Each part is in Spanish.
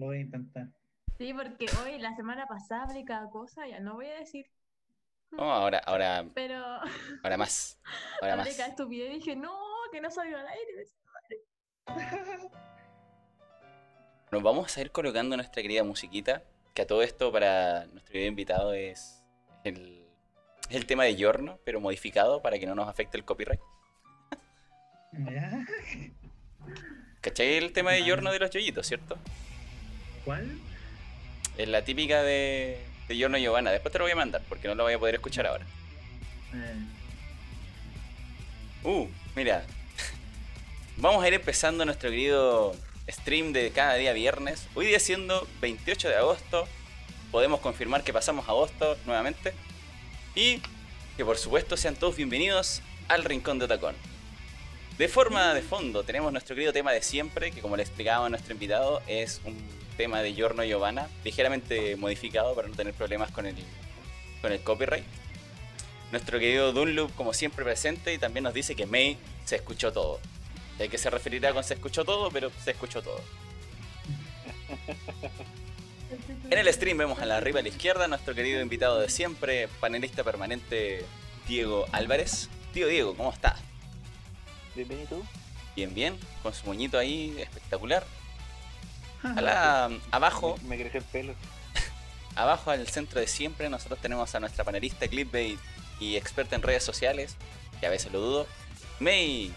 Lo voy a intentar. Sí, porque hoy, la semana pasada hablé cada cosa, ya no voy a decir. No, ahora, ahora, Pero ahora más. Ahora hablé más. cada estupidez y dije, no, que no salió al aire. Nos vamos a ir colocando nuestra querida musiquita, que a todo esto para nuestro querido invitado es el, es el tema de Giorno, pero modificado para que no nos afecte el copyright. ¿Ya? ¿Cachai el tema de Giorno de los yoyitos, cierto? ¿Cuál? Es la típica de, de Giorno Giovanna. Después te lo voy a mandar porque no lo voy a poder escuchar ahora. Eh, Uh, mira. Vamos a ir empezando nuestro querido stream de cada día viernes. Hoy día siendo 28 de agosto. Podemos confirmar que pasamos agosto nuevamente. Y que por supuesto sean todos bienvenidos al Rincón de Otacón. De forma de fondo tenemos nuestro querido tema de siempre, que como le explicaba a nuestro invitado, es un tema de Giorno Giovanna, ligeramente modificado para no tener problemas con el, con el copyright. Nuestro querido Dunloop, como siempre, presente y también nos dice que May se escuchó todo. ¿De qué se referirá con se escuchó todo? Pero se escuchó todo. En el stream vemos a la arriba a la izquierda nuestro querido invitado de siempre, panelista permanente Diego Álvarez. Tío Diego, ¿cómo está? Bienvenido. Bien, bien, con su moñito ahí espectacular. A la- abajo, Me, me creció el pelo. abajo al centro de siempre nosotros tenemos a nuestra panelista clickbait y experta en redes sociales, que a veces lo dudo. May,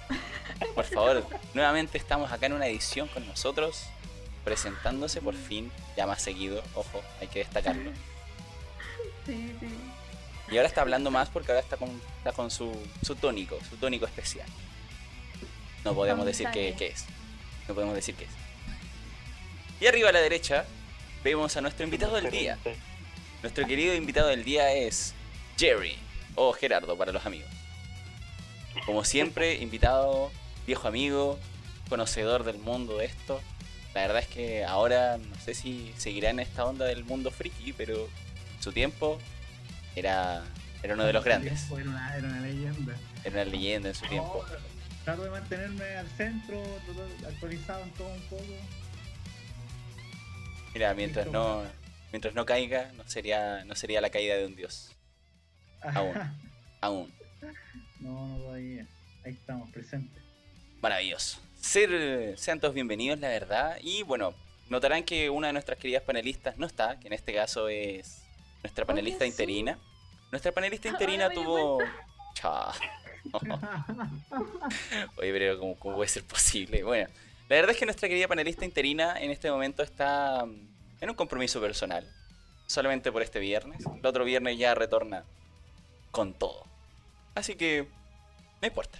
por favor, nuevamente estamos acá en una edición con nosotros, presentándose por fin, ya más seguido, ojo, hay que destacarlo. Sí, sí. Y ahora está hablando más porque ahora está con, está con su, su tónico, su tónico especial. No podemos decir qué, qué es. No podemos decir qué es. Y arriba a la derecha vemos a nuestro invitado del día. Nuestro querido invitado del día es Jerry, o Gerardo para los amigos. Como siempre, invitado, viejo amigo, conocedor del mundo de esto. La verdad es que ahora no sé si seguirá en esta onda del mundo friki, pero en su tiempo era, era uno de los grandes. Era una, era una leyenda. Era una leyenda en su tiempo. Trato de mantenerme al centro, actualizado en todo un poco. Mira, mientras no, mientras no caiga, no sería, no sería la caída de un dios. Aún. Aún. No, no todavía. Ahí estamos, presentes. Maravilloso. Ser, sean todos bienvenidos, la verdad. Y bueno, notarán que una de nuestras queridas panelistas no está, que en este caso es nuestra panelista interina. Nuestra panelista Ahora interina me di tuvo. Chao. Oye, pero ¿cómo, cómo puede ser posible? Bueno, la verdad es que nuestra querida panelista interina en este momento está mm, en un compromiso personal. Solamente por este viernes. El otro viernes ya retorna con todo. Así que no importa.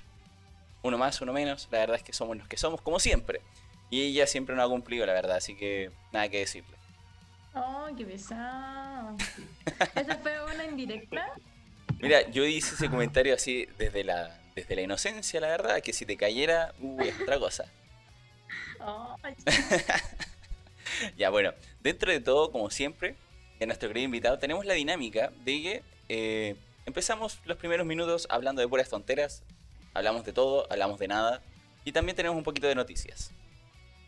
Uno más, uno menos. La verdad es que somos los que somos, como siempre. Y ella siempre nos ha cumplido, la verdad. Así que nada que decirle. Oh, qué pesado. ¿Esa fue una indirecta? Mira, yo hice ese comentario así desde la, desde la inocencia, la verdad. Que si te cayera, uy, es otra cosa. Ya, bueno, dentro de todo, como siempre, en nuestro querido invitado, tenemos la dinámica de que eh, empezamos los primeros minutos hablando de puras tonteras, hablamos de todo, hablamos de nada, y también tenemos un poquito de noticias.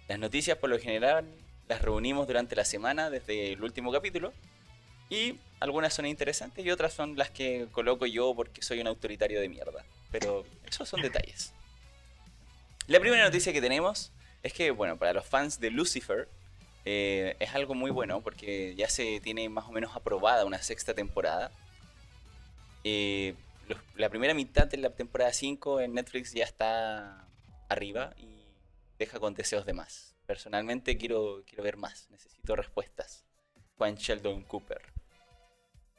Las noticias, por lo general, las reunimos durante la semana desde el último capítulo, y algunas son interesantes y otras son las que coloco yo porque soy un autoritario de mierda. Pero esos son detalles. La primera noticia que tenemos es que, bueno, para los fans de Lucifer, eh, es algo muy bueno porque ya se tiene más o menos aprobada una sexta temporada. Eh, la primera mitad de la temporada 5 en Netflix ya está arriba y deja con deseos de más. Personalmente quiero, quiero ver más, necesito respuestas. Juan Sheldon Cooper.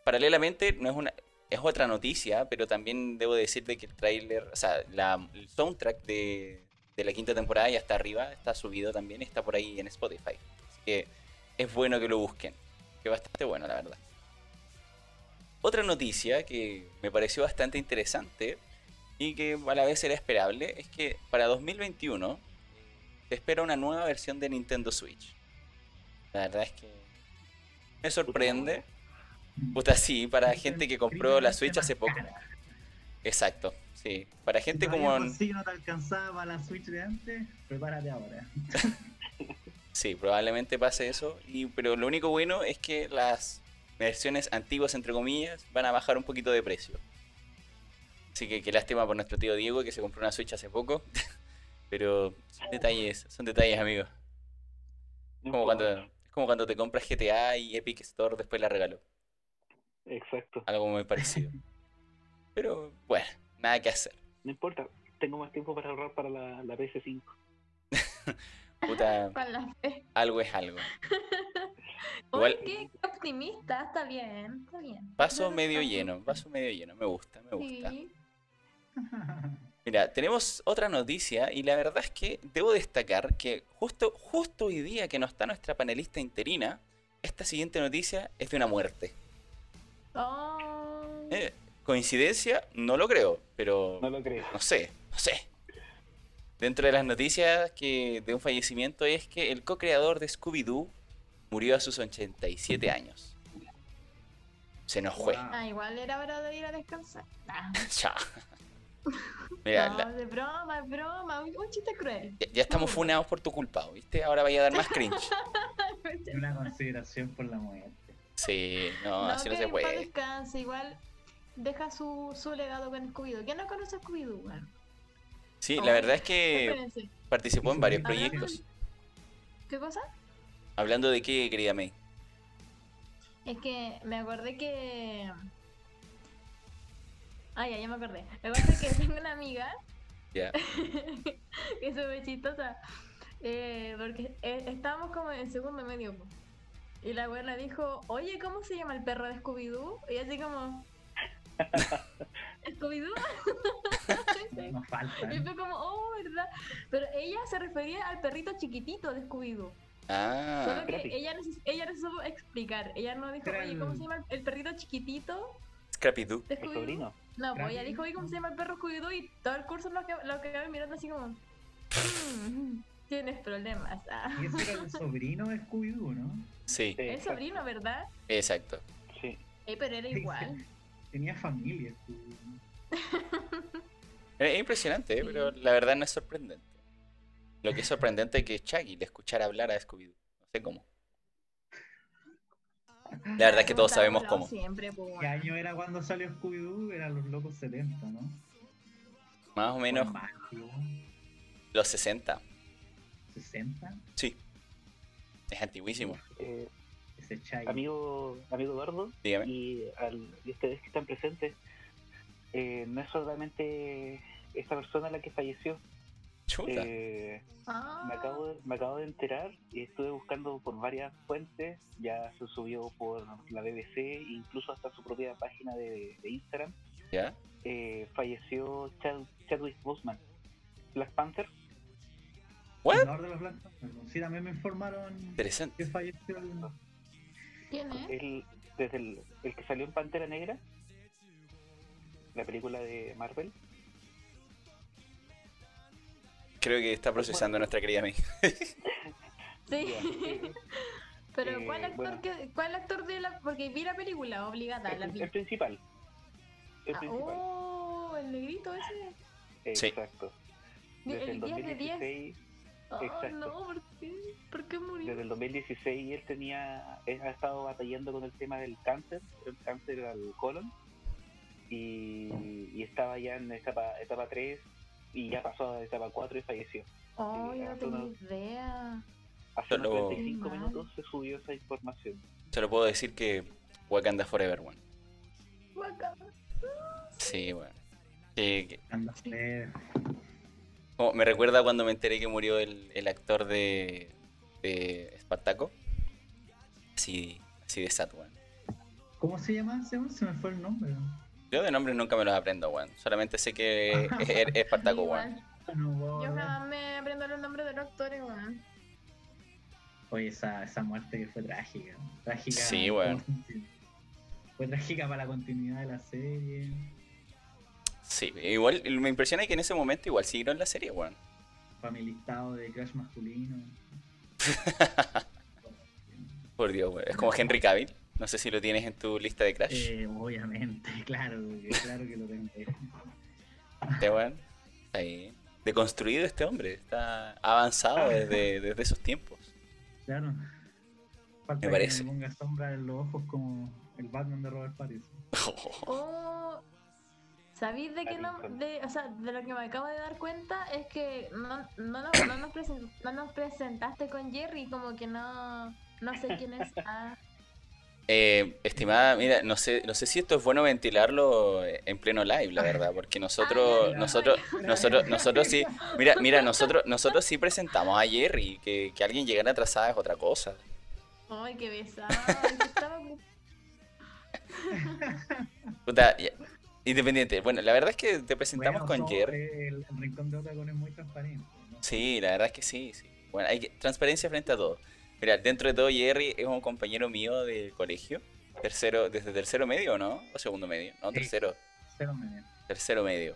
Paralelamente, no es una. Es otra noticia, pero también debo decirte que el tráiler, o sea, la, el soundtrack de, de la quinta temporada ya está arriba, está subido también, está por ahí en Spotify. Así que es bueno que lo busquen, que es bastante bueno, la verdad. Otra noticia que me pareció bastante interesante y que a la vez era esperable es que para 2021 se espera una nueva versión de Nintendo Switch. La verdad es que me sorprende. Puta, sí, para gente que compró la Switch hace poco. Exacto, sí. Para gente si como... bolsillo no te alcanzaba la Switch de antes, prepárate ahora. Sí, probablemente pase eso. Y, pero lo único bueno es que las versiones antiguas, entre comillas, van a bajar un poquito de precio. Así que qué lástima por nuestro tío Diego que se compró una Switch hace poco. pero son detalles, son detalles, amigos. Como cuando, como cuando te compras GTA y Epic Store después la regaló. Exacto. Algo muy parecido. Pero bueno, nada que hacer. No importa. Tengo más tiempo para ahorrar para la, la PS5. Puta, Con la fe. algo es algo. Igual- qué, qué optimista, está bien, está bien. Vaso medio lleno, vaso medio lleno, me gusta, me gusta. Sí. Mira, tenemos otra noticia y la verdad es que debo destacar que justo, justo hoy día que no está nuestra panelista interina, esta siguiente noticia es de una muerte. Oh. Eh, ¿Coincidencia? No lo creo, pero No lo creo. no sé, no sé. Dentro de las noticias que de un fallecimiento es que el co-creador de Scooby-Doo murió a sus 87 años. Se nos fue. Wow. Ah, igual era hora de ir a descansar. Ah, Ya. Mira, no, la- de broma, es broma, un, chiste cruel. ya, ya estamos funados por tu culpa, ¿viste? Ahora vaya a dar más cringe. Una consideración por la muerte. Sí, no, así no se puede. descanse, igual deja su, su legado con Scooby-Doo. ¿Quién no conoce a Scooby-Doo? Sí, Oh, la verdad es que Espérense, participó en varios proyectos. ¿Qué cosa? Hablando de qué, querida May. Es que me acordé que. Ah, ya, ya me acordé. Me pasa que tengo una amiga Ya. que es súper chistosa. eh, porque eh, estábamos como en segundo medio. Y la abuela dijo, oye, ¿cómo se llama el perro de Scooby-Doo? Y así como... ¿Scooby-Doo? Nos falta. Y fue como, oh, ¿verdad? Pero ella se refería al perrito chiquitito de Scooby-Doo. Ah, Solo que ella no, se- ella no se supo explicar. Ella no dijo, oye, ¿cómo se llama el perrito chiquitito Scrappy Doo. de El sobrino. No, pues ella dijo, oye, ¿cómo se llama el perro Scooby-Doo? Y todo el curso lo que, lo que quedaba mirando así como, "Mm, tienes problemas. Ah. Y ese era el sobrino de Scooby-Doo, ¿no? Sí, El sobrino, ¿verdad? exacto. Sí. Eh, pero era igual. Tenía familia Scooby-Doo. Es impresionante, ¿eh? pero la verdad no es sorprendente. Lo que es sorprendente es que Chucky le escuchara hablar a Scooby-Doo. No sé cómo. La verdad es que todos sabemos cómo. Siempre, pues, ¿Qué año era cuando salió Scooby-Doo? Eran los locos 70, ¿no? Más o menos los 60. 60. Sí. Es antiguísimo. Eh, Ese Chai. amigo, amigo Eduardo Dígame. y, al- y ustedes que están presentes, eh, no es solamente esta persona la que falleció. Chuta. Eh, Ah, me, acabo de, me acabo de enterar y estuve buscando por varias fuentes. Ya se subió por la BBC, incluso hasta su propia página de, de Instagram. ¿Ya? Eh, falleció Chad- Chadwick Boseman, Black Panther. ¿What? Sí, también me informaron Interesante. que falleció el... ¿Quién es? El, desde el, el que salió en Pantera Negra, la película de Marvel. Creo que está procesando nuestra querida May. Sí. Pero Eh, ¿cuál actor bueno. que, cuál actor de la porque vi la película obligada, la el, vi. el principal. El Ah, principal. oh, el negrito ese. Sí. Exacto. Di- Desde El el 10 de 10. 2016, Oh, exacto. no, ¿por qué? ¿Por qué murió? desde el 2016 él tenía, él ha estado batallando con el tema del cáncer, el cáncer al colon, y, y estaba ya en etapa, etapa 3 y ya pasó a etapa 4 y falleció. Oh, yo no hace tenía unos- idea. Hace unos Solo- 35 Mal. minutos se subió esa información. Solo puedo decir que Wakanda Forever, one. Bacán. Sí, bueno. Que- que- Anda a como me recuerda cuando me enteré que murió el, el actor de, de Espartaco. Así, así de sad, weón. ¿Cómo se llama? Se me fue el nombre. Yo de nombres nunca me los aprendo, weón. Solamente sé que es, es Espartaco, weón. Yo jamás me aprendo los nombres de los actores, weón. Oye, esa, esa muerte que fue trágica. Trágica. Sí, weón. Fue trágica para la continuidad de la serie. Sí, igual me impresiona que en ese momento igual siguieron la serie, weón. Para mi listado de Crash masculino. Por Dios, weón. Es como Henry Cavill. No sé si lo tienes en tu lista de Crash. Eh, obviamente, claro, claro que lo tengo. Este weón. Está ahí. Deconstruido este hombre. Está avanzado desde, desde esos tiempos. Claro. Falta Me parece. que me ponga sombra en los ojos como el Batman de Robert Pattinson. Oh, ¿Sabéis de qué no, de, o sea, de lo que me acabo de dar cuenta es que no, no, nos- no nos, presen- no nos presentaste con Jerry, como que no, no sé quién es. Ah, Eh, estimada, mira, no sé, no sé si esto es bueno ventilarlo en pleno live, la verdad, porque nosotros, Ay, ay, nosotros, nosotros, nosotros sí, mira, mira, nosotros, nosotros sí presentamos a Jerry, que, que alguien llegara atrasada es otra cosa. ay, qué besado. que Puta, ya, independiente, bueno, la verdad es que te presentamos Bueno, con Jerry. El, el rincón de Otagon es muy transparente. ¿no? Sí, la verdad es que sí, sí. Bueno, hay que, transparencia frente a todo. Mira, dentro de todo Jerry es un compañero mío del colegio, tercero, desde tercero medio, ¿no? O segundo medio, no, Sí. tercero. Cero medio. tercero medio.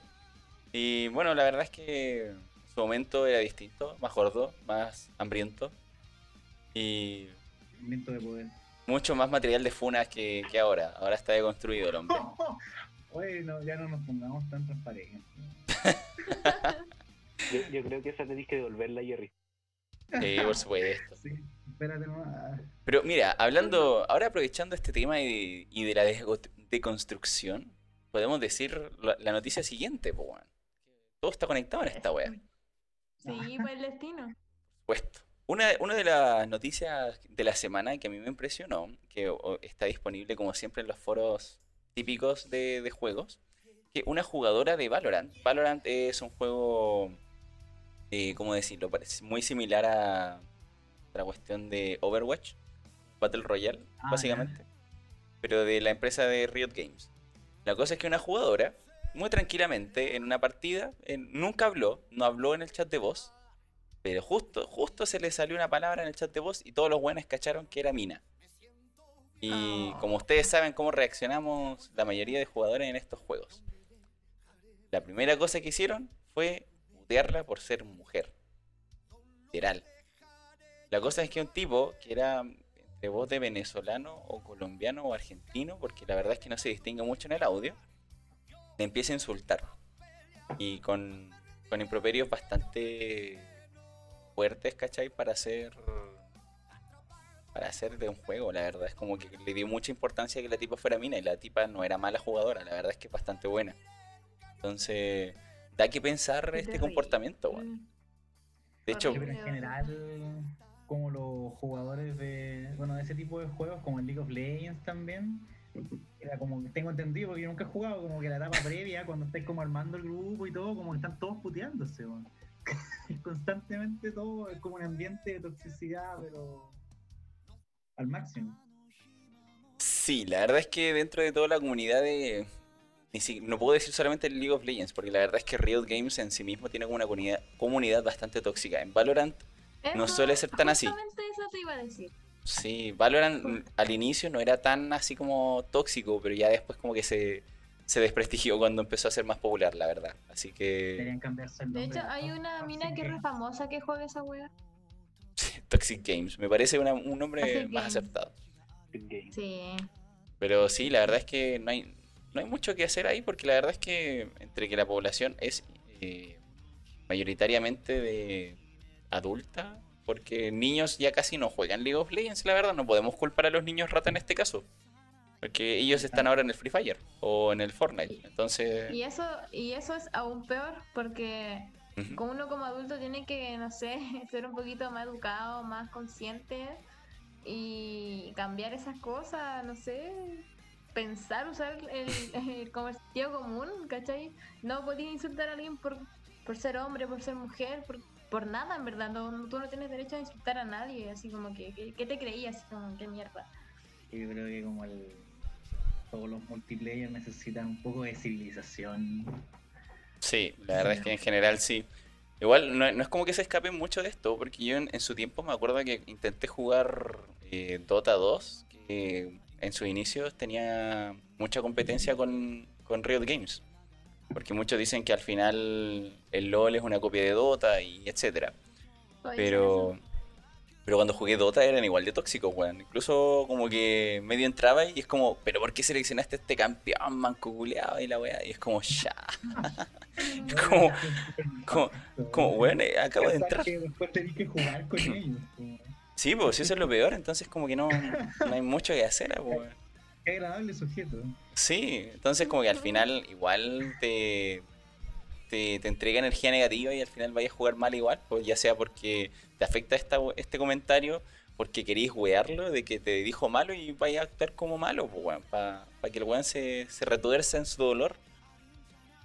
Y bueno, la verdad es que su momento era distinto, más gordo, más hambriento y de poder. mucho más material de funas que, que ahora. Ahora está deconstruido el hombre. Oye, no, ya no nos pongamos tan transparentes. Yo, yo creo que esa tenéis que devolverla, Jerry. Sí, por supuesto. Sí, espérate nomás. Pero mira, hablando, ahora aprovechando este tema y, y de la deconstrucción, podemos decir la, la noticia siguiente, pues. Todo está conectado en esta wea. Sí, fue el destino. supuesto. Una, una de las noticias de la semana que a mí me impresionó, que está disponible como siempre en los foros típicos de, de juegos, que una jugadora de Valorant, Valorant es un juego, eh, ¿cómo decirlo? Parece muy similar a la cuestión de Overwatch, Battle Royale, Ah, básicamente, pero de la empresa de Riot Games. La cosa es que una jugadora, muy tranquilamente, en una partida, en- nunca habló, no habló en el chat de voz, pero justo, justo se le salió una palabra en el chat de voz y todos los buenos cacharon que era Mina. Y Oh. como ustedes saben cómo reaccionamos la mayoría de jugadores en estos juegos. La primera cosa que hicieron fue mutearla por ser mujer. Literal. La cosa es que un tipo que era entre voz de venezolano o colombiano o argentino, porque la verdad es que no se distingue mucho en el audio, le empieza a insultar. Y con, con improperios bastante fuertes, ¿cachai? Para hacer. Para hacer de un juego, la verdad. Es como que le dio mucha importancia que la tipa fuera mina y la tipa no era mala jugadora, la verdad es que es bastante buena. Entonces, da que pensar este comportamiento, weón. De hecho, Sí, pero en general, como los jugadores de, bueno, de ese tipo de juegos, como el League of Legends también, era como que tengo entendido, porque yo nunca he jugado, como que la etapa previa, cuando estáis como armando el grupo y todo, como que están todos puteándose, weón. Constantemente todo, es como un ambiente de toxicidad, pero al máximo. Sí, la verdad es que dentro de toda la comunidad de... ni si- no puedo decir solamente el League of Legends, porque la verdad es que Riot Games en sí mismo tiene como una comunidad, comunidad bastante tóxica. En Valorant, No suele ser tan así. Justamente eso te iba a decir. sí, Valorant al inicio no era tan así como tóxico, pero ya después como que se, se desprestigió cuando empezó a ser más popular, la verdad. Así que... Deberían cambiarse el De hecho, hay una mina que es re famosa que juega esa wea. Toxic Games, me parece una- un nombre Toxic más Games. acertado. Sí. Pero sí, la verdad es que no hay, no hay mucho que hacer ahí porque la verdad es que entre que la población es eh, mayoritariamente de adulta, porque niños ya casi no juegan League of Legends, la verdad, no podemos culpar a los niños rata en este caso. Porque ellos están ahora en el Free Fire o en el Fortnite. Entonces, Y eso, y eso es aún peor porque como uno como adulto tiene que, no sé, ser un poquito más educado, más consciente y cambiar esas cosas, no sé, pensar, usar el, el sentido común, ¿cachai? No podías insultar a alguien por, por ser hombre, por ser mujer, por, por nada, en verdad. No, tú no tienes derecho a insultar a nadie, así como que, que- ¿qué te creías? Como, qué mierda. Yo creo que como el, todos los multiplayer necesitan un poco de civilización. Sí, la verdad es que en general sí. Igual no, no es como que se escapen mucho de esto, porque yo en, en su tiempo me acuerdo que intenté jugar eh, Dota 2, que en sus inicios tenía mucha competencia con, con Riot Games. Porque muchos dicen que al final el LOL es una copia de Dota y etcétera. Pero, pero cuando jugué Dota eran igual de tóxicos, weón. Incluso como que medio entraba y es como, ¿pero por qué seleccionaste a este campeón manco culeado y la weá? Y es como, ya. Es como, como, como, weón, eh, acabo de entrar. Que después tenés que jugar con ellos. Sí, pues eso es lo peor, entonces como que no, no hay mucho que hacer, pues. Qué agradable sujeto. Sí, entonces como que al final igual te, te, te entrega energía negativa y al final vayas a jugar mal igual, pues ya sea porque te afecta esta, este comentario, porque queréis wearlo, de que te dijo malo y vaya a actuar como malo, pues weón, para que el weón se, se retuerza en su dolor.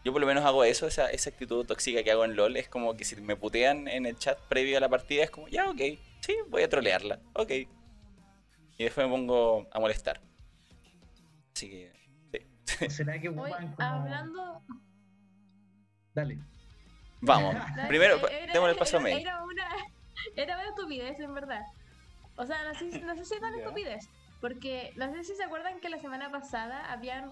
Yo por lo menos hago eso, esa, esa actitud tóxica que hago en LOL, es como que si me putean en el chat previo a la partida, es como, ya, ok, sí, voy a trolearla, ok. Y después me pongo a molestar. Así que, sí. ¿O será que Hoy, como... hablando. Dale. Vamos, primero, era- démosle el paso a era- May. Era una, era una estupidez, en verdad. O sea, no sé, no sé si es tan Ya. estupidez. Porque no sé si se acuerdan que la semana pasada habían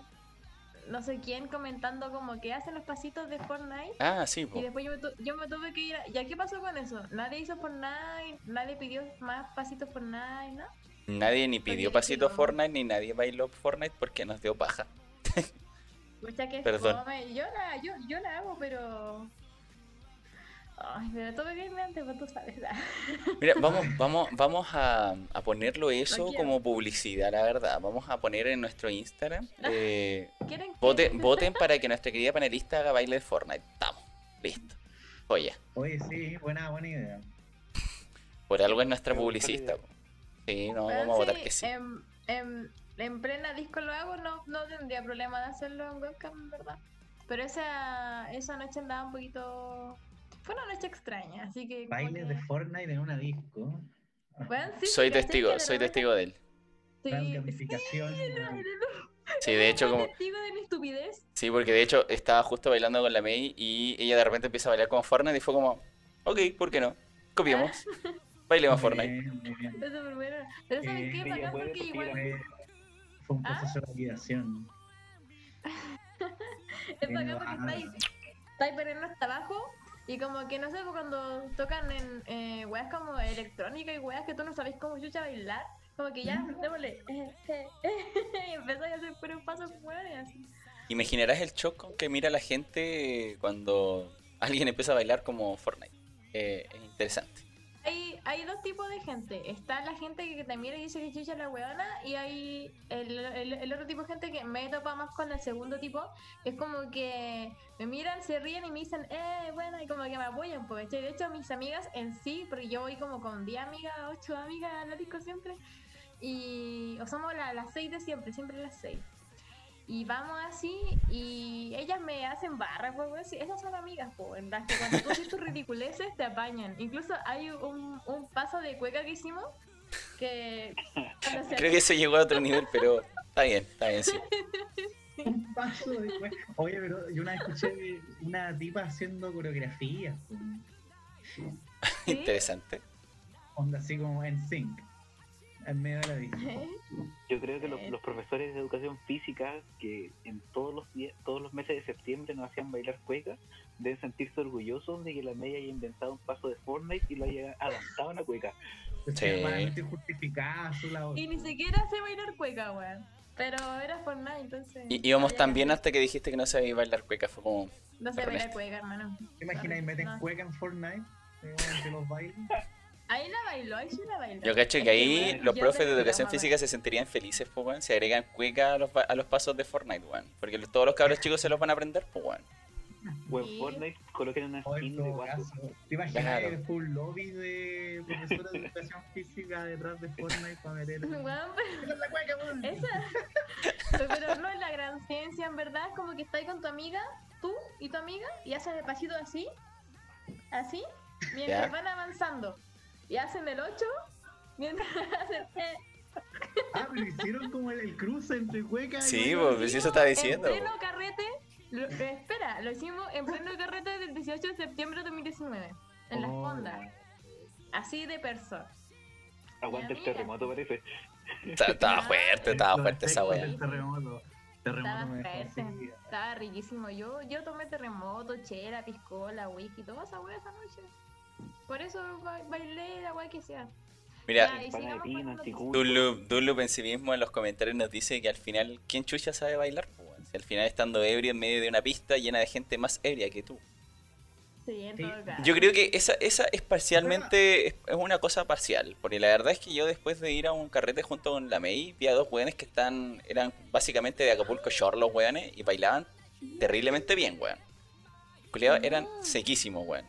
no sé quién comentando como que hacen los pasitos de Fortnite. Ah, sí, Y po. después yo me, tu- yo me tuve que ir. a- ¿Ya qué pasó con eso? Nadie hizo Fortnite, nadie pidió más pasitos Fortnite, ¿no? Nadie ni pidió Porque pasito no. Fortnite ni nadie bailó Fortnite porque nos dio paja. Que Perdón. fome. Yo la, yo, yo la hago, pero. Ay, pero que irme antes, pues tú sabes. Mira, vamos, vamos, vamos a, a ponerlo eso como publicidad, la verdad. Vamos a poner en nuestro Instagram. eh, ¿Quieren que- voten, voten para que nuestra querida panelista haga baile de Fortnite. Estamos, listo. Oye, Oye, sí, buena, buena idea. por algo es nuestra publicista. Sí, no, Pero vamos a votar que sí. En, en, en plena disco lo hago, no, no tendría problema de hacerlo en webcam, verdad. Pero esa, esa noche andaba un poquito. Fue una noche extraña, así que. Bailes que- de Fortnite en una disco. Bueno, sí, Soy ¿cachai que testigo, soy testigo de él. Sí, sí, de hecho, como. testigo de mi estupidez. Sí, porque de hecho estaba justo bailando con la May y ella de repente empieza a bailar con Fortnite y fue como, ok, ¿por qué no? Copiamos. Bailemos Fortnite. Bien, bien. Pero ¿sabes Eh, qué? porque igual. Fue, un ¿Ah? proceso de validación. Es bacán porque estáis, estáis perdiendo hasta abajo y como que no sé, pues cuando tocan en eh, weas como electrónica y weas que tú no sabes cómo chucha bailar, como que ya, démosle, eh, eh, eh, y empezáis a hacer puros pasos weones así. Imaginarás el shock con que mira la gente cuando alguien empieza a bailar como Fortnite. Eh, es interesante. Hay, dos tipos de gente. Está la gente que te mira y dice que chucha la weona. Y hay el, otro tipo de gente que me topa más con el segundo tipo. Es como que me miran, se ríen y me dicen, eh, bueno, y como que me apoyan. Pues, de hecho, mis amigas en sí, porque yo voy como con 10 amigas, 8 amigas a la disco siempre. Y somos la- las 6 de siempre, siempre las 6. Y vamos así, y ellas me hacen barra, pues, esas son amigas, pues, en las que cuando tú haces tus ridiculeces te apañan. Incluso hay un, un paso de cueca que hicimos que cuando se Creo que eso llegó a otro nivel, pero está bien, está bien, sí. Un paso después. Oye, pero yo una vez escuché una tipa haciendo coreografía. ¿Sí? Interesante. Onda así como en sync. En medio de la disco. Yo creo que los, los profesores de educación física que en todos los días, todos los meses de septiembre nos hacían bailar cueca, deben sentirse orgullosos de que la media haya inventado un paso de Fortnite y lo haya adaptado a la cueca. Sí. Sí. justificada su labor. Y ni siquiera sé bailar cueca, weón. Pero era Fortnite, entonces. Y íbamos tan bien hasta que dijiste que no sabías bailar cueca. Fue como, No sé bailar cueca, hermano. ¿Te imaginas? Meten No. cueca en Fortnite. eh, de los bailes. Ahí la bailó, ahí sí la bailó. yo cacho Es que ahí los profes de educación física se sentirían felices, pues, weón. Se agregan cueca a los, ba- a los pasos de Fortnite, weón. Porque todos los cabros chicos se los van a aprender, pues, weón. Sí. Fortnite coloquen una skin de guaso. ¿Te imaginas Claro. el full lobby de profesores de educación física detrás de Fortnite para meter. Weón, pero- ¡Esa es la cueca, weón! Esa. Pero no es la gran ciencia, en verdad. Es como que estás con tu amiga, tú y tu amiga, y haces el pasito así, así, mientras Ya. van avanzando. Y hacen el 8, mientras hacen. Ah, pero hicieron como el, el cruce entre cueca y. Sí, baile. pues, sí, eso estaba diciendo. En pleno carrete. lo- espera, lo hicimos en pleno carrete del 18 de septiembre de 2019. En las Oh. fondas. Así de persona. Aguanta el terremoto, parece. Estaba fuerte, estaba fuerte esa weá. terremoto. Terremoto Estaba fuerte. Estaba riquísimo. Yo, yo tomé terremoto, chela, piscola, whisky, toda esa wea esa noche. Por eso ba- bailé la wea que sea. Mira. Dunloop, Dunloop en sí mismo en los comentarios nos dice que al final, ¿quién chucha sabe bailar? pues? Si al final estando ebrio en medio de una pista llena de gente más ebria que tú. Sí, en Sí. todo caso. Yo creo que esa, esa es parcialmente, es, es una cosa parcial, porque la verdad es que yo después de ir a un carrete junto con la May, vi a dos weones que están, eran básicamente de Acapulco Shore los weones, y bailaban terriblemente bien, weón. Culeados eran Ah. sequísimos, weón.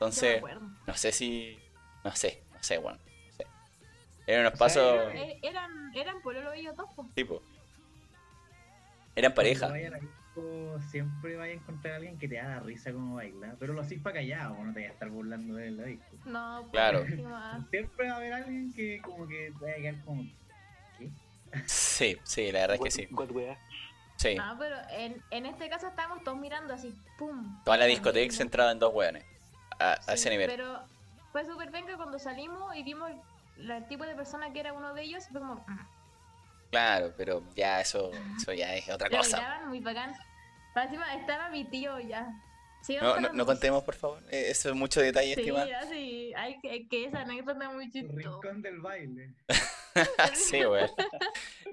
Entonces, no sé si, no sé, no sé, weón. No sé. Eran unos O sea, pasos, era- Eh, Eran, eran pololo ellos dos, po. tipo, eran pareja. Cuando vaya a la disco, siempre vaya a encontrar a alguien que te haga risa como baila, pero lo haces para callado, no te vayas a estar burlando de la disco. No, pues, Claro. Siempre va a haber alguien que como que te vaya a quedar como... ¿Qué? Sí, sí, la verdad es que sí. Sí. No, pero en, en este caso estábamos todos mirando así, pum. Toda la discoteca centrada en dos weones. A, a Sí, ese nivel. Pero fue súper venga cuando salimos y vimos la- el tipo de persona que era uno de ellos y fue como. mm. Claro, pero ya eso, eso ya es otra cosa. miraban muy bacán. Para encima estaba mi tío ya. No, no, no contemos, por favor. Eh, Eso es mucho detalle, Sí, estimado. así, hay que, que esa anécdota es muy El chistosa. rincón del baile. sí, weón.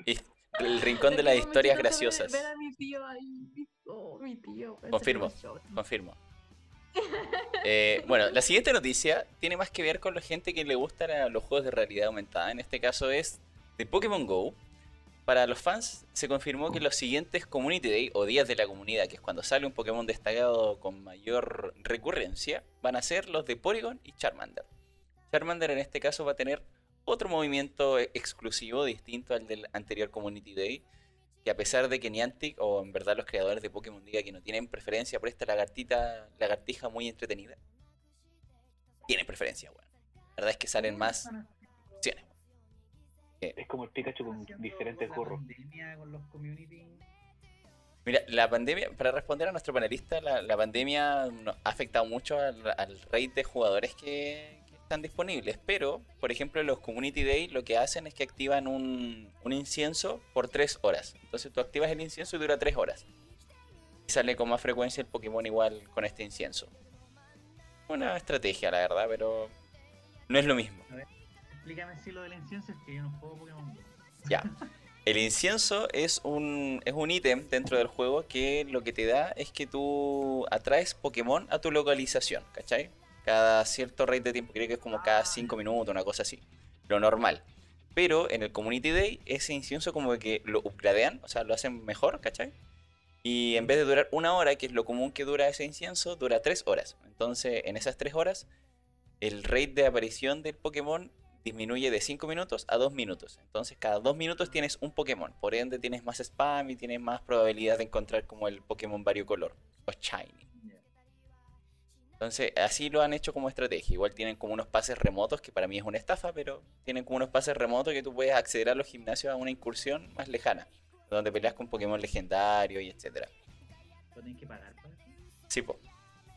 Y El rincón de las historias graciosas. ver- Ver a mi tío ahí. Oh, mi tío. en Confirmo. Confirmo. Eh, bueno, la siguiente noticia tiene más que ver con la gente que le gustan los juegos de realidad aumentada. En este caso es de Pokémon Go. Para los fans se confirmó que los siguientes Community Day o días de la comunidad, que es cuando sale un Pokémon destacado con mayor recurrencia, van a ser los de Porygon y Charmander. Charmander en este caso va a tener otro movimiento exclusivo distinto al del anterior Community Day, que a pesar de que Niantic o en verdad los creadores de Pokémon digan que no tienen preferencia por esta lagartita, lagartija muy entretenida, tienen preferencia, weón. La verdad es que salen más opciones. Es como el Pikachu con diferentes gorros. Mira, la pandemia, para responder a nuestro panelista, la, la pandemia ha afectado mucho al, al rate de jugadores que están disponibles. Pero, por ejemplo, los Community Day lo que hacen es que activan un, un incienso por 3 horas. Entonces tú activas el incienso y dura 3 horas. Y sale con más frecuencia el Pokémon igual con este incienso. Una estrategia, la verdad, pero no es lo mismo. Explícame si lo del incienso es que yo no juego Pokémon. Ya. El incienso es un es un ítem dentro del juego que lo que te da es que tú atraes Pokémon a tu localización, ¿cachai? Cada cierto rate de tiempo, creo que es como cada 5 minutos, una cosa así. Lo normal. Pero en el Community Day, ese incienso como que lo upgradean, o sea, lo hacen mejor, ¿cachai? Y en vez de durar una hora, que es lo común que dura ese incienso, dura 3 horas. Entonces, en esas 3 horas, el rate de aparición del Pokémon disminuye de 5 minutos a 2 minutos. Entonces cada 2 minutos tienes un Pokémon. Por ende tienes más spam y tienes más probabilidad de encontrar como el Pokémon variocolor o shiny. Entonces así lo han hecho como estrategia. Igual tienen como unos pases remotos, que para mí es una estafa, pero tienen como unos pases remotos que tú puedes acceder a los gimnasios a una incursión más lejana. Donde peleas con Pokémon legendarios y etcétera. ¿Lo tienes que pagar para eso? Sí, po.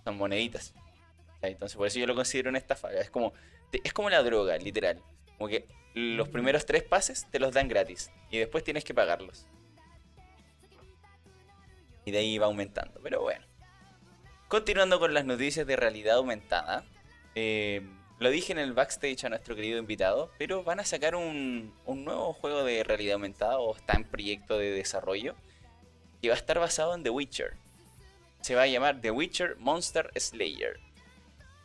Son moneditas. Entonces, por eso yo lo considero una estafa. Es como, es como la droga, literal. Como que los primeros tres pases te los dan gratis. Y después tienes que pagarlos. Y de ahí va aumentando. Pero bueno. Continuando con las noticias de realidad aumentada. eh, lo dije en el backstage a nuestro querido invitado. Pero van a sacar un, nuevo juego de realidad aumentada. O está en proyecto de desarrollo. Que va a estar basado en The Witcher se va a llamar The Witcher Monster Slayer.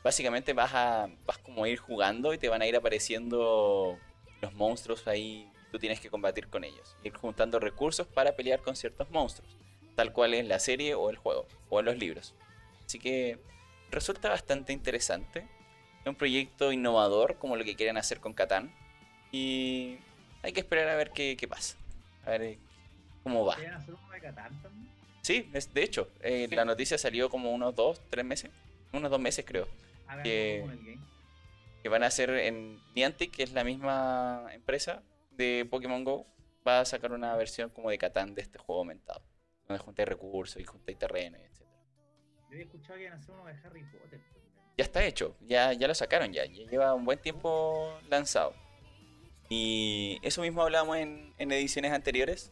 Básicamente vas a vas como a ir jugando y te van a ir apareciendo los monstruos ahí, tú tienes que combatir con ellos, ir juntando recursos para pelear con ciertos monstruos, tal cual es la serie o el juego o en los libros. Así que resulta bastante interesante. Es un proyecto innovador como lo que quieren hacer con Catán y hay que esperar a ver qué, qué pasa. A ver eh, cómo va. ¿Quieren hacer uno de Catán también? Sí, es, de hecho, eh, la noticia salió como unos dos, tres meses, unos dos meses creo, Hagan Que- como el game. que van a hacer en Niantic, que es la misma empresa de Pokémon Go, va a sacar una versión como de Catán de este juego aumentado, donde juntáis recursos y juntáis terreno, etc. Yo había escuchado que iban a hacer uno de Harry Potter. también. Ya está hecho, ya, ya lo sacaron ya, ya lleva un buen tiempo lanzado. Y eso mismo hablábamos en, en ediciones anteriores,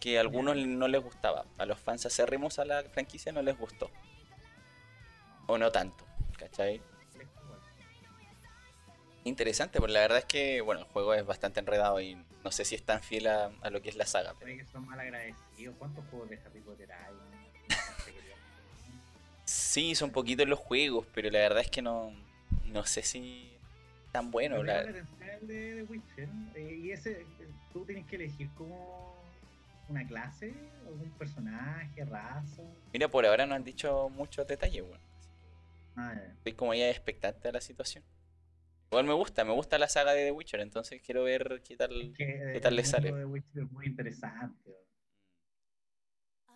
que a algunos no les gustaba, a los fans acérrimos a la franquicia no les gustó. O no tanto, ¿cachai? Interesante, porque la verdad es que, bueno, el juego es bastante enredado y no sé si es tan fiel a, a lo que es la saga. Pero que son mal agradecidos. ¿Cuántos juegos de Harry Potter hay? Sí, son poquitos los juegos, pero la verdad es que no, no sé si tan bueno. La- el de, de Witcher. eh, y ese, eh, tú tienes que elegir como una clase, algún personaje, raza. Mira, por ahora no han dicho muchos detalles, weón. Ah. Estoy como ya expectante a la situación. Igual me gusta, me gusta la saga de The Witcher, entonces quiero ver qué tal. Es que, eh, ¿Qué tal el le sale? de Witcher es muy interesante.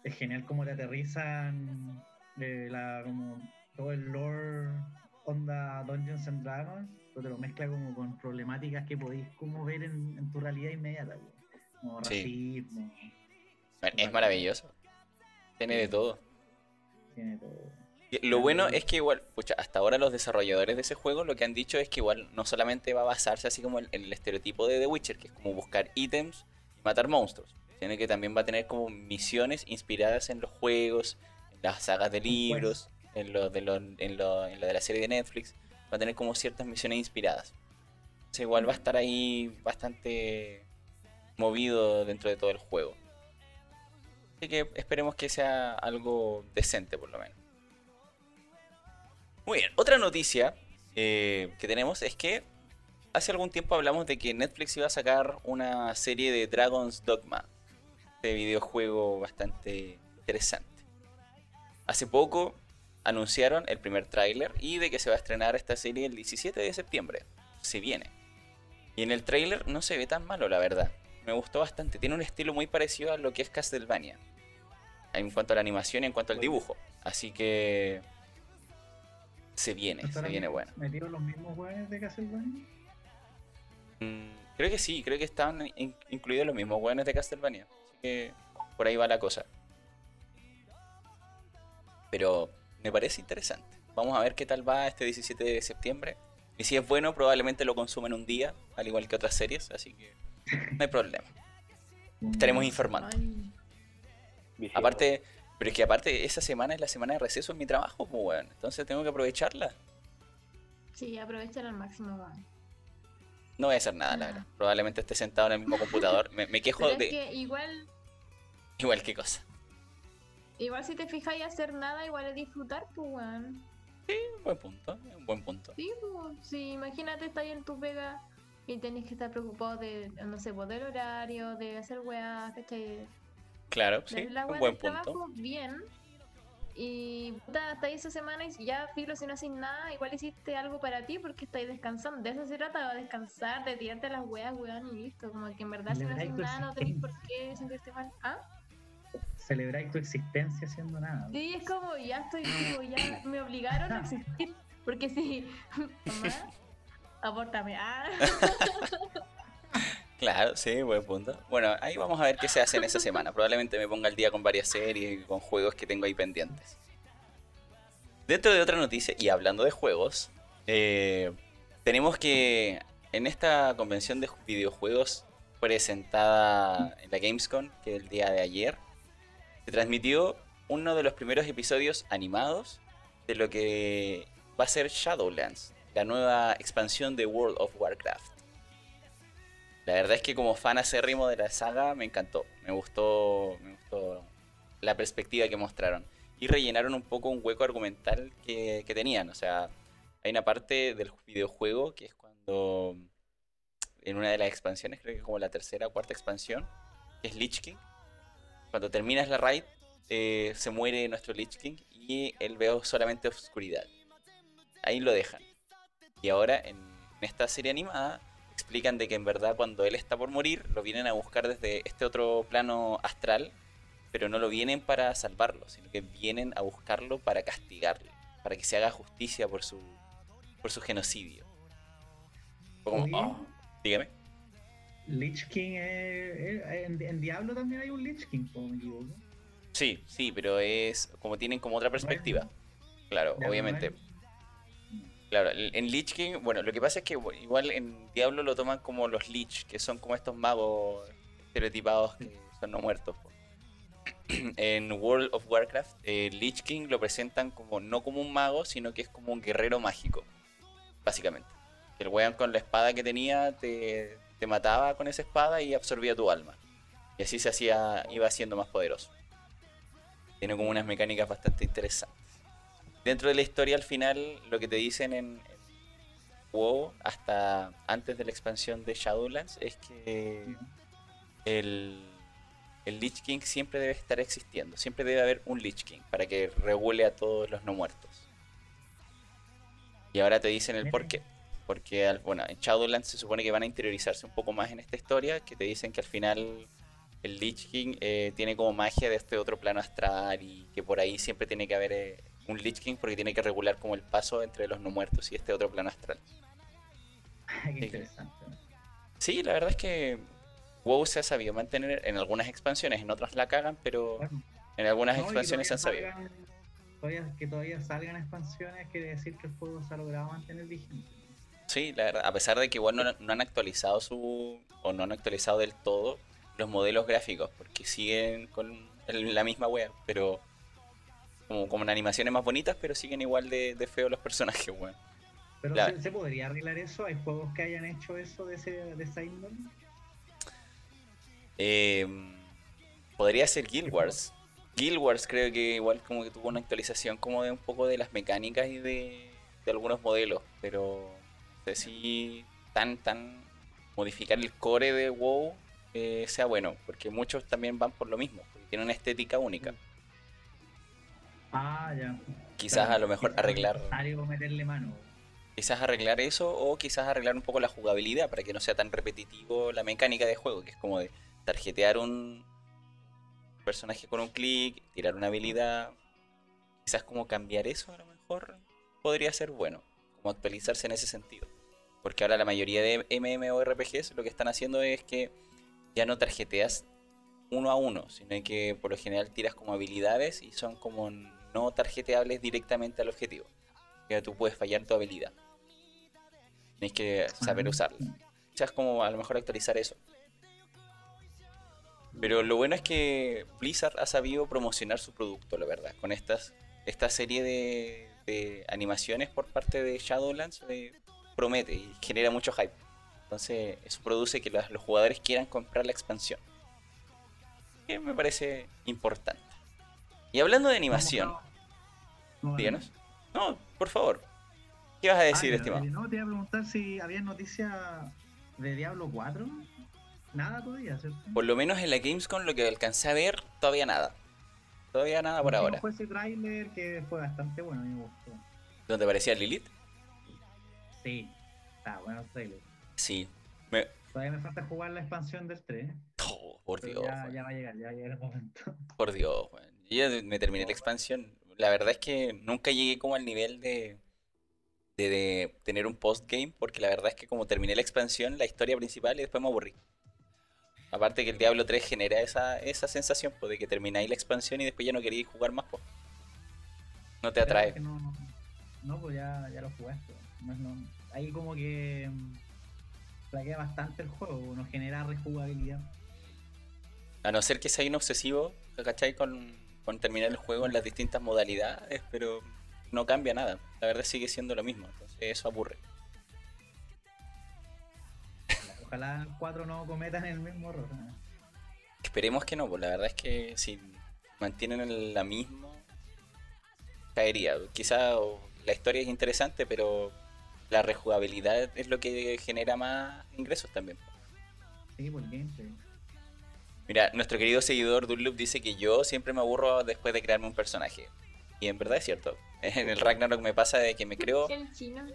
Es genial cómo te aterrizan eh, la, como todo el lore onda Dungeons and Dragons, pero te lo mezcla como con problemáticas que podéis como ver en, en tu realidad inmediata, güey. como Sí. racismo, Es maravilloso. Tiene de todo. tiene todo. Lo bueno es que igual, pucha, hasta ahora los desarrolladores de ese juego lo que han dicho es que igual no solamente va a basarse así como en en el estereotipo de The Witcher, que es como buscar ítems y matar monstruos, sino que también va a tener como misiones inspiradas en los juegos, las sagas de libros, en lo de, lo, en lo, en lo de la serie de Netflix, va a tener como ciertas misiones inspiradas. Entonces igual va a estar ahí bastante movido dentro de todo el juego. Así que esperemos que sea algo decente por lo menos. Muy bien, otra noticia eh, que tenemos es que hace algún tiempo hablamos de que Netflix iba a sacar una serie de Dragon's Dogma, este videojuego bastante interesante. Hace poco anunciaron el primer tráiler y de que se va a estrenar esta serie el 17 de septiembre. Se viene. Y en el tráiler no se ve tan malo, la verdad. Me gustó bastante. Tiene un estilo muy parecido a lo que es Castlevania. En cuanto a la animación y en cuanto al dibujo. Así que... Se viene, se ¿Estarán viene bueno. ¿Metieron los mismos juegos de Castlevania? Mm, creo que sí, creo que estaban in- incluidos los mismos hueones de Castlevania. Así que por ahí va la cosa. Pero me parece interesante. Vamos a ver qué tal va este 17 de septiembre. Y si es bueno, probablemente lo consumen un día, al igual que otras series, así que no hay problema. Estaremos informando. Aparte, pero es que aparte, esa semana es la semana de receso en mi trabajo, pues weón. Entonces tengo que aprovecharla. sí, aprovechen al máximo. No voy a hacer nada, la verdad. Probablemente esté sentado en el mismo computador. Me, me quejo Pero es de que igual, igual que cosa. Igual si te fijas y hacer nada, igual es disfrutar, pues, weón. Un buen punto, un buen punto. Sí, pues, sí, imagínate estar ahí en tu pega y tenés que estar preocupado de, no sé, pues, del horario, de hacer weá, ¿cachai? Claro, De sí, la un buen punto. trabajo bien. Y puta, hasta ahí esa semana y ya filo si no haces nada, igual hiciste algo para ti porque estáis descansando. De eso se trata, de descansar, de tirarte las weas, weón, y listo. Como que en verdad si no haces nada no tenéis por qué sentirte mal. ¿Ah? Celebráis tu existencia haciendo nada. Sí, es como ya estoy vivo, ya me obligaron a existir. Porque si, mamá, abórtame. Ah. Claro, sí, buen punto. Bueno, ahí vamos a ver qué se hace en esa semana. Probablemente me ponga al día con varias series y con juegos que tengo ahí pendientes. Dentro de otra noticia, y hablando de juegos, eh, tenemos que en esta convención de videojuegos presentada en la Gamescom, que el día de ayer, se transmitió uno de los primeros episodios animados de lo que va a ser Shadowlands, la nueva expansión de World of Warcraft. La verdad es que como fan acérrimo de la saga me encantó. Me gustó, me gustó la perspectiva que mostraron. Y rellenaron un poco un hueco argumental que, tenían. O sea, hay una parte del videojuego que es cuando en una de las expansiones, creo que como la tercera o cuarta expansión, que es Lich King. Cuando terminas la raid, eh, se muere nuestro Lich King y él ve solamente oscuridad. Ahí lo dejan. Y ahora en esta serie animada explican de que en verdad cuando él está por morir lo vienen a buscar desde este otro plano astral, pero no lo vienen para salvarlo, sino que vienen a buscarlo para castigarlo, para que se haga justicia por su por su genocidio. Como. "Oh", dígame. Lich King es, es- en, en Diablo también hay un Lich King, me equivoco. Sí, sí, pero es como tienen como otra perspectiva. Claro, obviamente. Claro, en Lich King, bueno, lo que pasa es que igual en Diablo lo toman como los Lich, que son como estos magos estereotipados que son no muertos. En World of Warcraft, eh, Lich King lo presentan como no como un mago, sino que es como un guerrero mágico, básicamente. El weón con la espada que tenía te, te mataba con esa espada y absorbía tu alma. Y así se hacía, iba siendo más poderoso. Tiene como unas mecánicas bastante interesantes. dentro de la historia al final lo que te dicen en, en WoW hasta antes de la expansión de Shadowlands es que el, el Lich King siempre debe estar existiendo, siempre debe haber un Lich King para que regule a todos los no muertos. Y ahora te dicen el por qué. Porque bueno, en Shadowlands se supone que van a interiorizarse un poco más en esta historia, que te dicen que al final el Lich King eh, tiene como magia de este otro plano astral y que por ahí siempre tiene que haber eh, un Lich King porque tiene que regular como el paso entre los no muertos y este otro plano astral. Qué interesante. Sí, la verdad es que WoW se ha sabido mantener en algunas expansiones, en otras la cagan, pero en algunas no, expansiones se han sabido. salgan- todavía- que todavía salgan expansiones quiere decir que el juego se ha logrado mantener vigente. Sí, la verdad, a pesar de que igual no, no han actualizado su. o no han actualizado del todo los modelos gráficos, porque siguen con la misma wea, pero. como, como en animaciones más bonitas, pero siguen igual de, de feos los personajes, weón. Pero. ¿se, se podría arreglar eso? ¿Hay juegos que hayan hecho eso de, ese, de esa índole? Eh, podría ser Guild Wars. Guild Wars creo que igual como que tuvo una actualización como de un poco de las mecánicas y de, de algunos modelos, pero sé si tan tan modificar el core de WoW eh, sea bueno, porque muchos también van por lo mismo, porque tienen una estética única. Ah, ya. Quizás Claro, a lo mejor arreglar necesario meterle mano. quizás arreglar eso o quizás arreglar un poco la jugabilidad para que no sea tan repetitivo la mecánica de juego, que es como de tarjetear un personaje con un clic, tirar una habilidad. Quizás como cambiar eso a lo mejor podría ser bueno, como actualizarse en ese sentido. Porque ahora la mayoría de MMORPGs lo que están haciendo es que ya no tarjeteas uno a uno, sino que por lo general tiras como habilidades y son como no tarjeteables directamente al objetivo. Ya tú puedes fallar tu habilidad. Tienes que saber Ah. usarla. Quizás como a lo mejor actualizar eso. Pero lo bueno es que Blizzard ha sabido promocionar su producto, la verdad. Con estas, esta serie de, de animaciones por parte de Shadowlands eh, promete y genera mucho hype. Entonces eso produce que los, jugadores quieran comprar la expansión. Que me parece importante. Y hablando de animación, No, no, no. díganos. No, por favor. ¿Qué vas a decir, Ah, estimado? No, te iba a preguntar si había noticias de Diablo 4. Nada todavía, ¿cierto? Por lo menos en la Gamescom lo que alcancé a ver, todavía nada. Todavía nada por ahora. Fue ese tráiler que fue bastante bueno, me gustó. ¿Dónde aparecía Lilith? Sí, está bueno trailer. Sí. Me... Todavía me falta jugar la expansión del 3. Oh, por Pero Dios, ya, ya va a llegar, ya va a llegar el momento. Por Dios, weón. Yo ya me terminé la expansión. La verdad es que nunca llegué como al nivel de, de, de tener un postgame, porque la verdad es que como terminé la expansión, la historia principal y después me aburrí. Aparte que el Diablo 3 genera esa, esa sensación pues, de que termináis la expansión y después ya no queréis jugar más. Pues. No te atrae. es que no, no, no, pues ya, ya lo jugaste. No, no, ahí como que mm, flaquea bastante el juego, no genera rejugabilidad. A no ser que sea un obsesivo, ¿cachai? Con, con terminar el juego en las distintas modalidades, pero no cambia nada. La verdad sigue siendo lo mismo, entonces eso aburre. Ojalá el 4 no cometan el mismo error. ¿no? Esperemos que no, pues la verdad es que si mantienen la misma, caería. Quizá la historia es interesante, pero la rejugabilidad es lo que genera más ingresos también. Sí, por. Mira, nuestro querido seguidor Dunloop dice que yo siempre me aburro después de crearme un personaje. Y en verdad es cierto. En el Ragnarok me pasa de que me creo... El chino.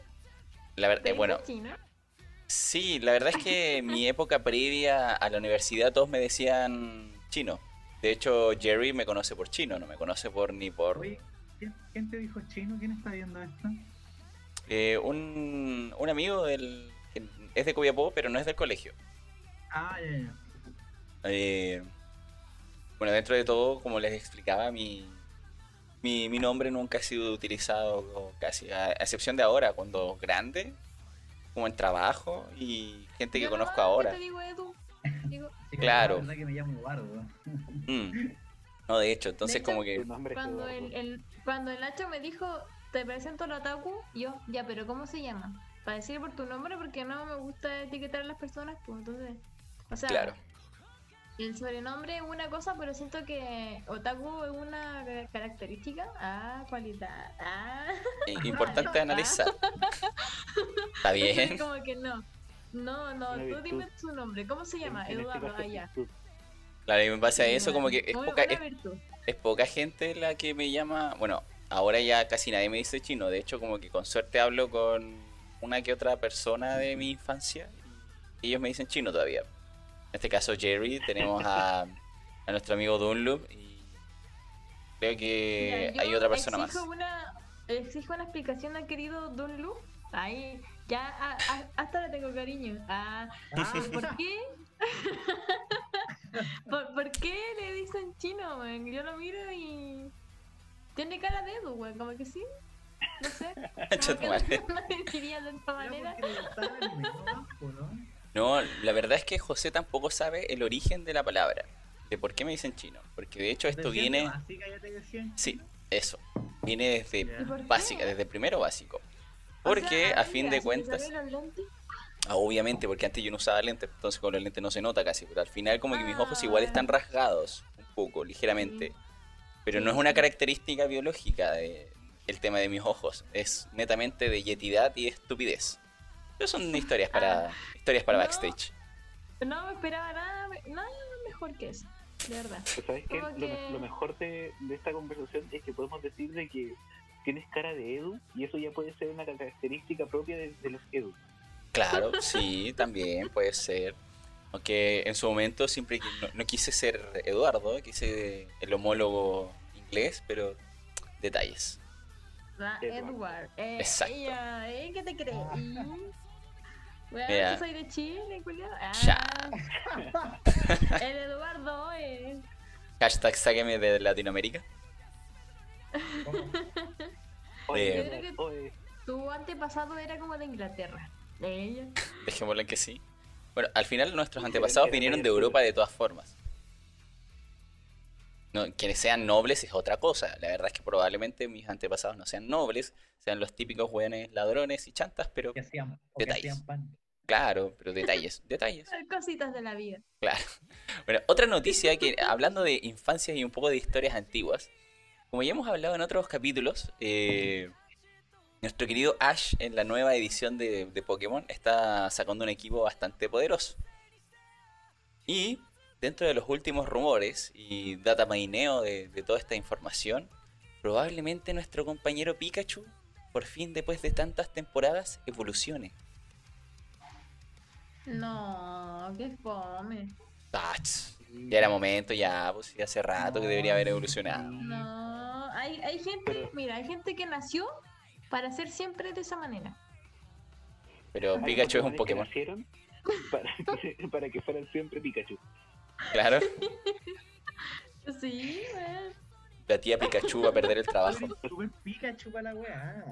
La verdad, ¿Te eh, bueno, chino? Sí, la verdad es que en mi época previa a la universidad todos me decían chino. De hecho, Jerry me conoce por chino, no me conoce por ni por Oye, ¿quién, quién te dijo chino? ¿Quién está viendo esto? Eh, un, un amigo del que es de Copiapó, pero no es del colegio. Ah, ya, ya. Eh, bueno, dentro de todo, como les explicaba, mi, mi, mi nombre nunca ha sido utilizado casi, a excepción de ahora, cuando grande, como en trabajo y gente que Yo conozco ahora. Te digo Edu. Digo, Sí, Claro. La verdad que me llamo Eduardo. Mm. No, de hecho, entonces hecho, como que... Cuando el, el- cuando el Hacho me dijo, te presento al otaku, yo, ya, pero ¿cómo se llama? Para decir por tu nombre, porque no me gusta etiquetar a las personas, pues entonces. O sea, Claro. el sobrenombre es una cosa, pero siento que otaku es una ca- característica. Ah, cualidad. Ah. Importante analizar. Está bien. Entonces, como que no. No, no, Una tú dime su nombre. ¿Cómo se llama? En- este Eduardo, caso, allá. Claro, y en base a eso, como que es poca, es, es poca gente la que me llama. Bueno, ahora ya casi nadie me dice chino. De hecho, como que con suerte hablo con una que otra persona de mi infancia. Y ellos me dicen chino todavía. En este caso, Jerry. Tenemos a, a nuestro amigo Dunloop. Y creo que hay otra persona más. exijo Una, exijo una explicación al querido Lu. Ahí, ya, a- a- hasta le tengo cariño. Ah, Ah, ¿Por qué? ¿Por, por qué le dicen chino, weón? Yo lo miro y. Tiene cara de Edu, weón, como que sí. No sé. No, no la verdad es que José tampoco sabe el origen de la palabra. De por qué me dicen chino. Porque de hecho esto viene. básica, ya te decían. Sí, eso. Viene desde básica, desde primero básico. Porque a fin de cuentas, ah, obviamente, porque antes yo no usaba lentes, entonces con los lentes no se nota casi, pero al final como que mis ojos Ah. igual están rasgados, un poco, ligeramente. Pero no es una característica biológica de el tema de mis ojos, es netamente de yetidad y estupidez. Pero son historias para historias para No. backstage. No me esperaba nada, nada mejor que eso. De verdad. Pero ¿sabes qué? Como Lo, mejor de, de esta conversación es que podemos decir de que tienes cara de Edu y eso ya puede ser una característica propia de, de los Edu. Claro, sí, también puede ser. Aunque en su momento siempre no, no quise ser Eduardo, quise el homólogo inglés, pero detalles. Ah, Edward. Eh, Exacto. ella, ¿eh? ¿Qué te crees? Ah. Bueno, Mira. yo soy de Chile, culiao. Ah, Ya. El Eduardo, eh. Hashtag sáqueme de Latinoamérica. ¿Cómo? Oye, Eh, Yo creo que- oye, Tu antepasado era como de Inglaterra. De ella. Dejémoslo en que sí. Bueno, al final nuestros antepasados vinieron de Europa de todas formas. No, quienes sean nobles es otra cosa. La verdad es que probablemente mis antepasados no sean nobles, sean los típicos hueones ladrones y chantas, pero Que hacían, o que Detalles. hacían pan. claro, pero detalles, detalles. Cositas de la vida. Claro. Bueno, otra noticia que hablando de infancias y un poco de historias antiguas, como ya hemos hablado en otros capítulos, eh, nuestro querido Ash en la nueva edición de, de Pokémon está sacando un equipo bastante poderoso. Y dentro de los últimos rumores y data maineo de, de toda esta información, probablemente nuestro compañero Pikachu, por fin después de tantas temporadas, evolucione. No, qué fome. Ya era momento, ya, pues ya hace rato que debería haber evolucionado. No, hay, hay gente, Pero- mira, hay gente que nació para ser siempre de esa manera. Pero Pikachu es un Pokémon. para que, para que fueran siempre Pikachu. Claro. Sí, weón. La tía Pikachu va a perder el trabajo. Super Pikachu para la weá.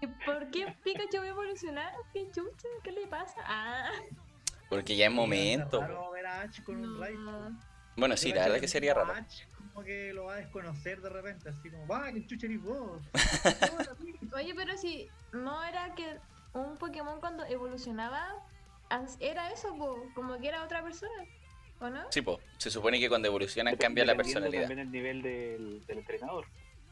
¿Y ¿Por qué Pikachu va a evolucionar? ¿Qué chucha? ¿Qué le pasa? Ah, Porque ya es momento. Es raro ver a Ash con un Raichu. no. Bueno, sí, la verdad que sería raro. Como que lo va a desconocer de repente, así como, va, que chucha eres vos. Oye, pero si no era que un Pokémon cuando evolucionaba era eso, po, como que era otra persona, ¿o no? Sí, po. Se supone que cuando evolucionan cambia la personalidad. También el nivel del, del entrenador,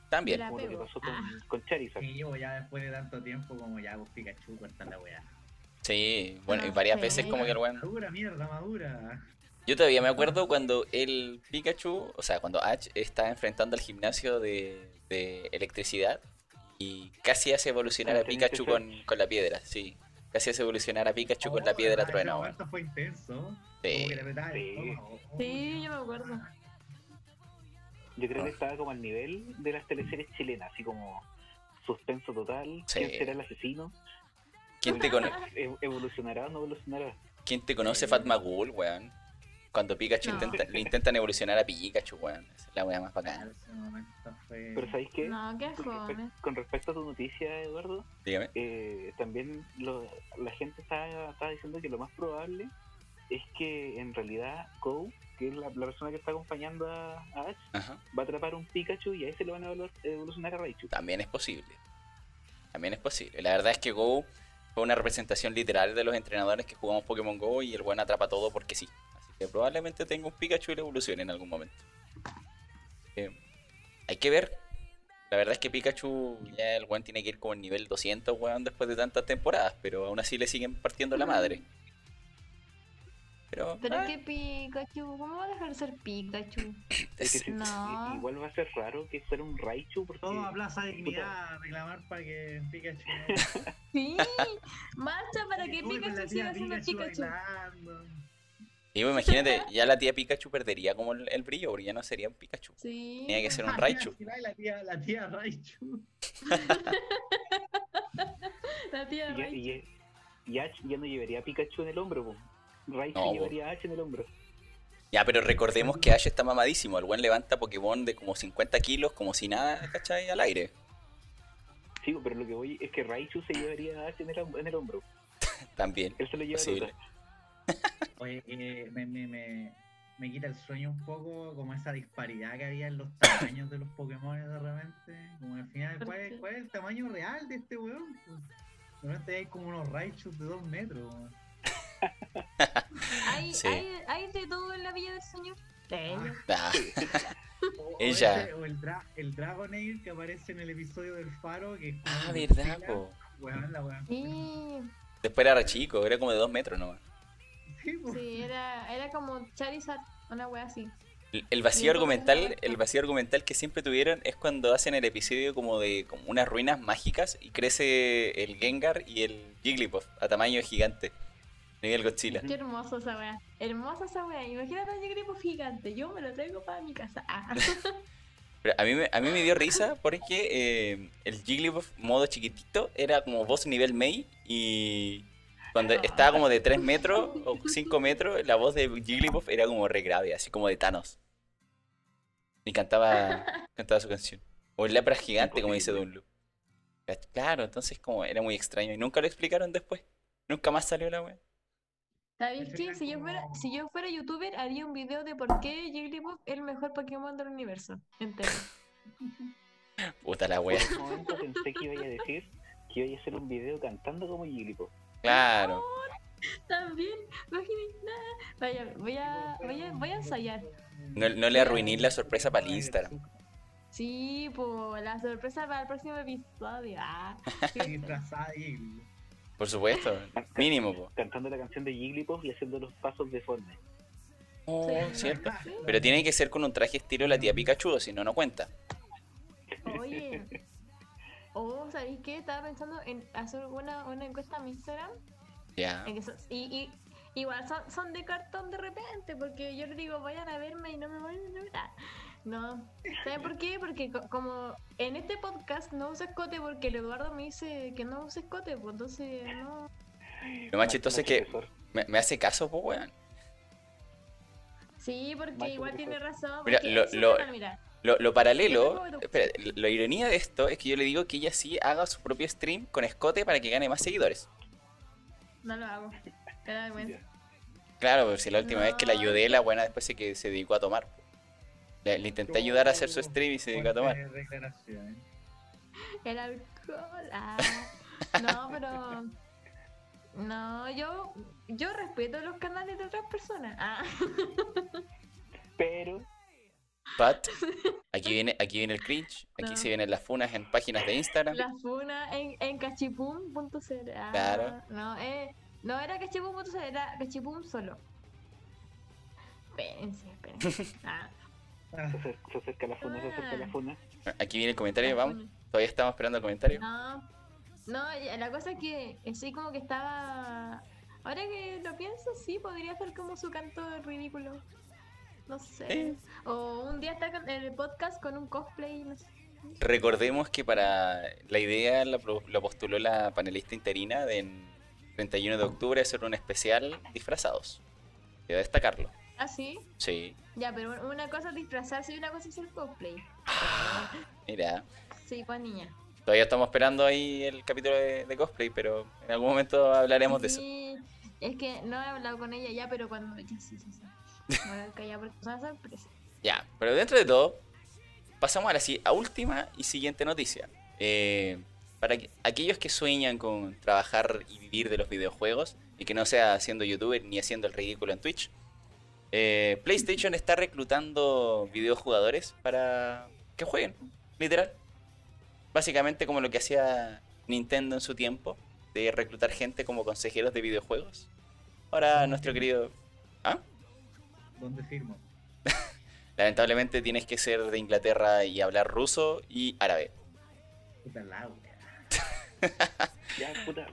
También. Como lo que pasó con, Ah. con Charizard. Y yo ya después de tanto tiempo, como ya, vos Pikachu, corta la weá. Sí, bueno, y No varias veces como que el weón. Madura, mierda, madura. Yo todavía me acuerdo cuando el Pikachu, o sea, cuando Ash estaba enfrentando al gimnasio de, de electricidad y casi hace evolucionar a Pikachu con, con la piedra, sí. Casi hace evolucionar a Pikachu con la Oh, piedra ese weón. momento fue intenso. Sí. Sí. Oh, yo me acuerdo. Yo creo que Ah. estaba como al nivel de las teleseries chilenas, así como suspenso total. Sí. ¿Quién será el asesino? ¿Quién te, cono- ¿E- ¿Evolucionará o no evolucionará? ¿Quién te conoce Fatmagul, weón? Cuando Pikachu No. intenta, le intentan evolucionar a Pikachu, weón. Esa es la weá más bacana. Fue. Pero ¿sabéis qué? No, qué Con, respe- fome. con respecto a tu noticia, Eduardo, Dígame. eh, también lo- la gente está, está diciendo que lo más probable es que en realidad Go, que es la, la persona que está acompañando a, a Ash, Ajá. va a atrapar un Pikachu y a ese lo van a evolu- evolucionar a Raichu. También es posible. También es posible. La verdad es que Go fue una representación literal de los entrenadores que jugamos Pokémon Go y el weón atrapa todo porque sí. Que probablemente tenga un Pikachu y le evolucione en algún momento. Eh, hay que ver. La verdad es que Pikachu ya el weón tiene que ir como en nivel 200, weón, después de tantas temporadas, pero aún así le siguen partiendo la madre. Pero, Pero ah, que Pikachu, ¿cómo va a dejar de ser Pikachu? Es que si- No. igual va a ser raro que fuera un Raichu porque Todo a Plaza Dignidad a reclamar para que Pikachu. Sí, marcha para que Uy, la Pikachu siga siendo Pikachu. bailando. Y pues, imagínate, ya la tía Pikachu perdería como el, el brillo, porque ya no sería un Pikachu. Sí. Tenía que ser un Ah, Raichu. La tía, la tía Raichu. La tía Raichu. y, y Ash ya no llevaría a Pikachu en el hombro, po. Raichu No, po. llevaría a Ash en el hombro. Ya, pero recordemos que Ash está mamadísimo. El buen levanta Pokémon de como 50 kilos, como si nada, ¿cachai? Al aire. Sí, pero lo que voy es que Raichu se llevaría a Ash en el, en el hombro. También. Él se lo lleva. Oye, eh, me, me, me, me quita el sueño un poco como esa disparidad que había en los tamaños de los Pokémon de repente. Como al final, ¿Por ¿cuál, es- cuál es el tamaño real de este weón? Pues, De repente hay como unos Raichus de dos metros. weón. ¿Hay, Sí. hay, hay de todo en la Villa del Señor? Bello. Ah, O, o Ella. ese- o el, dra el Dragonair que aparece en el episodio del Faro. Que es ah, verdad, po. Weón, la weón. Sí, Después era chico, era como de 2 metros nomás. Sí, po. sí, era, era como Charizard, una wea así. El- vacío argumental, el vacío argumental que siempre tuvieron es cuando hacen el episodio como de como unas ruinas mágicas y crece el Gengar y el Jigglypuff a tamaño gigante. Nivel Godzilla. Qué hermoso esa wea. Hermosa esa wea. Imagínate un Jigglypuff gigante. Yo me lo traigo para mi casa. Ah. Pero a mí me, a mí me dio risa porque eh, el Jigglypuff modo chiquitito era como voz nivel Mei y cuando estaba como de 3 metros o 5 metros la voz de Jigglypuff era como re grave, así como de Thanos. Y cantaba, cantaba su canción. O el lepra gigante, como dice Dunlu. Claro, entonces como era muy extraño y nunca lo explicaron después. Nunca más salió la wea. ¿Sabéis qué? Si yo, fuera, si yo fuera youtuber, haría un video de por qué Jigglypuff es el mejor Pokémon del universo. Entero. Puta la wea. un momento pensé que iba a decir que iba a hacer un video cantando como Jigglypuff. Claro. También, imagínate nada. Vaya, voy a, voy a, voy a ensayar. No, no le arruiné la sorpresa para el Instagram. Sí, pues la sorpresa para el próximo episodio. Ah. Por supuesto. Mínimo, po. Cantando la canción de Jigglypuff y haciendo los pasos de Fortnite. Oh, Sí. cierto. Pero tiene que ser con un traje estilo la tía Pikachu, si no, no cuenta. Oye. Oh, ¿sabéis qué? Estaba pensando en hacer una, una encuesta a mi Instagram. Ya. en que son- y, y igual son, son de cartón de repente, porque yo les digo, vayan a verme y no me vayan a ver. No. ¿Saben por qué? Porque co- como en este podcast no uso escote porque el Eduardo me dice que no use escote, pues entonces no. Lo más chistoso es que me, me hace caso, pues, weón. Sí, porque Macho igual tiene razón. Mira, lo- lo-. Lo, lo paralelo, espera, la ironía de esto es que yo le digo que ella sí haga su propio stream con escote para que gane más seguidores. No lo hago. Vergüenza. Claro, porque si la última vez que la No, ayudé, la buena después se, que se dedicó a tomar. Le, le intenté ayudar a hacer su stream y se dedicó a tomar. El alcohol. ah. No, pero. No, yo, yo respeto los canales de otras personas. Ah. Pero But, aquí viene, aquí viene el cringe, aquí No. se vienen las funas en páginas de Instagram. La funa en, en cachipum.cl. Ah, Claro. No, eh, no era cachipum.cl, era cachipum solo. Espérense, espérense. Ah, Ah, se acerca, la funa, se acerca la funa. Aquí viene el comentario, vamos. Todavía estamos esperando el comentario. No, no, la cosa es que sí como que estaba... Ahora que lo pienso, sí, podría ser como su canto ridículo. No sé. O un día está en el podcast con un cosplay, no sé. Recordemos que para la idea la, la postuló la panelista interina de en 31 de octubre hacer un especial disfrazados. Quiero destacarlo. Ah, sí. Sí, Ya, pero una cosa es disfrazarse y una cosa es el cosplay. mira. Sí, pues niña. Todavía estamos esperando ahí el capítulo de, de cosplay, pero en algún momento hablaremos de eso. Sí, es que no he hablado con ella ya, pero cuando. Ya, sí, sí, sí. Sorpresa. Ya, pero dentro de todo, pasamos a la si- a última y siguiente noticia. Eh, para que- aquellos que sueñan con trabajar y vivir de los videojuegos y que no sea siendo youtuber ni haciendo el ridículo en Twitch, Eh, PlayStation está reclutando videojugadores para que jueguen, literal. Básicamente como lo que hacía Nintendo en su tiempo, de reclutar gente como consejeros de videojuegos. Ahora nuestro querido... ¿Ah? ¿Dónde firmo? Lamentablemente tienes que ser de Inglaterra y hablar ruso y árabe. Puta la. Ya, puta.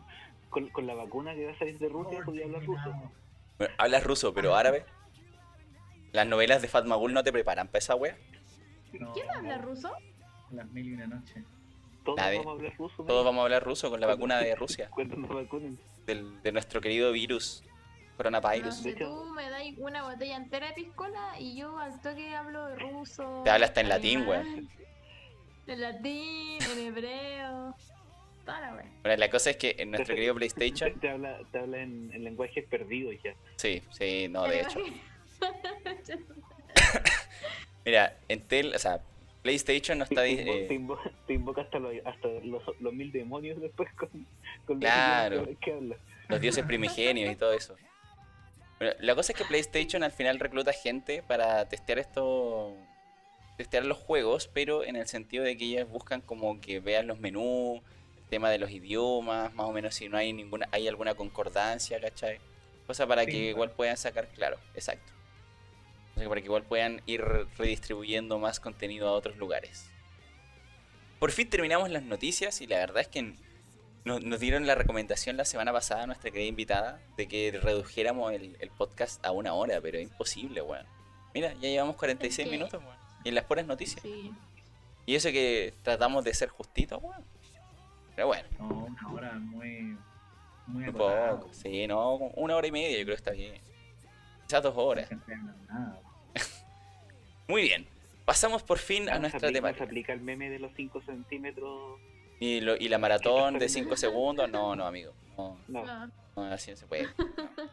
Con, con la vacuna que va a salir de Rusia, podía hablar ruso. Bueno, hablas ruso, pero árabe. Las novelas de Fatmagul no te preparan para esa wea. No, ¿Quién habla ruso? Las mil y una noche. Todos Nadie. vamos a hablar ruso. Todos vamos a hablar ruso con la vacuna de Rusia, Cuando nos vacunen. del- de nuestro querido virus, coronavirus. Si tú me das una botella entera de piscola y yo al toque hablo ruso. Te habla hasta en latín, alemán, En latín, en hebreo. Toda la wea. Bueno, la cosa es que en nuestro querido Te, PlayStation, te habla, te habla en, en lenguajes perdidos ya. sí, sí, no, de hecho. Mira, Entel, o sea, PlayStation no está. Te, invo- eh, te invo- te invoca hasta, los, hasta los, los mil demonios después con, con los Claro. idiomas que habla. los dioses primigenios y todo eso. Bueno, la cosa es que PlayStation al final recluta gente para testear esto, testear los juegos, pero en el sentido de que ellas buscan como que vean los menús, el tema de los idiomas, más o menos si no hay ninguna, hay alguna concordancia, ¿cachai? Cosa para Sí, que claro. igual puedan sacar, claro, exacto. O sea, para que igual puedan ir redistribuyendo más contenido a otros lugares. Por fin terminamos las noticias y la verdad es que nos, nos dieron la recomendación la semana pasada a nuestra querida invitada de que redujéramos el, el podcast a una hora, pero es imposible, weón. Mira, ya llevamos 46 Es que- minutos, weón. Y en las puras noticias. Sí. Y eso que tratamos de ser justitos, weón. Pero bueno, No, una hora muy. Muy un poco. Sí, no, una hora y media yo creo que está bien. Quizás dos horas. No. Muy bien. Pasamos por fin a No se nuestra temática. aplica el meme de los 5 centímetros. Y, lo- y la maratón de 5 segundos, no, no, amigo. No, No, así no se puede.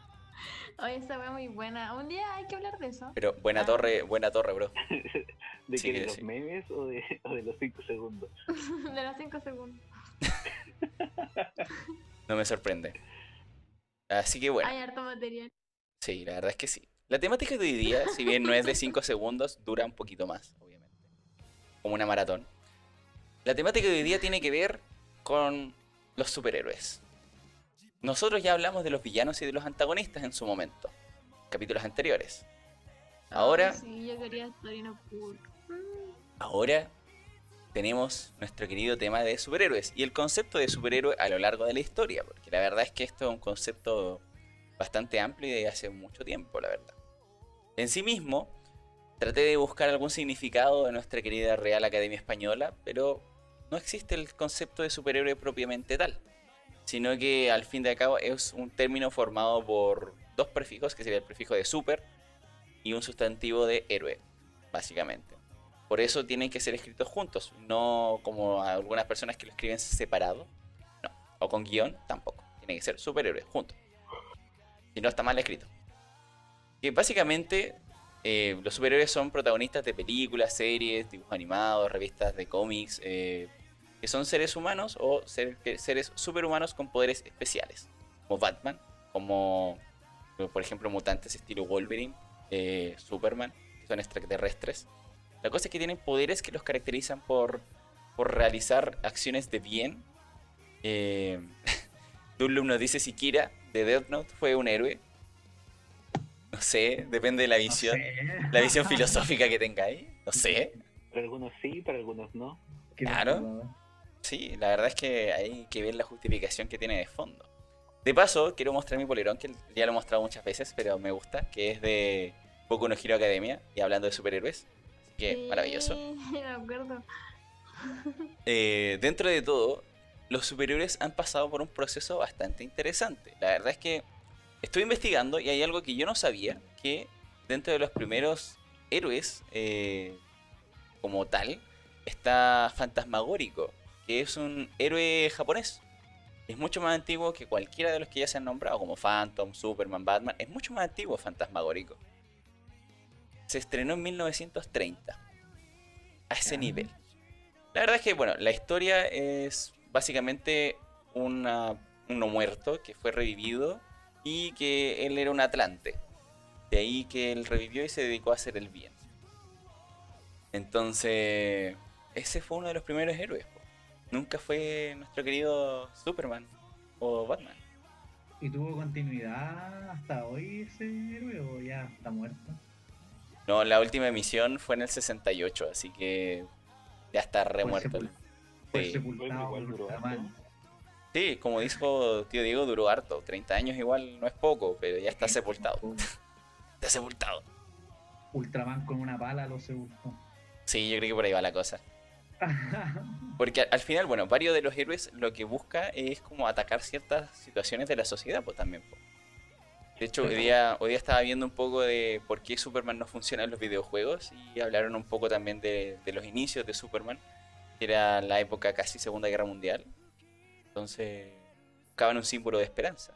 Oye, esa wea muy buena. Un día hay que hablar de eso. Pero buena Ah. torre, buena torre, bro. ¿de Sí, que de los sí. memes o de, o de los 5 segundos? de los 5 segundos. No me sorprende. Así que bueno. Hay harto material. Sí, la verdad es que sí. La temática de hoy día, si bien no es de 5 segundos, dura un poquito más, obviamente. Como una maratón. La temática de hoy día tiene que ver con los superhéroes. Nosotros ya hablamos de los villanos y de los antagonistas en su momento. Capítulos anteriores. Ahora- sí, yo quería. Mm, Ahora tenemos nuestro querido tema de superhéroes y el concepto de superhéroe a lo largo de la historia, porque la verdad es que esto es un concepto bastante amplio y de hace mucho tiempo, la verdad. En sí mismo, traté de buscar algún significado de nuestra querida Real Academia Española, pero no existe el concepto de superhéroe propiamente tal, sino que al fin de cabo es un término formado por dos prefijos, que sería el prefijo de super y un sustantivo de héroe, básicamente. Por eso tienen que ser escritos juntos, no como algunas personas que lo escriben separado. No, o con guion tampoco. Tienen que ser superhéroes juntos. Si no está mal escrito. Que básicamente eh, los superhéroes son protagonistas de películas, series, dibujos animados, revistas de cómics, eh, que son seres humanos o seres superhumanos con poderes especiales. Como Batman, como por ejemplo mutantes estilo Wolverine, eh, Superman, que son extraterrestres. La cosa es que tienen poderes que los caracterizan por, por realizar acciones de bien. Eh, nos dice si Kira de Death Note fue un héroe. No sé, depende de la No visión. sé. La visión filosófica que tengáis. No sé. Para algunos sí, para algunos no. Claro. Sí, la verdad es que hay que ver la justificación que tiene de fondo. De paso, quiero mostrar mi polerón, que ya lo he mostrado muchas veces, pero me gusta, que es de Boku no Hero Academia, y hablando de superhéroes. Así que, sí, maravilloso. me acuerdo. Eh, dentro de todo, los superhéroes han pasado por un proceso bastante interesante. La verdad es que estoy investigando y hay algo que yo no sabía, que dentro de los primeros héroes eh, como tal está Fantasmagórico, que es un héroe japonés. Es mucho más antiguo que cualquiera de los que ya se han nombrado, como Phantom, Superman, Batman. Es mucho más antiguo Fantasmagórico. Se estrenó en 1930. A ese Ya. nivel. La verdad es que, bueno, la historia es básicamente una, uno muerto que fue revivido y que él era un atlante. De ahí que él revivió y se dedicó a hacer el bien. Entonces, ese fue uno de los primeros héroes. po. Nunca fue nuestro querido Superman o Batman. ¿Y tuvo continuidad hasta hoy ese héroe o ya está muerto? No, la última emisión fue en el 68, así que ya está remuerto. Fue sepultado. Sí, como dijo tío Diego, duró harto. 30 años igual no es poco, pero ya está sepultado. Está sepultado. Ultraman con una pala lo sepultó. Sí, yo creo que por ahí va la cosa. Porque al, al final, bueno, varios de los héroes lo que busca es como atacar ciertas situaciones de la sociedad, pues también. po. De hecho, hoy día, hoy día estaba viendo un poco de por qué Superman no funciona en los videojuegos y hablaron un poco también de, de los inicios de Superman, que era la época casi Segunda Guerra Mundial. Entonces, buscaban un símbolo de esperanza.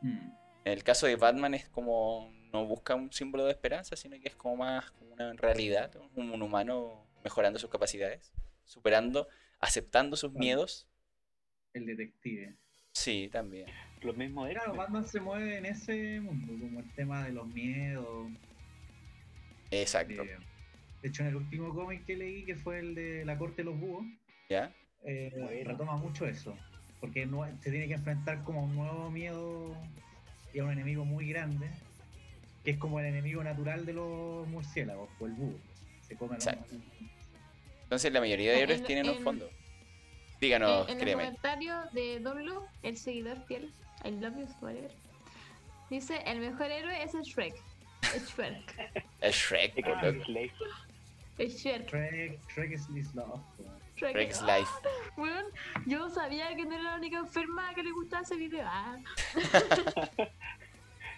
Mm. En el caso de Batman es como no busca un símbolo de esperanza, sino que es como más como una realidad, un, un humano mejorando sus capacidades, superando, aceptando sus miedos. El detective. Sí, también. Mismos Claro, X-Men. Batman se mueve en ese mundo, como el tema de los miedos. Exacto. eh, de hecho, en el último cómic que leí, que fue el de La Corte de los Búhos, ¿Ya? Eh, retoma mucho eso. Porque no, se tiene que enfrentar como a un nuevo miedo y a un enemigo muy grande, que es como el enemigo natural de los murciélagos, o el búho. Se come Exacto. Entonces la mayoría de En- héroes tienen un en- fondo. Díganos, en, en el comentario de Doblo, el seguidor fiel, I love you, dice: El mejor héroe es el Shrek. El Shrek. El Shrek. El Shrek. Shrek, Shrek is is love. Shrek's Ah, Life. weón, yo sabía que no era la única enferma que le gustaba ese video. Ah,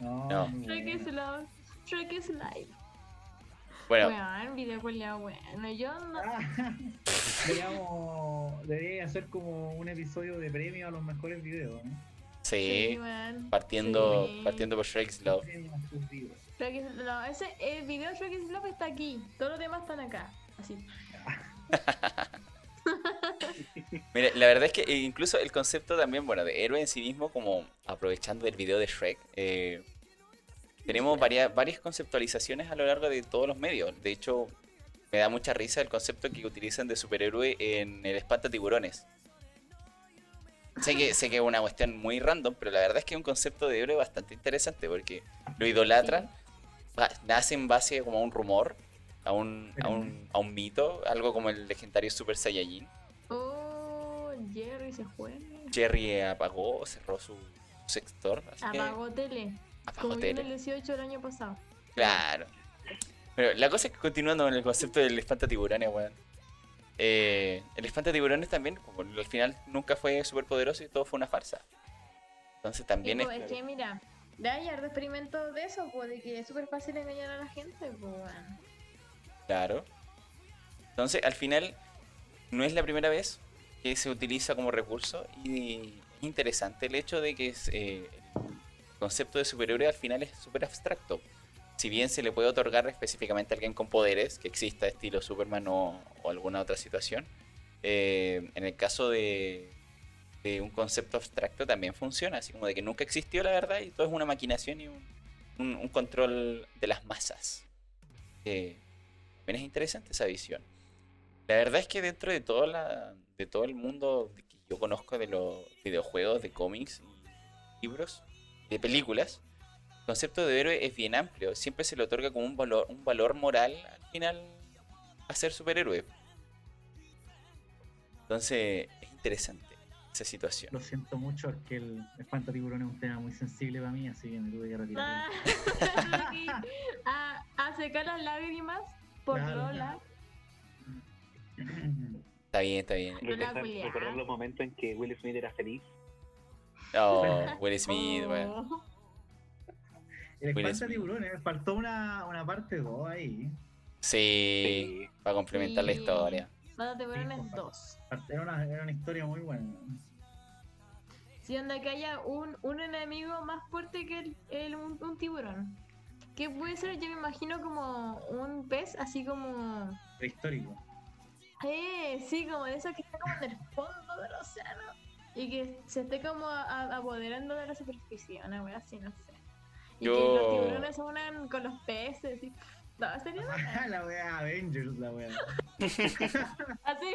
No, No. bueno. love. Life. Bueno, Weón, video culiao, bueno. Yo no. Ah, Deberíamos, debería hacer como un episodio de premio a los mejores videos. ¿no? sí, partiendo, Sí. partiendo por Shrek's Love. Premio a sus videos. Shrek is- no, ese, el video Shrek is love está aquí. Todos los demás están acá. Así. Mira, la verdad es que eh, incluso el concepto también, bueno, de héroe en sí mismo, como aprovechando el video de Shrek, eh, tenemos varias, varias conceptualizaciones a lo largo de todos los medios. De hecho, me da mucha risa el concepto que utilizan de superhéroe en el espanta tiburones. Sé que, sé que es una cuestión muy random, pero la verdad es que es un concepto de héroe bastante interesante porque lo idolatran, nace en base como a un rumor, a un, a un, a un mito, algo como el legendario Super Saiyajin. Oh, Jerry se fue. Jerry apagó, cerró su sector. Así que Apagó tele. apagó Como tele. el 18 el año pasado. Claro. Pero la cosa es que continuando con el concepto del espantatiburones, weón. Eh, el espantatiburones también, como al final nunca fue súper poderoso y todo fue una farsa. Entonces también Y, es. pues, es que mira, de hay harto experimentos de eso, pues de que es súper fácil engañar a la gente, pues weón. Claro. Entonces, al final, no es la primera vez que se utiliza como recurso y es interesante el hecho de que eh, el concepto de superhéroe al final es súper abstracto. Si bien se le puede otorgar específicamente a alguien con poderes, que exista estilo Superman o, o alguna otra situación, eh, en el caso de, de un concepto abstracto también funciona, así como de que nunca existió la verdad y todo es una maquinación y un control de las masas. Eh, también es interesante esa visión. La verdad es que dentro de, toda la, de todo el mundo que yo conozco de los videojuegos, de cómics, libros, de películas, el concepto de héroe es bien amplio. Siempre se le otorga como un valor, un valor moral al final a ser superhéroe. Entonces es interesante esa situación. Lo siento mucho, es que el espantatiburón es un tema muy sensible para mí, así que me tuve que retirar. Ah, a, a secar las lágrimas por Claro. Lola. Está bien, está bien. Recordar, los momentos en que Will Smith era feliz. Oh, Will Smith, Oh. weón. El Will espantatiburón, eh, faltó una, una parte 2 ahí. Sí, Sí. para complementar la Sí. historia. Sí, por favor. dos. Era una, era una historia muy buena. Si onda que haya un, un enemigo más fuerte que el, el- un, un tiburón. ¿Qué puede ser? Yo me imagino como un pez, así como. Prehistórico. Eh, sí, como de esos que está como en el fondo del océano. Y que se esté como a- a- apoderando de la superficie, una wea así, no sé. Y Yo- que los tiburones se unan con los peces. Y... No, sería la wea Avengers, la wea. así.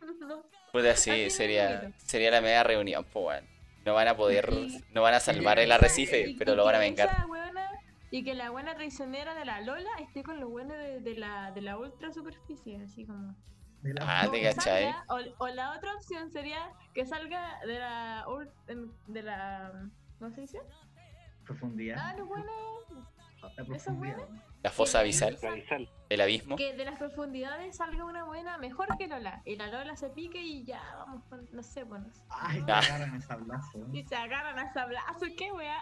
mismo. Puta, Así sería, sería la media reunión, pues, weón. No van a poder, Y- no van a salvar el arrecife, Y- pero y lo van a vengar. esa weona- y que la buena traicionera de la Lola esté con los buenos de, de la, de la ultra superficie, así como. De la Ah, te cachai. O, o la otra opción sería que salga de la. de la ¿Cómo se dice? profundidad. Ah, los buenos. Esos buenos. La fosa abisal, el abismo. Que de las profundidades salga una buena mejor que Lola. Y la Lola se pique y ya, vamos, con- no sé, bueno. Ay, Ah. te agarran esa sablazo. Y se agarran a sablazo, qué wea.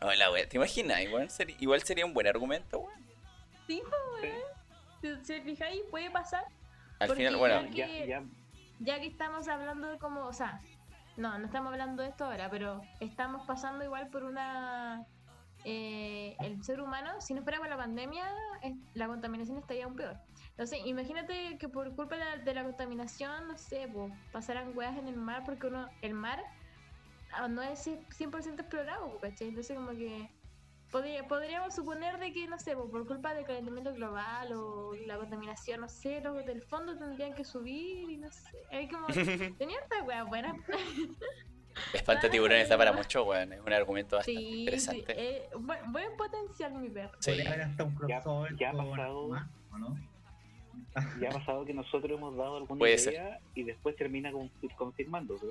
Hola, weón. ¿Te imaginas? Igual sería, igual sería un buen argumento, weón. Sí, pues, weón. Si, si fijáis, puede pasar. Al final, bueno, ya- Ya, ya, Ya que estamos hablando de como, o sea, no, no estamos hablando de esto ahora, pero estamos pasando igual por una... eh, el ser humano, si no fuera por la pandemia, la contaminación estaría aún peor. Entonces, imagínate que por culpa de la, de la contaminación, no sé, pues, pasaran weas en el mar, porque uno, el mar ah, no es 100% explorado, ¿cachai? Entonces, como que podría- podríamos suponer de que, no sé, pues, por culpa del calentamiento global o la contaminación, no sé, los del fondo tendrían que subir y no sé. Hay como. Tenía esta wea buena. espanta tiburones da para mucho, weón. Es un argumento bastante Sí, sí. interesante. eh, buen, buen potencial, mi perro. Sí. Hasta un Ya- ya ha pasado. más, ¿o no? ya ha pasado que nosotros hemos dado alguna Puede idea y después termina con- confirmándose.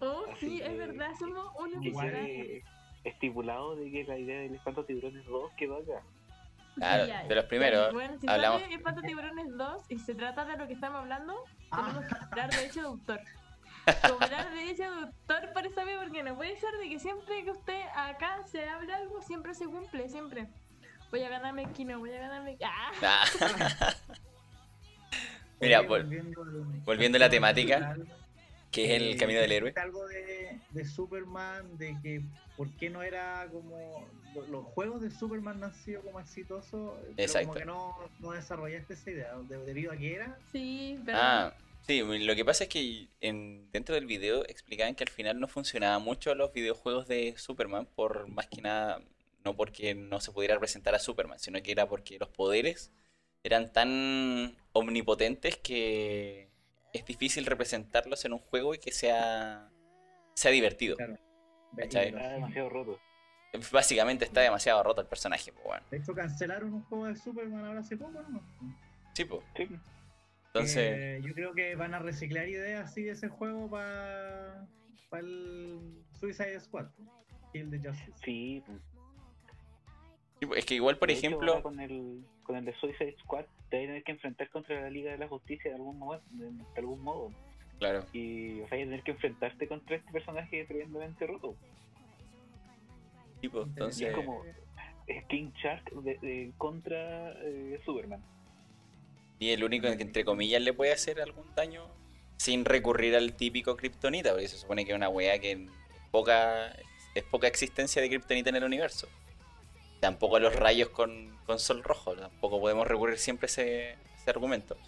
Oh, Así sí, es que- verdad, somos un Que estipulado de que la idea del espanto tiburones 2 quedó acá. Claro, Ya, de los primeros. Bueno, si hablamos- sale Espanto Tiburones 2 y se trata de lo que estamos hablando, tenemos que cobrar derecho de autor. Cobrar de autor por esa vez, porque no puede ser de que siempre que usted acá se habla algo, siempre se cumple, siempre. Voy a ganarme aquí, no voy a ganarme. ¡Ah! Ah, Mira, vol- volviendo, a la temática, que es el eh, camino del héroe. algo de, de Superman, de que por qué no era como. lo- Los juegos de Superman no han sido como exitosos, pero Exacto. como que no, no desarrollaste esa idea, de- debido a que era. Sí, pero. Ah, sí, lo que pasa es que en, dentro del video explicaban que al final no funcionaban mucho los videojuegos de Superman, por más que nada, no porque no se pudiera representar a Superman, sino que era porque los poderes eran tan omnipotentes que es difícil representarlos en un juego y que sea, sea divertido. Está demasiado roto. Básicamente está demasiado roto el personaje, pues bueno. De hecho, cancelaron un juego de Superman ahora hace poco, ¿no? Sí, pues. Sí. Entonces, Eh, yo creo que van a reciclar ideas así de ese juego para el Suicide Squad, Kill the Justice. Sí, pues. sí, pues, es que igual, por De hecho, ejemplo, con el, con el de Suicide Squad te vas a tener que enfrentar contra la Liga de la Justicia de algún modo. De, de algún modo. claro, Y vas a tener que enfrentarte contra este personaje tremendamente roto. sí, pues, Y entonces, es como King Shark de, de- contra eh, Superman. Y el único que entre comillas le puede hacer algún daño sin recurrir al típico Kryptonita, porque se supone que es una weá que es poca, es poca existencia de Kryptonita en el universo. Tampoco a los rayos con, con sol rojo, tampoco podemos recurrir siempre a ese, ese argumento.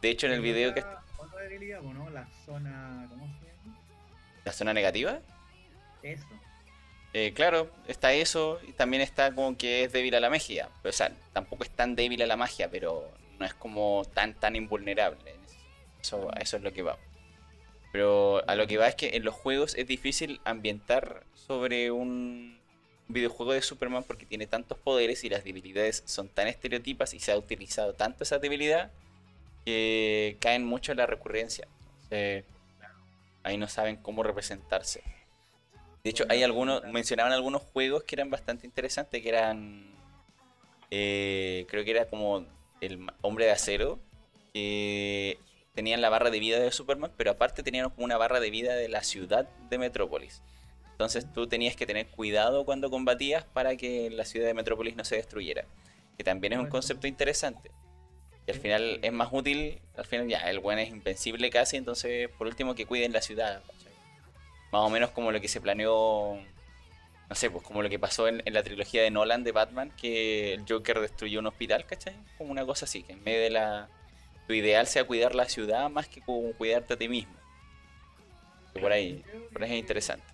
De hecho, en el video que Otra, otra debilidad, pues, ¿no? La zona. ¿Cómo se llama? la zona negativa, Eso. eh, claro, está eso y también está como que es débil a la magia. O sea, tampoco es tan débil a la magia, pero no es como tan tan invulnerable. Eso, eso es lo que va. Pero a lo que va es que en los juegos es difícil ambientar sobre un videojuego de Superman porque tiene tantos poderes y las debilidades son tan estereotipas y se ha utilizado tanto esa debilidad que caen mucho en la recurrencia. Ahí no saben cómo representarse. De hecho, hay algunos, mencionaban algunos juegos que eran bastante interesantes, que eran, eh, creo que era como el Hombre de Acero, que tenían la barra de vida de Superman, pero aparte tenían como una barra de vida de la ciudad de Metrópolis. Entonces tú tenías que tener cuidado cuando combatías para que la ciudad de Metrópolis no se destruyera. Que también es un concepto interesante. Y al final es más útil, al final ya, el buen es invencible casi, entonces por último que cuiden la ciudad. ¿cachai? Más o menos como lo que se planeó, no sé, pues como lo que pasó en, en la trilogía de Nolan de Batman, que el Joker destruyó un hospital, ¿cachai? Como una cosa así, que en vez de la... Tu ideal sea cuidar la ciudad más que como cuidarte a ti mismo. Que por ahí, por ahí es interesante.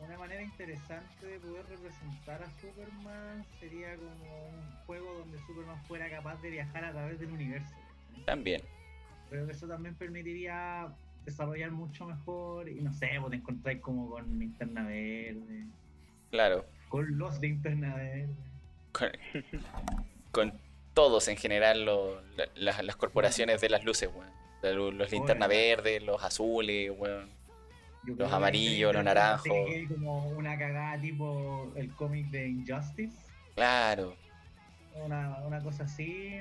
Una manera interesante de poder representar a Superman sería como un juego donde Superman fuera capaz de viajar a través del universo. ¿cachai? También. Creo que eso también permitiría desarrollar mucho mejor y no sé, pues te encontráis como con Linterna Verde, Claro. con los Linterna Verde. Con, con todos en general, lo- la- las, las corporaciones de las luces, weón. Lu- Los linterna Oye. verdes, los azules, weón. Los amarillos, los naranjos. como una cagada tipo el cómic de Injustice, Claro. una, una cosa así.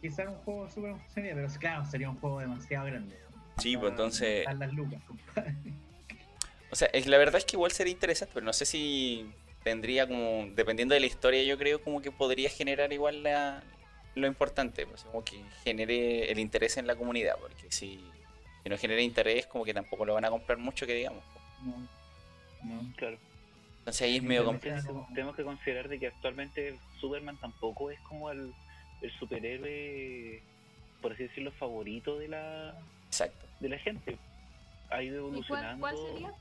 Quizás un juego súper sería, pero claro, sería un juego demasiado grande. Sí, pues entonces. Las lucas, compadre. O sea, es- la verdad es que igual sería interesante, pero no sé si tendría como, dependiendo de la historia, yo creo como que podría generar igual la, lo importante, pues, como que genere el interés en la comunidad, porque si, si no genera interés, como que tampoco lo van a comprar mucho, que digamos. No, no. Claro. Entonces ahí es medio complicado. Tenemos que, considerar de que actualmente Superman tampoco es como el, el superhéroe, por así decirlo, favorito de la, Exacto. de la gente. Ha ido ¿Y cuál, evolucionando. cuál sería?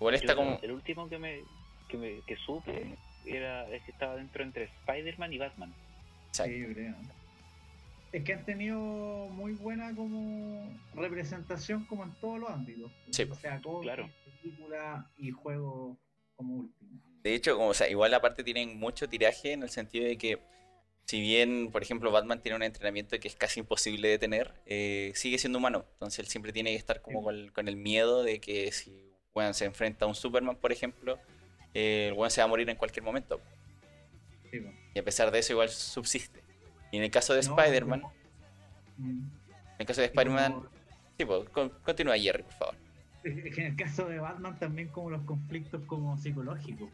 Igual está Yo- como... El último que me, que me que supe era es que estaba dentro entre Spider-Man y Batman. Exacto. Sí, yo creo. Es que han tenido muy buena como representación como en todos los ámbitos. Sí, O sea, cómics, claro. película y juego como último. De hecho, como, o sea, igual aparte tienen mucho tiraje en el sentido de que si bien, por ejemplo, Batman tiene un entrenamiento que es casi imposible de tener, eh, sigue siendo humano. Entonces él siempre tiene que estar como Sí. con, con el miedo de que si bueno, se enfrenta a un Superman, por ejemplo, eh, el weón se va a morir en cualquier momento. Sí. Y a pesar de eso igual subsiste. Y en el caso de No, Spider-Man, Mm. en el caso de Spider-Man, sí, pues, con- continúa Jerry, por favor. es que en el caso de Batman también como los conflictos como psicológicos.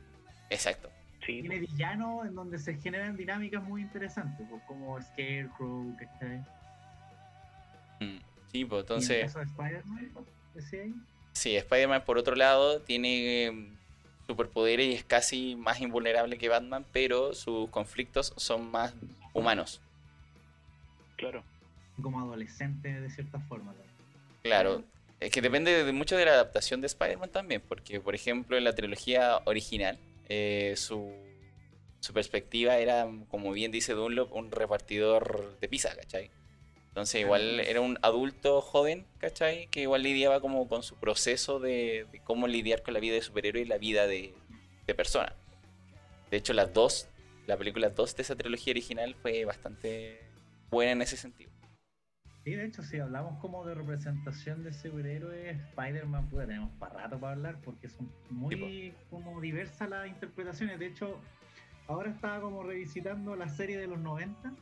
Exacto. Sí, Tiene villanos en donde se generan dinámicas muy interesantes, pues, como Scarecrow, ¿cachai? Mm, Sí, pues Y en el entonces... caso de Spider-Man, decía ahí, Sí, Spider-Man por otro lado tiene eh, superpoderes y es casi más invulnerable que Batman, pero sus conflictos son más humanos. claro. como adolescente de cierta forma. también. Claro, es que depende de mucho de la adaptación de Spider-Man también, porque por ejemplo en la trilogía original eh, su, su perspectiva era, como bien dice Dunlop, un repartidor de pizza, ¿cachai? Entonces igual era un adulto joven, ¿cachai? Que igual lidiaba como con su proceso de, de cómo lidiar con la vida de superhéroe y la vida de, de persona. De hecho, las dos, la película 2 de esa trilogía original fue bastante buena en ese sentido. Sí, de hecho, si hablamos como de representación de superhéroes, Spider-Man, pues tenemos para rato para hablar porque son muy como diversas las interpretaciones. De hecho, ahora estaba como revisitando la serie de los 90,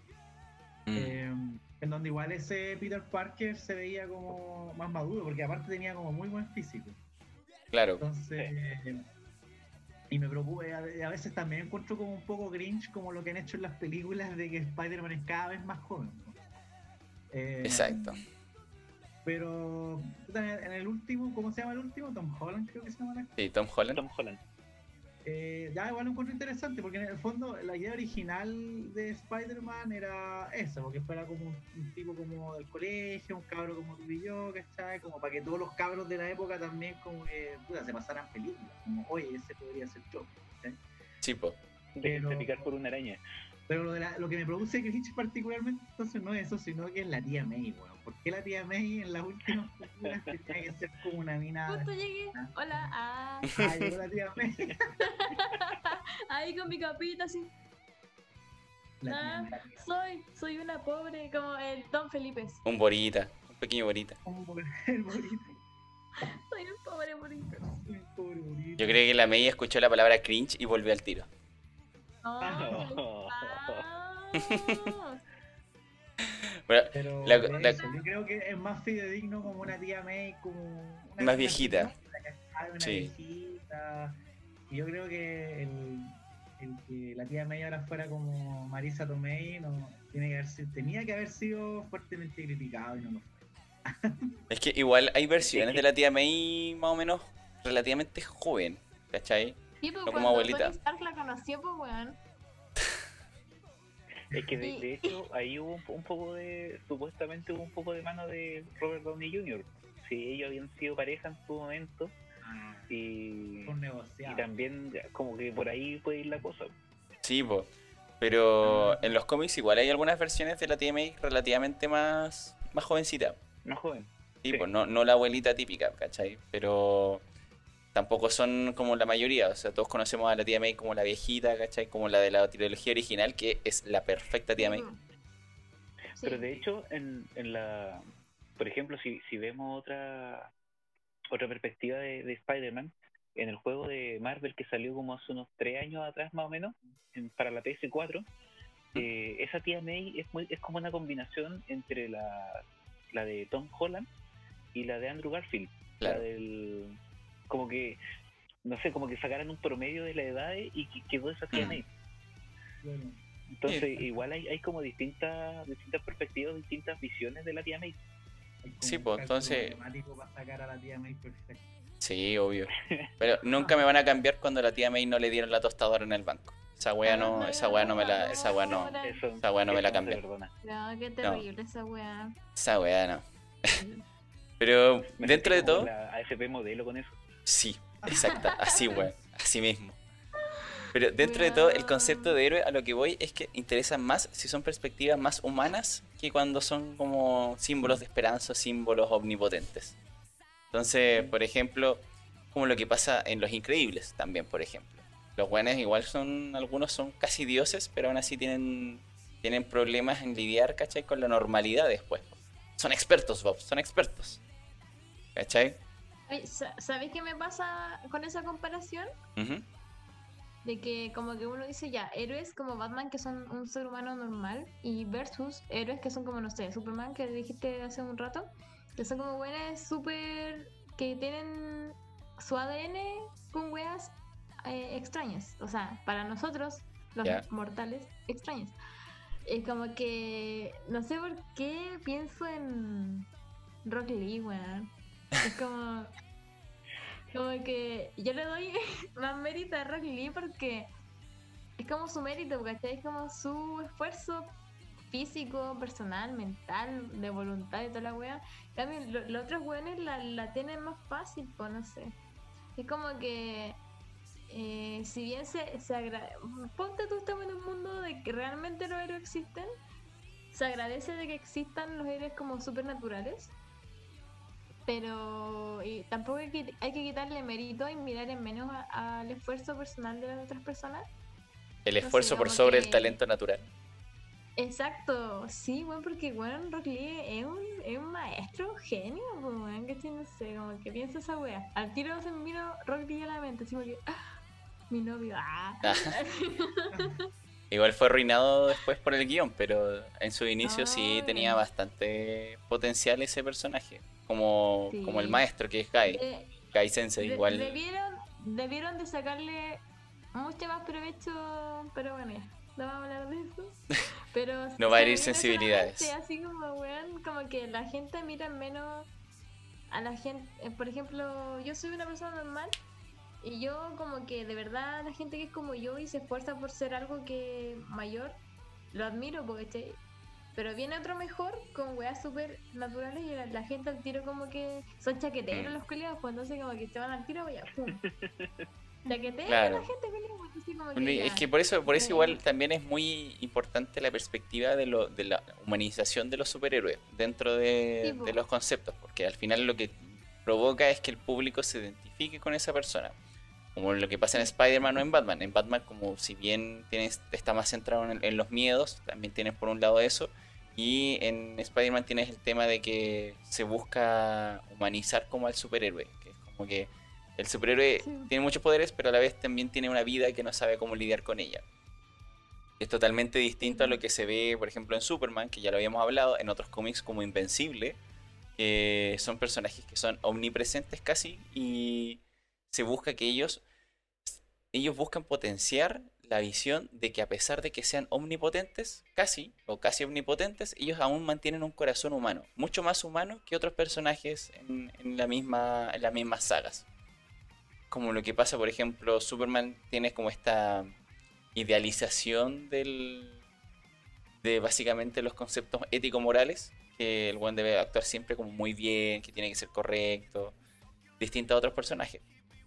Mm, eh, en donde igual ese Peter Parker se veía como más maduro, porque aparte tenía como muy buen físico. claro, Entonces, y me preocupa, a veces también encuentro como un poco cringe como lo que han hecho en las películas de que Spider-Man es cada vez más joven. ¿no? Eh, exacto. Pero en el último, ¿cómo se llama el último? Tom Holland creo que se llama. Sí, Tom Holland. Tom Holland. Eh, ya igual lo encuentro interesante porque en el fondo la idea original de Spider-Man era esa, porque fuera como un, un tipo como del colegio, un cabro como tú y yo, ¿cachai? Como para que todos los cabros de la época también como que puta, se pasaran películas, como oye, ese podría ser yo. ¿cachai? Sí. Déjense Pero- picar por una araña. Pero lo, de la- lo que me produce cringe particularmente entonces no es eso, sino que es la tía May, weón. ¿Por qué la tía May en las últimas películas tenía que ser como una mina... Justo llegué. Hola. Ah, Ah, llegó la tía May. ahí con mi capita así. La tía Ah, soy, soy una pobre, como el Don Felipe. Un Borita, un pequeño Borita. El bonito. Soy un pobre bonito. Yo creo que la Mei escuchó la palabra cringe y volvió al tiro. No. ah. Pero, Pero La- por la- eso, yo creo que es más fidedigno como una tía May, como una Más viejita. ¿cachai? Una Sí. viejita. Y yo creo que el, el que la tía May ahora fuera como Marisa Tomei no tiene que haber tenía que haber sido fuertemente criticado y no lo fue. es que igual hay versiones de la tía Mei más o menos relativamente joven, ¿cachai? Sí, pues No como abuelita. Tony Stark la conoció, pues weón. Es que de, Y- de hecho ahí hubo un, un poco de, supuestamente hubo un poco de mano de Robert Downey Jr. Si ellos habían sido pareja en su momento, Ah, Y, Un y también como que por ahí puede ir la cosa. Sí, po. Pero en los cómics igual hay algunas versiones de la TMA relativamente más, más jovencita. Más joven. Sí, Sí. pues no, no la abuelita típica, ¿cachai? Pero tampoco son como la mayoría. O sea, todos conocemos a la tía May como la viejita, ¿cachai? Como la de la trilogía original, que es la perfecta tía May. Sí. Pero de hecho, en, en la. Por ejemplo, si, si vemos otra otra perspectiva de, de Spider-Man, en el juego de Marvel que salió como hace unos tres años atrás, más o menos, en- para la PS4, eh, esa tía May es, muy, es como una combinación entre la, la de Tom Holland y la de Andrew Garfield. Claro. La del. Como que. No sé, como que sacaran un promedio de la edad y que quedó esa tía Mm. May. Claro. Entonces, Sí. igual hay, hay como distintas distintas perspectivas, distintas visiones de la tía May. Sí, pues, entonces- matemático para sacar a la tía May perfecta. Sí, obvio. Pero nunca me van a cambiar cuando la tía May no le dieron la tostadora en el banco. Esa wea no, esa wea no me la, esa wea no, Esa weá no me la cambia. No, qué terrible esa weá. esa wea no. Pero dentro de todo, La AFP modelo con eso. Sí, exacta, así weón, así mismo. Pero dentro de todo, el concepto de héroe a lo que voy es que interesan más si son perspectivas más humanas que cuando son como símbolos de esperanza, símbolos omnipotentes. Entonces, por ejemplo, como lo que pasa en Los Increíbles también, por ejemplo. Los buenos igual son, algunos son casi dioses, pero aún así tienen, tienen problemas en lidiar, ¿cachai? Con la normalidad después. Son expertos, Bob, son expertos. ¿Cachai? ¿Sabéis qué me pasa con esa comparación? De que como que uno dice ya, héroes como Batman que son un ser humano normal y versus héroes que son como, no sé, Superman que dijiste hace un rato, que son como buenas súper... que tienen su ADN con weas eh, extrañas. O sea, para nosotros, los mortales, extrañas. Es como que, no sé por qué pienso en Rock Lee, weón. Es como... Como que yo le doy más mérito a Rock Lee porque es como su mérito, ¿cachai? Es como su esfuerzo físico, personal, mental, de voluntad y toda la wea. Lo- los otros weones la, la tienen más fácil, pues no sé. Es como que eh, si bien se, se agra- ponte tú estamos en un mundo de que realmente los héroes existen, se agradece de que existan los héroes como supernaturales. Pero y tampoco hay que, hay que quitarle mérito y mirar en menos al esfuerzo personal de las otras personas. El No esfuerzo por sobre el talento natural. Exacto, sí, bueno, porque bueno, Rock Lee es un, es un maestro genio, pues, weón, que no sé, como que piensa esa wea. Al tiro se me vino Rock Lee a la mente, así como que, ah, mi novio, ah. Igual fue arruinado después por el guion, pero en su inicio sí tenía bastante potencial ese personaje. Como, Sí. como el maestro que es Guy. De- Guy Sensei, de- igual. debieron, debieron de sacarle mucho más provecho, pero bueno, ya, no vamos a hablar de eso. Pero No va a herir sensibilidades. Así como, weón, como que la gente mira menos a la gente. eh, Por ejemplo, yo soy una persona normal y yo como que de verdad la gente que es como yo y se esfuerza por ser algo que mayor, lo admiro porque. Pero viene otro mejor con weas súper naturales y la, la gente al tiro como que son chaqueteros Mm. los colegas, pues entonces como que se van al tiro y ya, pum. Chaqueteros Claro. la gente colega, pues como que Es ya. que por eso, por eso Sí. igual también es muy importante la perspectiva de, lo, de la humanización de los superhéroes dentro de, Sí, de los conceptos, porque al final lo que provoca es que el público se identifique con esa persona. Como lo que pasa en Spider-Man o en Batman. En Batman, como si bien tienes, está más centrado en, en los miedos, también tienes por un lado eso. Y en Spider-Man tienes el tema de que se busca humanizar como al superhéroe. Que es como que el superhéroe Sí. tiene muchos poderes, pero a la vez también tiene una vida que no sabe cómo lidiar con ella. Es totalmente distinto a lo que se ve, por ejemplo, en Superman, que ya lo habíamos hablado, en otros cómics como Invencible, que son personajes que son omnipresentes casi y se busca que ellos ellos buscan potenciar la visión de que a pesar de que sean omnipotentes, casi o casi omnipotentes, ellos aún mantienen un corazón humano, mucho más humano que otros personajes en, la misma en las mismas sagas. Como lo que pasa, por ejemplo, Superman tiene como esta idealización del de básicamente los conceptos ético-morales, que el buen debe actuar siempre como muy bien, que tiene que ser correcto, distinto a otros personajes.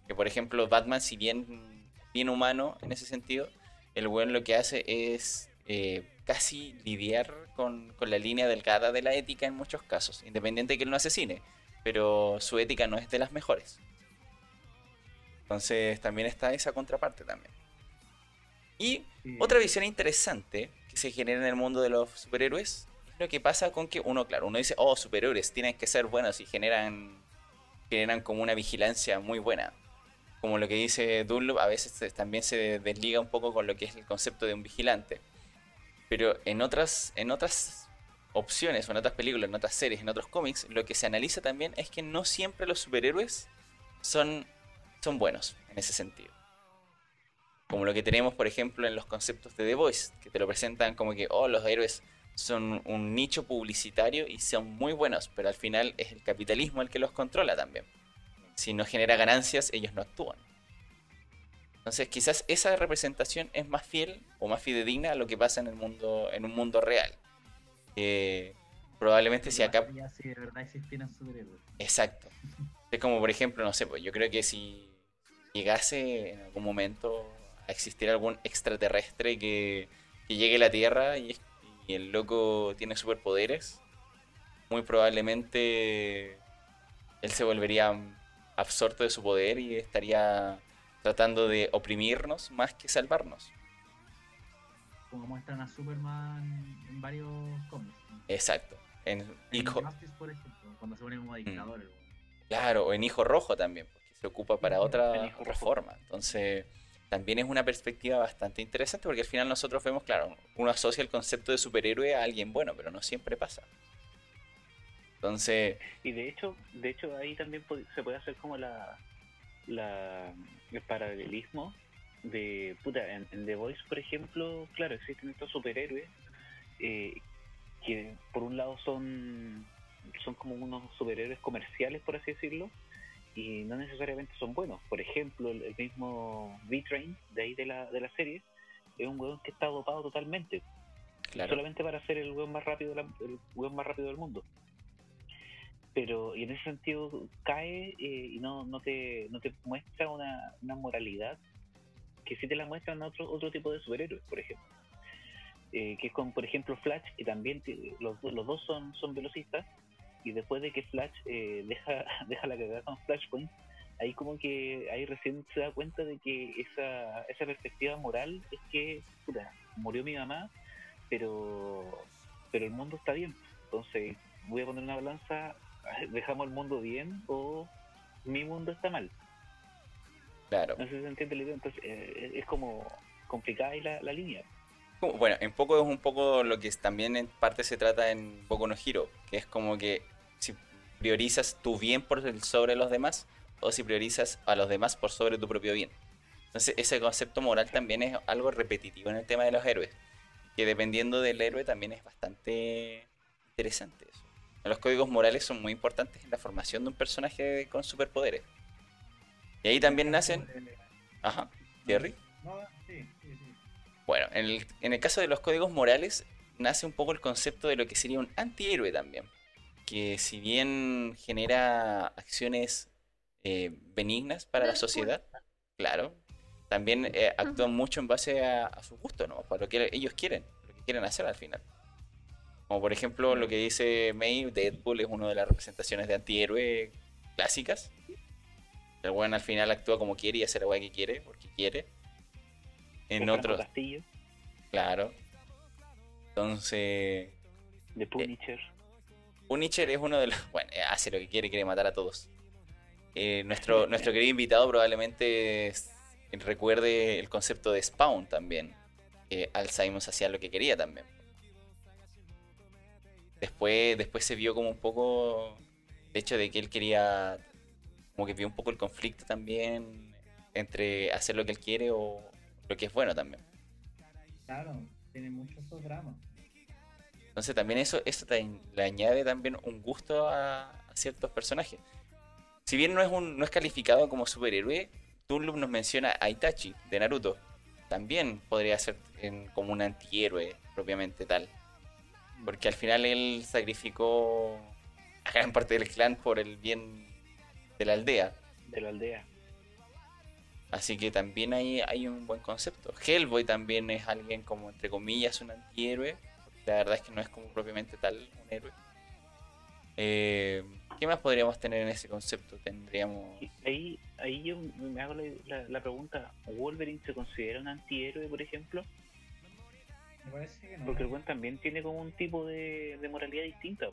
Que por ejemplo, Batman, si bien bien humano en ese sentido, el weón lo que hace es eh, casi lidiar con, con la línea delgada de la ética en muchos casos, independiente de que él no asesine, pero su ética no es de las mejores. Entonces también está esa contraparte también. Y Sí. otra visión interesante que se genera en el mundo de los superhéroes es lo que pasa con que uno, claro, uno dice, oh, superhéroes tienen que ser buenos y generan, generan como una vigilancia muy buena. Como lo que dice Dunlop, a veces también se desliga un poco con lo que es el concepto de un vigilante. Pero en otras, en otras opciones, o en otras películas, en otras series, en otros cómics, lo que se analiza también es que no siempre los superhéroes son, son buenos en ese sentido. Como lo que tenemos, por ejemplo, en los conceptos de The Voice, que te lo presentan como que, oh, los héroes son un nicho publicitario y son muy buenos, pero al final es el capitalismo el que los controla también. Si no genera ganancias, ellos no actúan. Entonces, quizás esa representación es más fiel o más fidedigna a lo que pasa en el mundo, en un mundo real. Que probablemente si acá si de verdad existieran superhéroes. Exacto. Es como, por ejemplo, no sé, pues yo creo que si llegase en algún momento a existir algún extraterrestre que, que llegue a la Tierra y, y el loco tiene superpoderes, muy probablemente él se volvería absorto de su poder y estaría tratando de oprimirnos más que salvarnos. Como muestran a Superman en varios cómics. ¿no? Exacto. En En Hijo, por ejemplo, cuando se pone como dictador. weón. Claro, o en Hijo Rojo también, porque se ocupa para otra, en Hijo otra Rojo. forma. Entonces, también es una perspectiva bastante interesante porque al final nosotros vemos, claro, uno asocia el concepto de superhéroe a alguien bueno, pero no siempre pasa. Entonces, Y de hecho, de hecho ahí también se puede hacer como la, la el paralelismo de puta en, en The Voice, por ejemplo, claro, existen estos superhéroes eh, que por un lado son son como unos superhéroes comerciales, por así decirlo, y no necesariamente son buenos. Por ejemplo, el, el mismo V-Train de ahí de la, de la serie es un weón que está dopado totalmente claro, solamente para ser el weón más rápido el weón más rápido del mundo pero y en ese sentido cae eh, y no, no te no te muestra una, una moralidad que sí te la muestran otro otro tipo de superhéroes por ejemplo. Eh, que es con por ejemplo Flash que también los, los dos son son velocistas y después de que Flash eh, deja deja la cagada con Flashpoint ahí como que ahí recién se da cuenta de que esa, esa perspectiva moral es que puta, murió mi mamá pero pero el mundo está bien. Entonces voy a poner una balanza dejamos el mundo bien o mi mundo está mal claro. no sé si se entiende la idea entonces eh, es como complicada ahí la, la línea Bueno, en poco es un poco lo que también en parte se trata en Boku no Hero, que es como que si priorizas tu bien por el sobre los demás o si priorizas a los demás por sobre tu propio bien. Entonces ese concepto moral también es algo repetitivo en el tema de los héroes, que dependiendo del héroe también es bastante interesante eso. Los códigos morales son muy importantes en la formación de un personaje con superpoderes. Y ahí también nacen... Ajá, sí. Bueno, en el, en el caso de los códigos morales, nace un poco el concepto de lo que sería un antihéroe también. Que si bien genera acciones eh, benignas para la sociedad, claro, también eh, actúan mucho en base a, a su gusto, ¿no? Para lo que ellos quieren, lo que quieren hacer al final. Como por ejemplo lo que dice May, Deadpool es una de las representaciones de antihéroe clásicas. El weón al final actúa como quiere y hace la weá que quiere, porque quiere. En otros, Castillo Claro. Entonces, de Punisher Punisher es uno de los. Bueno, eh, hace lo que quiere, quiere matar a todos. Eh, nuestro, nuestro querido invitado probablemente recuerde el concepto de Spawn también. Que Al Simons hacía lo que quería también. Después, después se vio como un poco el hecho de que él quería. Como que vio un poco el conflicto también entre hacer lo que él quiere o lo que es bueno también. Claro, tiene muchos esos dramas. Entonces también eso, eso te- le añade también un gusto a, a ciertos personajes. Si bien no es, un, no es calificado como superhéroe, Tunlup nos menciona a Itachi de Naruto. También podría ser en- como un antihéroe propiamente tal. Porque al final él sacrificó a gran parte del clan por el bien de la aldea. de la aldea Así que también ahí hay un buen concepto. Hellboy también es alguien como, entre comillas, un antihéroe. La verdad es que no es como propiamente tal un héroe. Eh, ¿Qué más podríamos tener en ese concepto? Tendríamos... Ahí, ahí yo me hago la, la, la pregunta, ¿Wolverine se considera un antihéroe, por ejemplo? Porque el buen también tiene como un tipo de, moralidad distinta.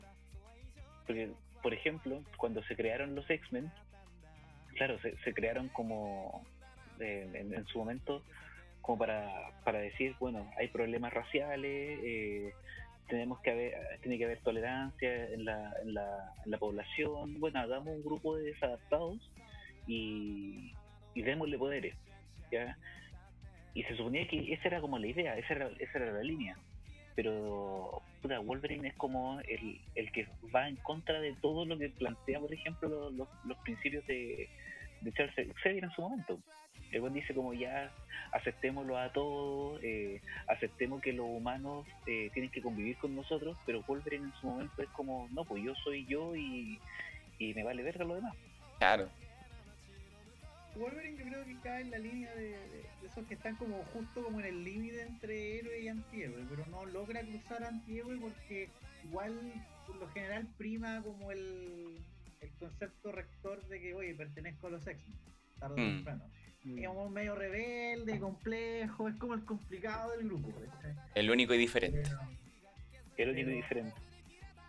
Porque, por ejemplo, cuando se crearon los X-Men, claro, se, crearon como en, en su momento como para, para decir, bueno, hay problemas raciales, eh, tenemos que haber, tiene que haber tolerancia en la, en la, en la población, bueno, hagamos un grupo de desadaptados y, y démosle poderes, ¿ya? Y se suponía que esa era como la idea, esa era, esa era la línea. Pero puta, Wolverine es como el, el que va en contra de todo lo que plantea, por ejemplo, los, los, principios de, de Charles Xavier en su momento. El buen dice como ya aceptémoslo a todos, eh, aceptemos que los humanos eh, tienen que convivir con nosotros, pero Wolverine en su momento es como, no, pues yo soy yo y, y me vale verga lo demás. Claro. Wolverine yo creo que cae en la línea de, de- de esos que están como justo como en el límite entre héroe y antihéroe, pero no logra cruzar antihéroe porque igual por lo general prima como el, el concepto rector de que oye pertenezco a los X-Men, tarde o Mm. temprano. Es como medio rebelde, complejo, es como el complicado del grupo. El único y diferente. Pero El único y diferente.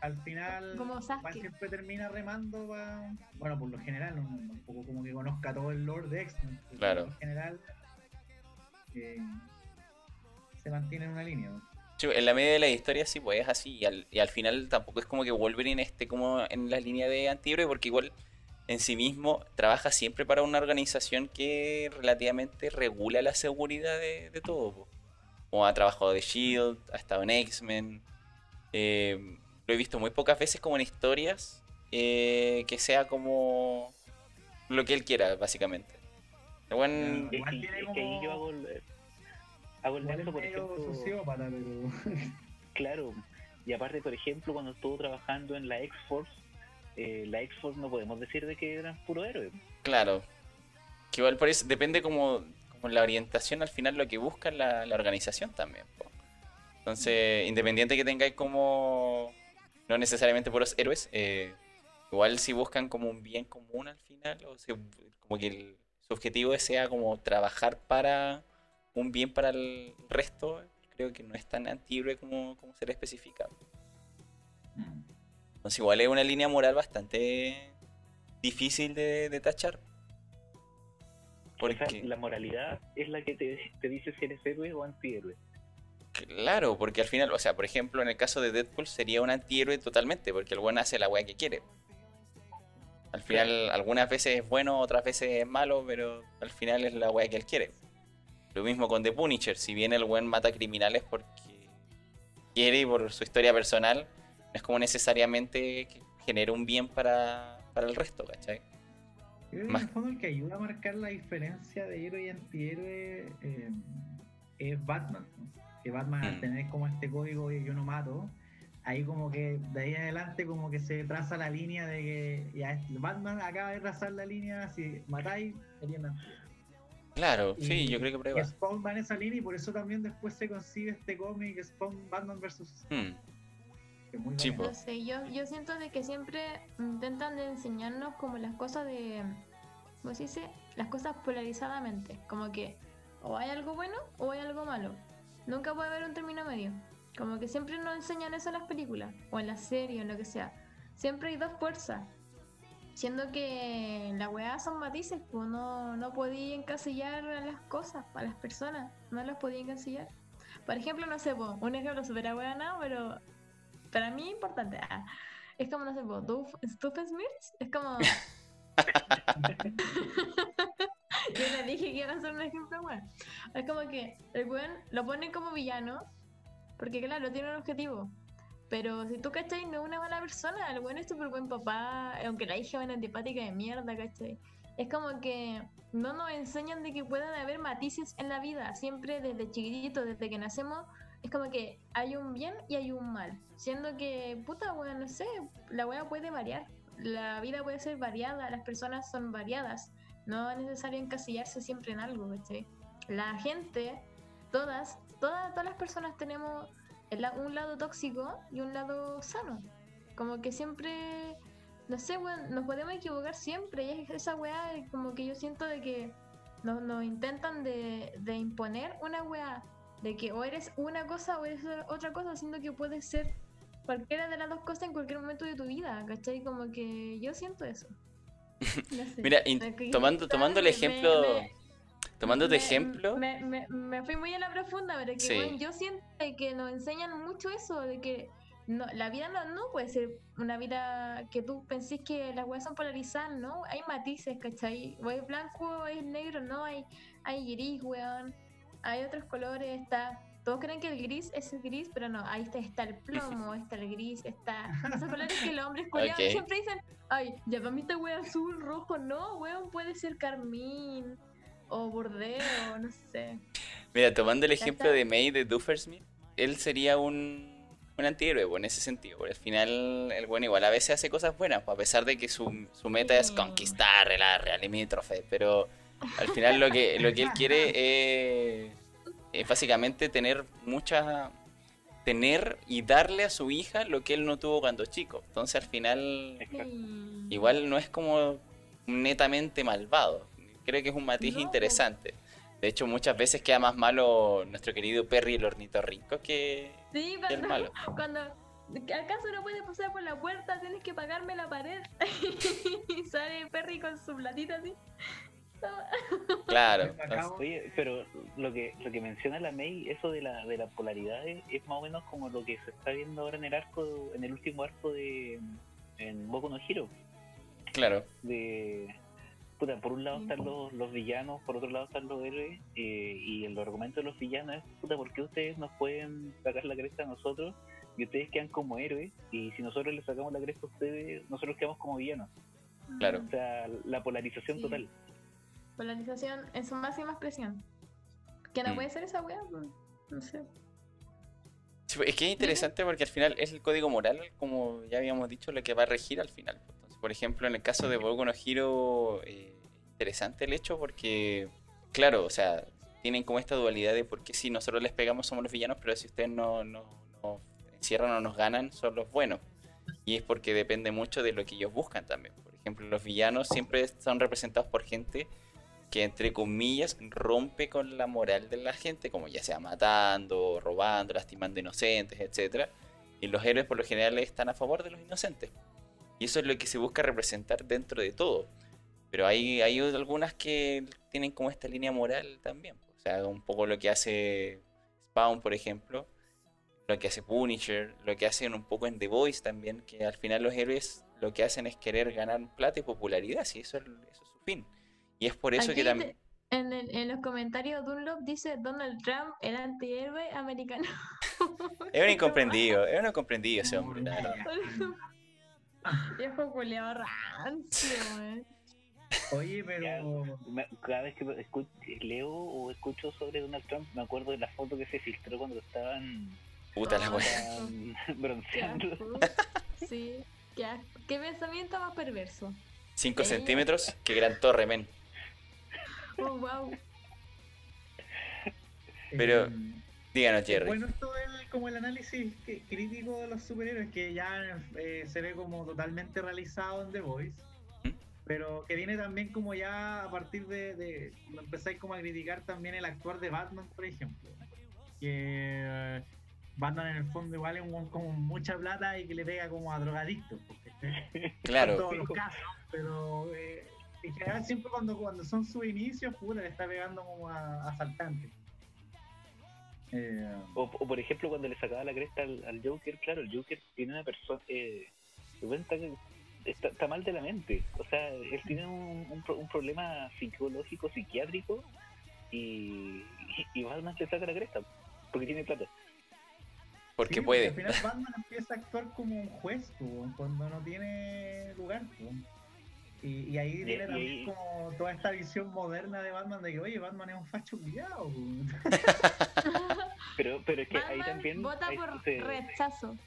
Al final Como siempre termina remando pa- bueno por lo general no, no- tampoco como que conozca todo el lore de X-Men Claro. lo general eh, se mantiene en una línea ¿no? Sí, en la media de la historia sí, pues es así. Y al, y al final tampoco es como que Wolverine esté como en la línea de antihéroe, porque igual en sí mismo trabaja siempre para una organización que relativamente regula la seguridad de, de todo. po. Como ha trabajado de Shield, ha estado en X-Men. eh, lo he visto muy pocas veces como en historias eh, que sea como lo que él quiera, básicamente. Buen- Igual Es que, tiene es que ahí yo hago el, hago el nexo, por ejemplo, pero claro, y aparte, por ejemplo, cuando estuvo trabajando en la X-Force, eh, la X-Force no podemos decir de que eran puro héroe. Claro. Que igual por eso depende como, como la orientación al final lo que busca la, la organización también. po. Entonces, independiente que tengáis como no necesariamente puros héroes, eh, igual si buscan como un bien común al final, o si- como que el- su objetivo sea como trabajar para un bien para el resto, creo que no es tan antihéroe como, como se le especifica. Entonces igual es una línea moral bastante difícil de, de tachar. O sea, Porque, la moralidad es la que te, te dice si eres héroe o antihéroe. Claro, porque al final, o sea, por ejemplo, en el caso de Deadpool sería un antihéroe totalmente, porque el buen hace la weá que quiere. Al final, algunas veces es bueno, otras veces es malo, pero al final es la weá que él quiere. Lo mismo con The Punisher, si bien el buen mata criminales porque quiere y por su historia personal, no es como necesariamente que genere un bien para, para el resto, ¿cachai? Yo creo que Más- en el fondo el que ayuda a marcar la diferencia de héroe y antihéroe eh, es Batman. ¿no? Que Batman al Mm. tener como este código de yo no mato, ahí como que de ahí en adelante como que se traza la línea de que ya Batman acaba de trazar la línea, si matáis, antihéroes. Claro, Y- sí, yo creo que prueba. Spawn va en esa línea y por eso también después se consigue este cómic Spawn Batman vs. Hmm, que es muy Sí, bacán. No sé, yo, yo siento de que siempre intentan de enseñarnos como las cosas de, ¿cómo se dice? Las cosas polarizadamente, como que o hay algo bueno o hay algo malo. Nunca puede haber un término medio. Como que siempre nos enseñan eso en las películas o en las series o en lo que sea. Siempre hay dos fuerzas. Siendo que la weá son matices, pues no, no podía encasillar a las cosas, a las personas, no las podía encasillar. Por ejemplo, no sé, po, un ejemplo súper no pero para mí importante. ah, es como, no sé, Doof- Doofenshmirtz, es como... Yo le dije que iba a hacer un ejemplo, weón. Es como que el weón lo ponen como villano, porque claro, tiene un objetivo. Pero si tú, ¿cachai? No es una mala persona, el weón es súper buen papá, aunque la hija es una antipática de mierda, ¿cachai? Es como que no nos enseñan de que puedan haber matices en la vida, siempre desde chiquitito, desde que nacemos, es como que hay un bien y hay un mal. Siendo que, puta, weón, no sé, la weá puede variar. La vida puede ser variada, las personas son variadas. No es necesario encasillarse siempre en algo, ¿cachai? La gente, todas, todas, todas las personas tenemos un lado tóxico y un lado sano. Como que siempre, no sé, weón, nos podemos equivocar siempre. Y es esa weá, como que yo siento de que nos, nos intentan de, de imponer una weá. De que o eres una cosa o eres otra cosa, siendo que puedes ser cualquiera de las dos cosas en cualquier momento de tu vida, ¿cachai? Como que yo siento eso. No sé. Mira, tomando, tomando el me- ejemplo, me- tomando tu me- ejemplo, Me, me- me fui muy a la profunda, pero que Sí. weón, yo siento que nos enseñan mucho eso, de que no, la vida no, no puede ser una vida que tú pensés que las weas son polarizadas, ¿no? Hay matices, ¿cachai? O es blanco o es negro, no, hay, hay gris, weón. Hay otros colores, está. Todos creen que el gris es el gris, pero no, ahí está, está el plomo, está el gris, está. Esos colores que los hombres culiados Ok. siempre dicen, ay, ya para mí esta wea azul, rojo, no, weón, puede ser carmín o bordeo, no sé. mira, tomando el ejemplo está. de May de Duffersmith, él sería un, un antihéroe en ese sentido. Porque al final, el bueno igual a veces hace cosas buenas, pues, a pesar de que su, su meta es conquistar la real limítrofe. Pero al final lo que, lo que él quiere es, es básicamente tener mucha tener y darle a su hija lo que él no tuvo cuando chico. Entonces al final Exacto. Mm. igual no es como netamente malvado. Creo que es un matiz No. interesante. De hecho, muchas veces queda más malo nuestro querido Perry el ornitorrinco que, Sí, que el cuando, malo. cuando acaso no puedes pasar por la puerta, tienes que pagarme la pared. y sale Perry con su platita así. Claro. Oye, pero lo que lo que menciona la May, eso de la de la polaridad es, es más o menos como lo que se está viendo ahora en el arco, en el último arco de en Boku no Hero, claro. de puta, por un lado están los, los villanos, por otro lado están los héroes, eh, y el argumento de los villanos es puta, ¿por qué ustedes nos pueden sacar la cresta a nosotros y ustedes quedan como héroes? Y si nosotros les sacamos la cresta a ustedes, nosotros quedamos como villanos. Claro. O sea, la polarización Sí. total. Polarización en su máxima expresión. Que no Mm. puede ser esa pues, no sé. Sí, Es que es interesante porque al final es el código moral, como ya habíamos dicho, lo que va a regir al final. Entonces, por ejemplo, en el caso de Boku no Hero, eh, interesante el hecho porque, claro, o sea, tienen como esta dualidad de por qué si nosotros les pegamos somos los villanos, pero si ustedes no, no, no encierran o nos ganan, son los buenos. Y es porque depende mucho de lo que ellos buscan también. Por ejemplo, los villanos siempre son representados por gente que entre comillas rompe con la moral de la gente, como ya sea matando, robando, lastimando inocentes, etcétera. Y los héroes por lo general están a favor de los inocentes. Y eso es lo que se busca representar dentro de todo. Pero hay, hay algunas que tienen como esta línea moral también. O sea, un poco lo que hace Spawn, por ejemplo, lo que hace Punisher, lo que hacen un poco en The Voice también, que al final los héroes lo que hacen es querer ganar plata y popularidad, si eso, es- eso es su fin. Y es por eso que también... en, el- en los comentarios Dunlop dice Donald Trump, el antihéroe americano. Es un incomprendido, es un incomprendido ese hombre. Viejo culeado rancio. Oye, pero. Cada vez que escu- leo o escucho sobre Donald Trump, me acuerdo de la foto que se filtró cuando estaban, Puta la wea. bronceando. Sí, qué asco. Qué pensamiento más perverso. 5 Ella- centímetros, qué gran torre, men. Oh, wow. Pero- eh, Díganos, Jerry. Bueno, esto es como el análisis que- crítico de los superhéroes que ya eh, se ve como totalmente realizado en The Voice, ¿Mm? pero que viene también como ya a partir de, de cuando empezáis como a criticar también el actuar de Batman, por ejemplo, que eh, Batman en el fondo igual es un con mucha plata y que le pega como a drogadictos, porque Claro, todos los casos, pero eh, en general siempre cuando, cuando son sus inicios, puta, le está pegando como a a asaltantes. Eh, O, o, por ejemplo, cuando le sacaba la cresta al, al Joker, claro, el Joker tiene una persona. Eh, se cuenta que está, está mal de la mente. O sea, él tiene un, un, pro- un problema psicológico, psiquiátrico, y, y Batman le saca la cresta porque tiene plata. porque Sí, puede. Al final Batman empieza a actuar como un juez, cuando no tiene lugar. Y, y ahí Y- viene y también como toda esta visión moderna de Batman de que, oye, Batman es un facho cuidado. Pero, pero es que ahí también. vota ahí por se- rechazo.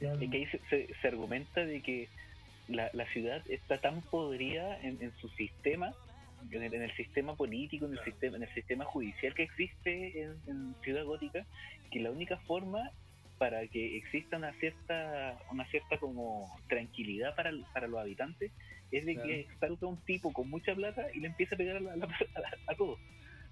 es que ahí se, se- se argumenta de que la, la ciudad está tan podrida en, en su sistema en el, en el sistema político, en el sistema, en el sistema judicial que existe en, en Ciudad Gótica, que la única forma para que exista una cierta, una cierta como tranquilidad para, para los habitantes es de Claro. que salga un tipo con mucha plata y le empiece a pegar a, la- a la- a- a todos.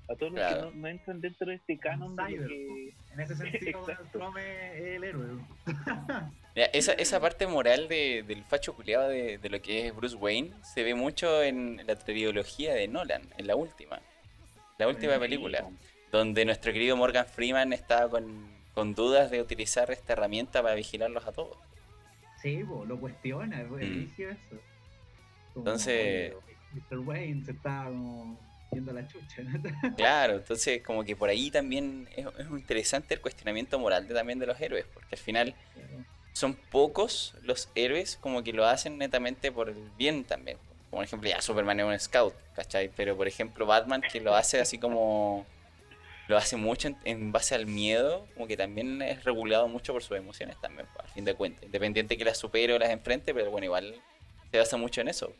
A todos los que no, no entran dentro de este canon de que... En ese sentido. Trump es el héroe. Mira, esa, esa parte moral de- del facho culiado de, de lo que es Bruce Wayne se ve mucho en la trilogía de Nolan, en la última. La última Sí, película, donde nuestro querido Morgan Freeman estaba con, con dudas de utilizar esta herramienta para vigilarlos a todos. Sí, lo cuestiona, es Mm. eso. Entonces- Mr. Wayne se está como yendo a la chucha. Claro, entonces como que por ahí también es, es interesante el cuestionamiento moral de, también de los héroes, porque al final son pocos los héroes como que lo hacen netamente por el bien también. Como por ejemplo, ya Superman es un scout, ¿cachai? Pero por ejemplo Batman que lo hace así como... Lo hace mucho en, en base al miedo, como que también es regulado mucho por sus emociones también, pues, al fin de cuentas. Independiente que las supere o las enfrente, pero bueno, igual se basa mucho en eso.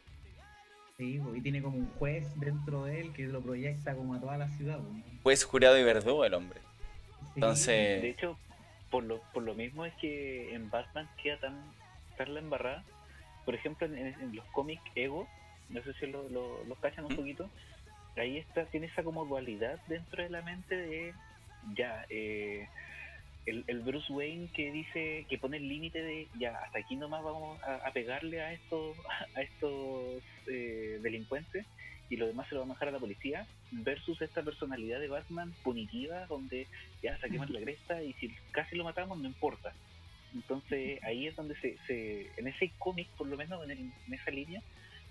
Sí, y tiene como un juez dentro de él que lo proyecta como a toda la ciudad. Pues jurado y verdugo el hombre. Sí, Entonces- De hecho, por lo, por lo mismo es que en Batman queda tan, tan la embarrada. Por ejemplo, en, los cómics Ego, no sé si lo, lo, los cachan un ¿Mm? poquito, ahí está, tiene esa como dualidad dentro de la mente de, ya, eh, el, el Bruce Wayne que dice, que pone el límite de, ya, hasta aquí nomás vamos a, a pegarle a estos, a estos eh, delincuentes y lo demás se lo vamos a dejar a la policía, versus esta personalidad de Batman punitiva, donde ya saquemos la cresta y si casi lo matamos no importa. Entonces ahí es donde se, se en ese cómic, por lo menos en, el- en esa línea,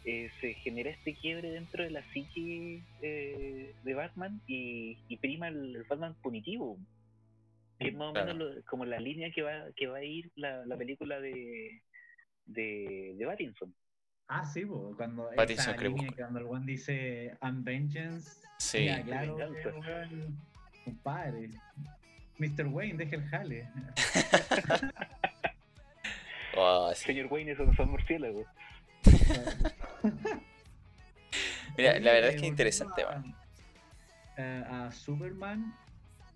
eh, se genera este quiebre dentro de la psique eh, de Batman y, y prima el, el Batman punitivo. Que es más o Claro. menos lo- como la línea que va, que va a ir la, la película de, de, de Pattinson. Ah, sí, po, cuando, Pattinson esa línea cuando el one dice I'm vengeance, Sí. ya, claro, compadre. Mr. Wayne, deja el jale. Oh, sí. Señor Wayne, esos son murciélagos. Mira, la verdad es que es interesante, a- a Superman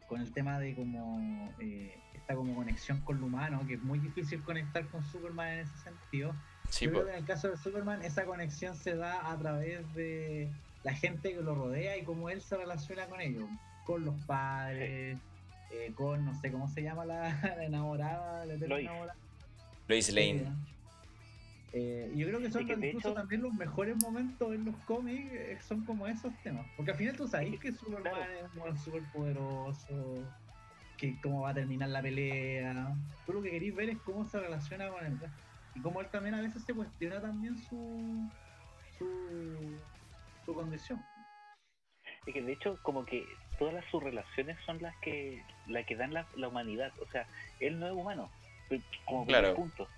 con el tema de como eh, esta como conexión con lo humano, que es muy difícil conectar con Superman en ese sentido. Sí, Yo creo que en el caso de Superman esa conexión se da a través de la gente que lo rodea y cómo él se relaciona con ellos, con los padres, eh, con no sé cómo se llama la, la enamorada, la Lois. enamorada. Lois Lane. Eh, y yo creo que son que incluso hecho- también los mejores momentos en los cómics, eh, son como esos temas. Porque al final tú sabes que Superman Claro. es un súper poderoso, que cómo va a terminar la pelea. Tú lo que querís ver es cómo se relaciona con resto. Y cómo él también a veces se cuestiona también su, su, su condición. Es que de hecho como que todas las sus relaciones son las que las que dan la, la humanidad. O sea, él no es humano, como Claro. punto.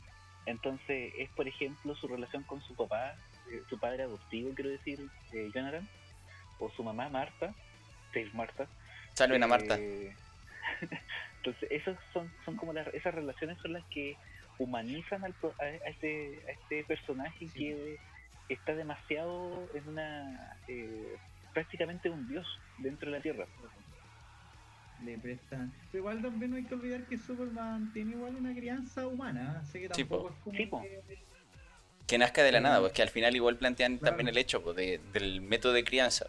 Entonces es por ejemplo su relación con su papá, eh, su padre adoptivo quiero decir, eh, Jonathan, o su mamá Marta, Dave Marta. Salven a Marta. Eh, Entonces, esas son, son como las, esas relaciones son las que humanizan al, a, a este, a este personaje Sí. que está demasiado en una eh, prácticamente un dios dentro de la tierra. Le prestan. Pero igual también no hay que olvidar que Superman tiene igual una crianza humana, así que Sí, tampoco es como Sí, que- Que nazca de la Sí. nada, pues que al final igual plantean Claro. también el hecho pues, de- del método de crianza.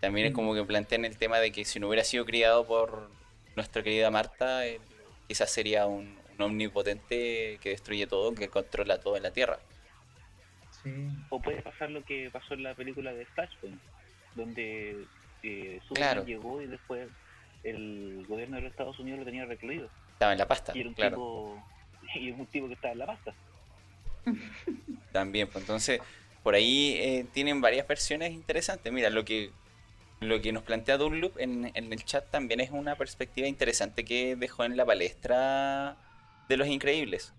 También es Mm. como que plantean el tema de que si no hubiera sido criado por nuestra querida Marta, él quizás sería un, un omnipotente que destruye todo, que controla todo en la Tierra. Sí. O puede pasar lo que pasó en la película de Flashpoint, donde eh, Superman Claro. llegó y después el gobierno de los Estados Unidos lo tenía recluido. Estaba en la pasta, Y era un claro. tipo y un tipo que estaba en la pasta. También, pues entonces, por ahí eh, tienen varias versiones interesantes. Mira, lo que lo que nos plantea Dunloop en, en el chat también es una perspectiva interesante que dejó en la palestra de los increíbles.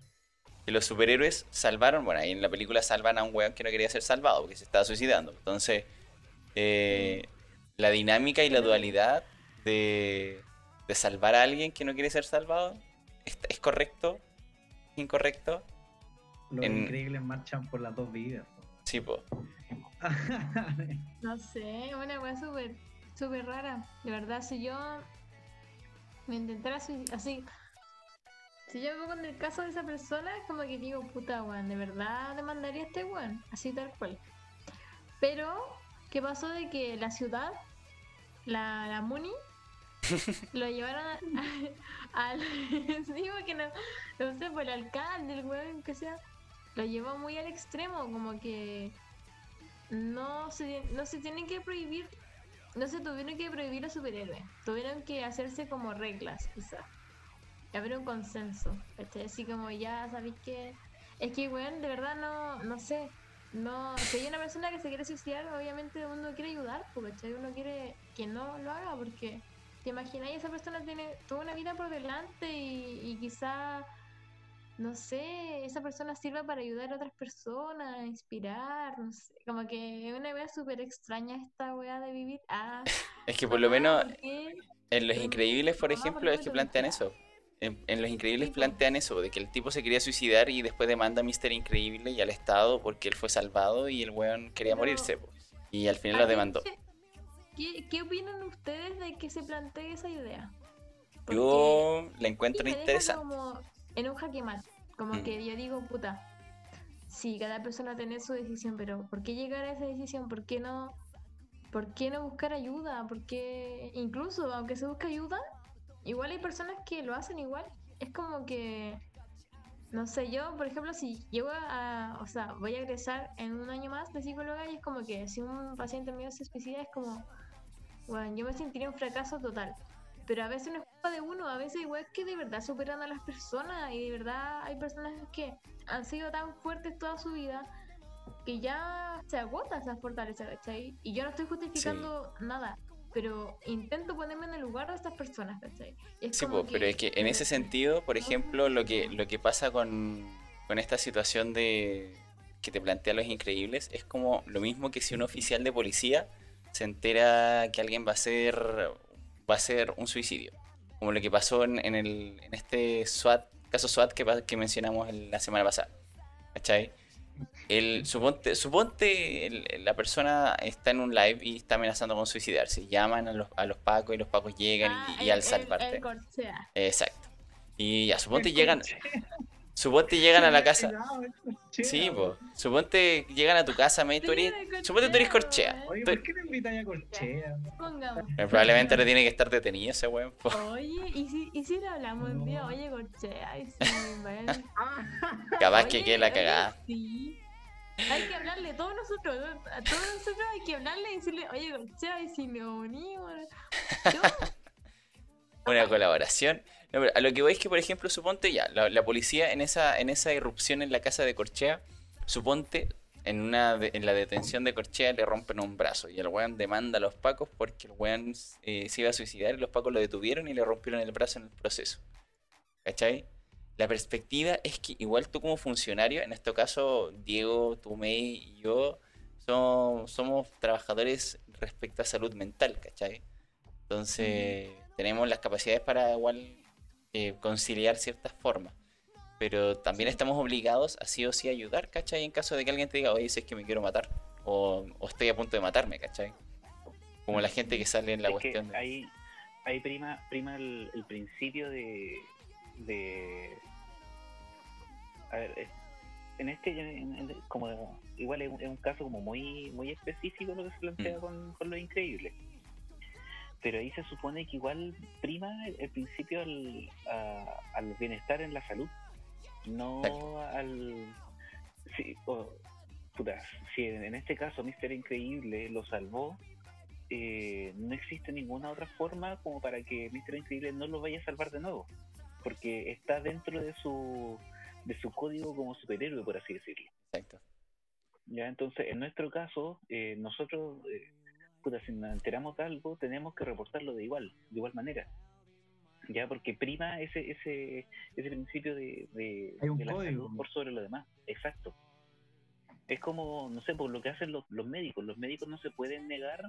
Que los superhéroes salvaron, bueno, ahí en la película salvan a un weón que no quería ser salvado, que se estaba suicidando. Entonces, eh, la dinámica y la dualidad de, de salvar a alguien que no quiere ser salvado, ¿es, es correcto? ¿Incorrecto? Los En- increíbles marchan por las dos vidas. po. Sí, pues. No sé, una weá súper, súper rara. De verdad, si yo me intentara así, así, si yo me pongo en el caso de esa persona, es como que digo, puta weón, de verdad demandaría a este weón, así tal cual. Pero, ¿qué pasó de que la ciudad, la, la Muni, lo llevaron al. digo que no, no sé, por el alcalde, el weón, que sea, lo llevó muy al extremo, como que no se, no se tienen que prohibir, no se tuvieron que prohibir los superhéroes, tuvieron que hacerse como reglas, quizás. Haber un consenso, ¿cachai? Así como ya sabéis que. Es que, weón, de verdad no, no sé. No, si hay una persona que se quiere suicidar, obviamente uno quiere ayudar, ¿cachai? Uno quiere que no lo haga, porque te imagináis, esa persona tiene toda una vida por delante y, y quizá, no sé, esa persona sirva para ayudar a otras personas, inspirar, no sé, como que es una wea súper extraña esta wea de vivir. Ah, Es que por lo menos en Los Increíbles, por mamá, ¿por ejemplo, es que te plantean eso. En, en Los Increíbles plantean eso, de que el tipo se quería suicidar y después demanda a Mr. Increíble y al Estado porque él fue salvado y el weón quería Pero- morirse. po. Y al final lo demandó. ¿qué- ¿Qué, ¿Qué opinan ustedes de que se plantee esa idea? Porque Yo la encuentro interesante. como en un jaque mate. Como Mm. que yo digo, puta, sí, cada persona tiene su decisión, pero ¿por qué llegar a esa decisión? ¿Por qué no, por qué no buscar ayuda? ¿Por qué, incluso aunque se busque ayuda, igual hay personas que lo hacen igual? Es como que, no sé, yo, por ejemplo, si llego a, o sea, voy a egresar en un año más de psicóloga y es como que si un paciente mío se suicida es como, bueno, yo me sentiría un fracaso total. Pero a veces no es culpa de uno, a veces igual es que de verdad superan a las personas y de verdad hay personas que han sido tan fuertes toda su vida que ya se agota esa fortaleza, ¿cachai? Y yo no estoy justificando nada, pero intento ponerme en el lugar de estas personas, ¿cachai? Es Sí, po, pero es que en ese sentido, por ejemplo, lo que, lo que pasa con, con esta situación de que te plantea Los Increíbles es como lo mismo que si un oficial de policía se entera que alguien va a hacer va a hacer un suicidio. Como lo que pasó en, en el, en este SWAT, caso SWAT que, que mencionamos la semana pasada. ¿Cachai? El, suponte, suponte el- la persona está en un live y está amenazando con suicidarse. Llaman a los, a los pacos y los pacos llegan Ah, y, y alzan el- parte. Exacto. Y ya, suponte El llegan, coche. Suponte llegan a la casa. Coche, Sí, pues. Suponte llegan a tu casa, me tú eres- suponte tú eres corchea, corchea. Oye, ¿por qué me invitan a Corchea? Pongamos. Eh, Probablemente ahora tiene que estar detenido ese weón. po. Oye, ¿y si, y si le hablamos un día? No. Oye, corchea, y si. Capaz que quede la cagada. Sí. Hay que hablarle, todos nosotros, a todos nosotros hay que hablarle y decirle, oye, corchea, y si nos unimos. Una colaboración. No, pero a lo que voy es que, por ejemplo, suponte ya, la, la policía en esa, en esa irrupción en la casa de Corchea, suponte en una de- en la detención de Corchea le rompen un brazo y el weón demanda a los pacos porque el weón eh, se iba a suicidar y los pacos lo detuvieron y le rompieron el brazo en el proceso. ¿Cachai? La perspectiva es que igual tú como funcionario, en este caso Diego, tú, May y yo, somos, somos trabajadores respecto a salud mental, ¿cachai? Entonces tenemos las capacidades para igual eh, conciliar ciertas formas. Pero también estamos obligados a sí o sí ayudar, ¿cachai? En caso de que alguien te diga, oye, si es que me quiero matar. O, o estoy a punto de matarme, ¿cachai? Como la gente que sale en la es que cuestión de... ahí, ahí prima, prima el, el principio de, de a ver, es- en este en- en- como igual es un, es un caso como muy muy específico lo que se plantea Mm. con, con lo increíble pero ahí se supone que igual prima el, el principio al, a- al bienestar en la salud no al sí, o- puta, si en, este caso Mr. Increíble lo salvó eh, no existe ninguna otra forma como para que Mr. Increíble no lo vaya a salvar de nuevo, porque está dentro de su de su código como superhéroe, por así decirlo. Exacto. Ya, entonces, en nuestro caso, eh, nosotros, eh, puta, si nos enteramos de algo, tenemos que reportarlo de igual, de igual manera. Ya, porque prima ese ese ese principio de, de, Hay un de la código. salud por sobre lo demás. Exacto. Es como, no sé, por lo que hacen los, los médicos. Los médicos no se pueden negar.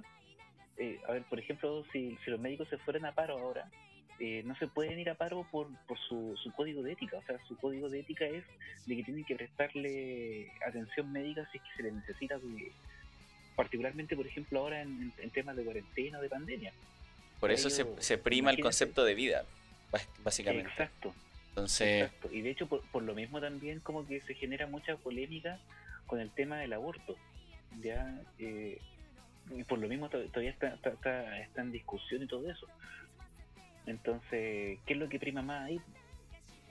eh, a ver, por ejemplo, si, si los médicos se fueran a paro ahora, eh, no se pueden ir a paro por, por su, su código de ética. O sea, su código de ética es de que tienen que prestarle atención médica si es que se les necesita de, particularmente, por ejemplo, ahora en, en- temas de cuarentena o de pandemia. Por eso se, se prima el concepto de vida, básicamente. Exacto. Entonces, Exacto. Y de hecho, por, por lo mismo también como que se genera mucha polémica con el tema del aborto. Ya, eh, y por lo mismo to- todavía está, está, está- está en discusión y todo eso. Entonces, ¿qué es lo que prima más ahí?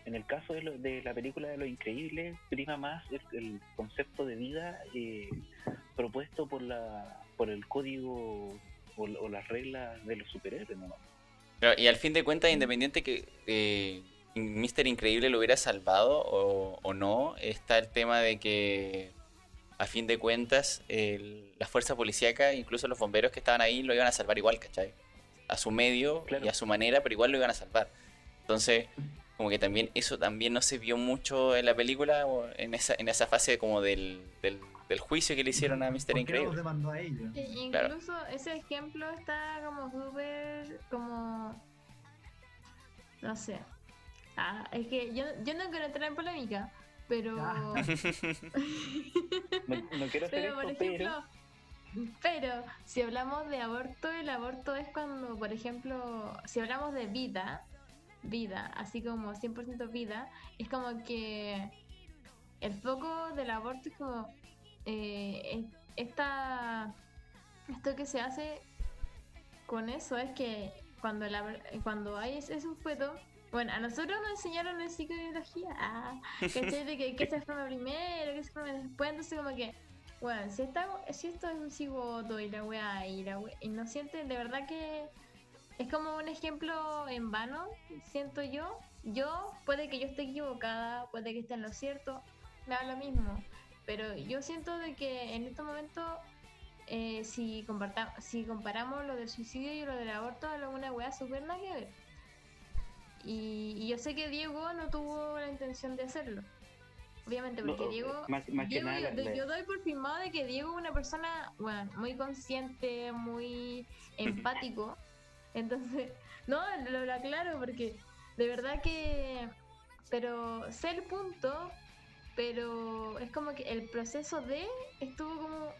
En el caso de, lo- de la película de Lo Increíble, prima más el, el concepto de vida eh, propuesto por la por el código o, o las reglas de los superhéroes. ¿no? Y al fin de cuentas, independiente que eh, Mr. Increíble lo hubiera salvado o, o no, está el tema de que, a fin de cuentas, el- la fuerza policíaca, incluso los bomberos que estaban ahí, lo iban a salvar igual, ¿cachai? A su medio Claro. y a su manera, pero igual lo iban a salvar. Entonces, como que también eso también no se vio mucho en la película, o en esa, en esa fase como del, del, del juicio que le hicieron a Mr. ¿Por qué los Increíble. demandó a ellos? E- Claro. Incluso ese ejemplo está como súper como no sé. Ah, es que yo, yo no quiero entrar en polémica, pero Ah. No, no quiero hacer pero por pero... ejemplo, pero si hablamos de aborto, el aborto es cuando, por ejemplo, si hablamos de vida, vida, así como 100% vida, es como que el foco del aborto es como eh, es- esta, esto que se hace con eso es que cuando, la, cuando hay ese sujeto, bueno, a nosotros nos enseñaron en psicología, ah, ¿cachai? De que, que se forma primero, que se forma después, entonces como que, bueno, si, esta, si esto es un cigoto y la weá y la weá, y no siente, de verdad que es como un ejemplo en vano, siento yo. Yo, puede que yo esté equivocada, puede que esté en lo cierto, me da lo mismo. Pero yo siento de que en estos momentos, eh, si, si comparamos lo del suicidio y lo del aborto, es una weá súper nada que ver. Y, y yo sé que Diego no tuvo la intención de hacerlo. Obviamente, No, porque Diego, más- más que Diego, nada, yo, la- yo doy por firmado de que Diego es una persona, bueno, muy consciente, muy empático. Entonces, no, lo, lo aclaro porque de verdad que, pero sé el punto, pero es como que el proceso de estuvo como,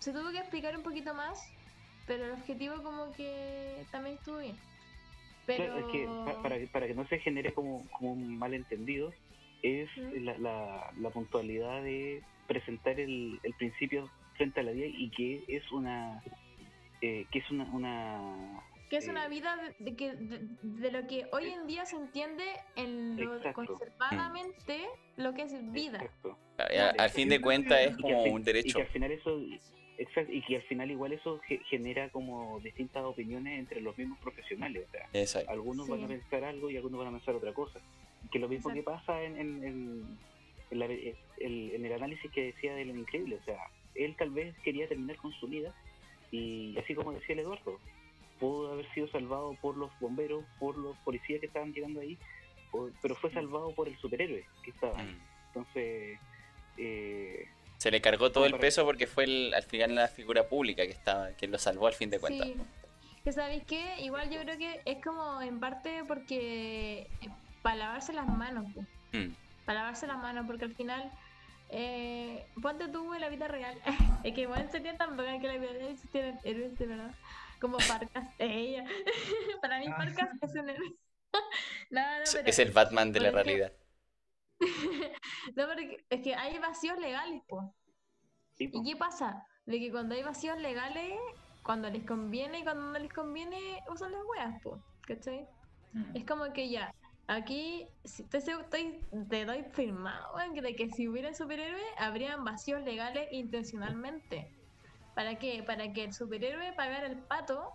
se tuvo que explicar un poquito más, pero el objetivo como que también estuvo bien. Pero es que pa- para, que- para que no se genere como, como un malentendido, es la, la, la puntualidad de presentar el, el principio frente a la vida y que es una eh, que es una, una que es una eh, vida de, de que de, de lo que hoy en día se entiende en lo Exacto. conservadamente lo que es vida. exacto. Y al fin de cuentas es Y como fin- un y derecho. que al final eso exacto, y que al final igual eso ge- genera como distintas opiniones entre los mismos profesionales o sea Exacto. algunos van a pensar algo y algunos van a pensar otra cosa. Que lo mismo que pasa en, en, en, en la- el, en el análisis que decía de lo increíble. O sea, él tal vez quería terminar con su vida y así como decía el Eduardo, pudo haber sido salvado por los bomberos, por los policías que estaban llegando ahí, o- pero fue salvado por el superhéroe que estaba. ahí. Mm. Entonces, eh, Se le cargó todo el peso porque fue el- al final la figura pública que estaba, que lo salvó al fin de cuentas. Sí. Que sabéis que igual yo creo que es como en parte porque para lavarse las manos, po. Mm. para lavarse las manos, porque al final eh, ponte tú en la vida real. es que igual sería tan bacán que la vida real existieran héroes de verdad. Como Farcas, ella. para mí Ah. Farcas es un héroe. no, no, Es- pero, Es el Batman de la realidad. no, porque es que hay vacíos legales, pues. sí. ¿Y qué pasa? De que cuando hay vacíos legales, cuando les conviene y cuando no les conviene, usan las weas, po. ¿Cachai? Mm. Es como que ya, aquí si estoy, te doy firmado, de que si hubiera superhéroe, habrían vacíos legales intencionalmente. ¿Para qué? Para que el superhéroe pagara el pato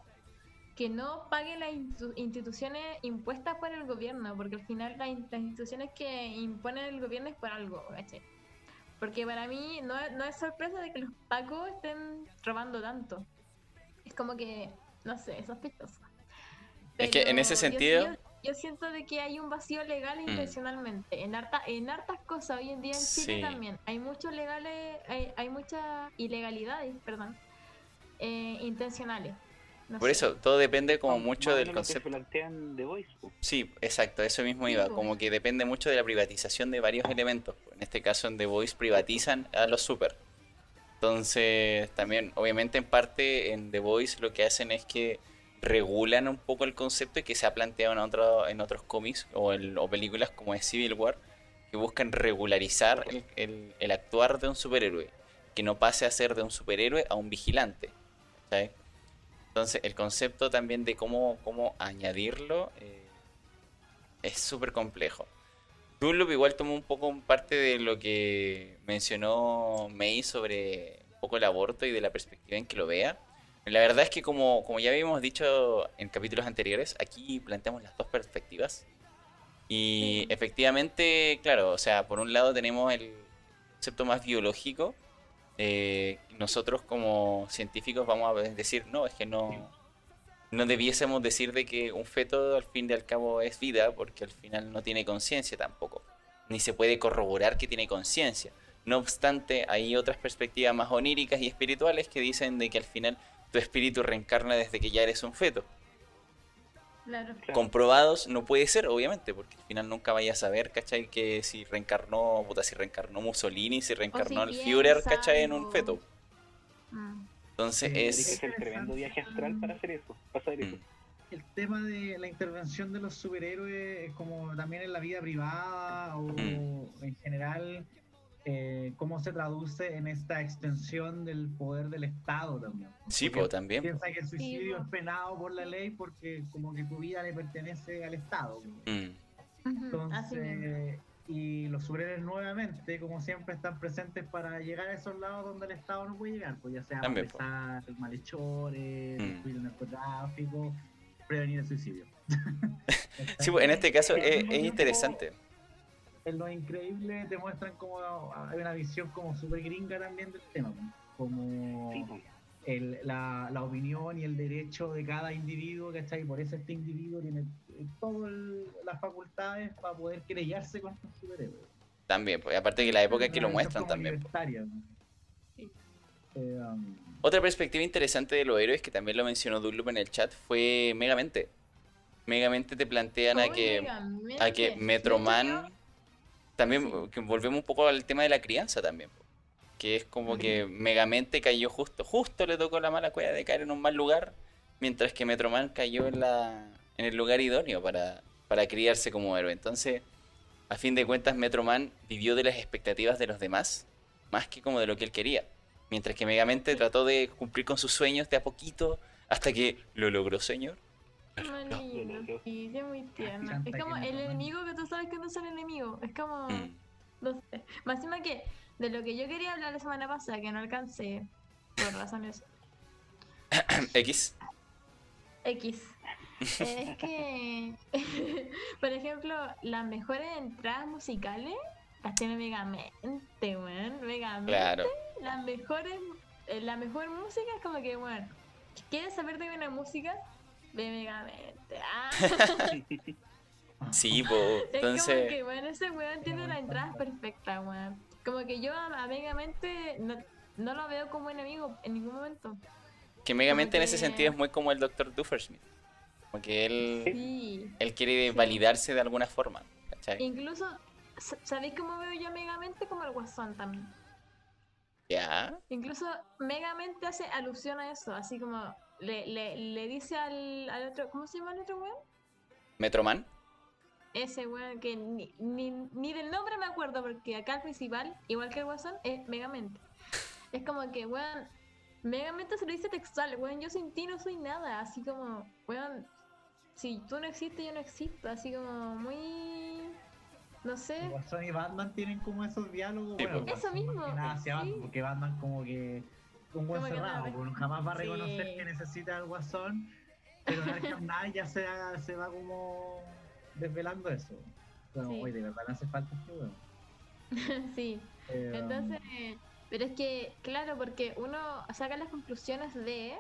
que no pague las institu- instituciones impuestas por el gobierno, porque al final las, in- las instituciones que imponen el gobierno es por algo, ¿cachai? Porque para mí no, es- no es sorpresa de que los pacos estén robando tanto. Es como que, no sé, sospechoso. Es que en ese sentido- Yo, siento de que hay un vacío legal Mm. intencionalmente. En, harta, en hartas cosas hoy en día en Chile Sí. también. Hay muchos legales, hay, hay muchas ilegalidades, perdón, eh, intencionales. No Por sé. eso, todo depende como mucho del menos lo que concepto. plantean The Voice. Sí, exacto, eso mismo iba, como que depende mucho de la privatización de varios elementos. En este caso en The Voice privatizan a los super. Entonces, también, obviamente, en parte en The Voice lo que hacen es que regulan un poco el concepto y que se ha planteado en, otro, en otros cómics o, películas como es Civil War, que buscan regularizar el actuar de un superhéroe, que no pase a ser de un superhéroe a un vigilante. ¿sabes? Entonces, el concepto también de cómo, cómo añadirlo eh, es súper complejo. Dunlop igual tomó un poco parte de lo que mencionó May sobre un poco el aborto y de la perspectiva en que lo vea. La verdad es que como, como ya habíamos dicho en capítulos anteriores, aquí planteamos las dos perspectivas. Y efectivamente, claro, o sea, por un lado tenemos el concepto más biológico. eh, nosotros como científicos vamos a decir, no, es que no, no debiésemos decir de que un feto al fin y al cabo es vida, porque al final no tiene conciencia tampoco. Ni se puede corroborar que tiene conciencia. No obstante, hay otras perspectivas más oníricas y espirituales que dicen de que al final tu espíritu reencarna desde que ya eres un feto. Claro. Claro. Comprobados no puede ser, obviamente, porque al final nunca vayas a saber, ¿cachai? Que si reencarnó, puta, si reencarnó Mussolini, si reencarnó el Führer, ¿cachai? En un feto. Mm. Entonces Sí, es... hacer tremendo viaje astral para hacer eso. Para hacer eso. Mm, El tema de la intervención de los superhéroes, es como también en la vida privada o Mm. en general, eh, cómo se traduce en esta extensión del poder del Estado también. Sí, Porque pues también. Piensa que el suicidio es penado por la ley porque como que tu vida le pertenece al Estado. Mm. Entonces, y los superhéroes nuevamente, como siempre, están presentes para llegar a esos lados donde el Estado no puede llegar, pues ya sea También, po. apresar malhechores, Mm. el narcotráfico, prevenir el suicidio. Sí, pues en este caso es, tiempo, interesante. En Lo Increíble te muestran como hay una visión como súper gringa también del tema, como el- la, la opinión y el derecho de cada individuo, ¿cachai? Por eso este individuo tiene todas las facultades para poder querellarse con un superhéroe. También, pues aparte que la época que lo muestran también. Eh, um, Otra perspectiva interesante de los héroes, que también lo mencionó Dunlop en el chat, fue Megamente. Megamente te plantean a que, Megamente. a que Metroman... También que volvemos un poco al tema de la crianza también. Que es como que Megamente cayó justo, justo le tocó la mala cueva de caer en un mal lugar, mientras que Metroman cayó en la en el lugar idóneo para, para criarse como héroe. Entonces, a fin de cuentas, Metroman vivió de las expectativas de los demás, más que como de lo que él quería. Mientras que Megamente trató de cumplir con sus sueños de a poquito, hasta que lo logró, señor. Muy No. lindo, sí, es muy tierno. Chanta Es como el enemigo que tú sabes que no es el enemigo. Es como. Mm. No sé. Más encima que de lo que yo quería hablar la semana pasada, que no alcancé por razones X. X. Es que, por ejemplo, las mejores entradas musicales las tiene Megamente, weón. Megamente. Claro. Las mejores, eh, la mejor música es como que, bueno, ¿quieres saber de buena música? Ve Megamente. Ah. Sí, po. Es como Entonces, que, bueno, ese weón tiene la entrada perfecta, weón. Como que yo a, a Megamente no, no lo veo como enemigo en ningún momento. que Megamente en ese sentido es muy como el Dr. Duffersmith. Como que él, Sí. él quiere Sí. validarse de alguna forma. ¿cachai? Incluso, sa- ¿sabéis cómo veo yo a Megamente? Como el Guasón también. Ya. Incluso Megamente hace alusión a eso, así como le, le, le dice al, al otro, ¿cómo se llama el otro weón? Metroman. Ese weón que ni, ni, ni del nombre me acuerdo porque acá el principal, igual que el Guasón, es Megamente. Es como que, weón, Megamente se lo dice textual, weón, yo sin ti no soy nada, así como, weón, si tú no existes, yo no existo, así como muy, no sé. Guasón y Batman tienen como esos diálogos. Sí, bueno, pues. Eso mismo, que nada hacia sí. Batman, porque Batman como que un buen cerrado, no, porque jamás va a sí. reconocer que necesita al Guasón, pero Arkham Knight ya se, ha- se va como desvelando eso. Bueno, Sí. oye, de verdad le hace falta este weón. sí. Eh, Entonces, pero es que, claro, porque uno saca las conclusiones de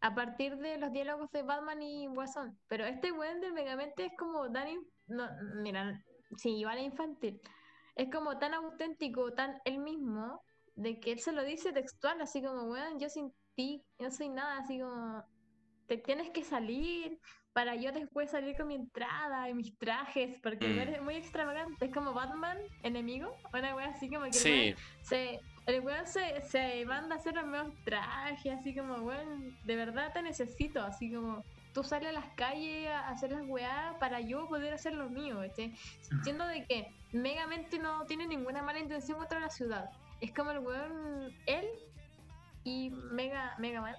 a partir de los diálogos de Batman y Guasón. Pero este weón de Megamente es como tan no, mira, sí, igual es infantil. Es como tan auténtico, tan él mismo, de que él se lo dice textual, así como, weón, yo sin ti no soy nada, así como te tienes que salir para yo después salir con mi entrada y mis trajes, porque el Mm. weón es muy extravagante, es como Batman, enemigo, una wea así como que el Sí, weón se el weón se, se manda a hacer los nuevos trajes, así como, weón, de verdad te necesito, así como, tú sales a las calles a hacer las weas para yo poder hacer lo mío, ¿viste? Siendo de que Megamente no tiene ninguna mala intención contra la ciudad. Es como el weón, él y Mega, Mega Man.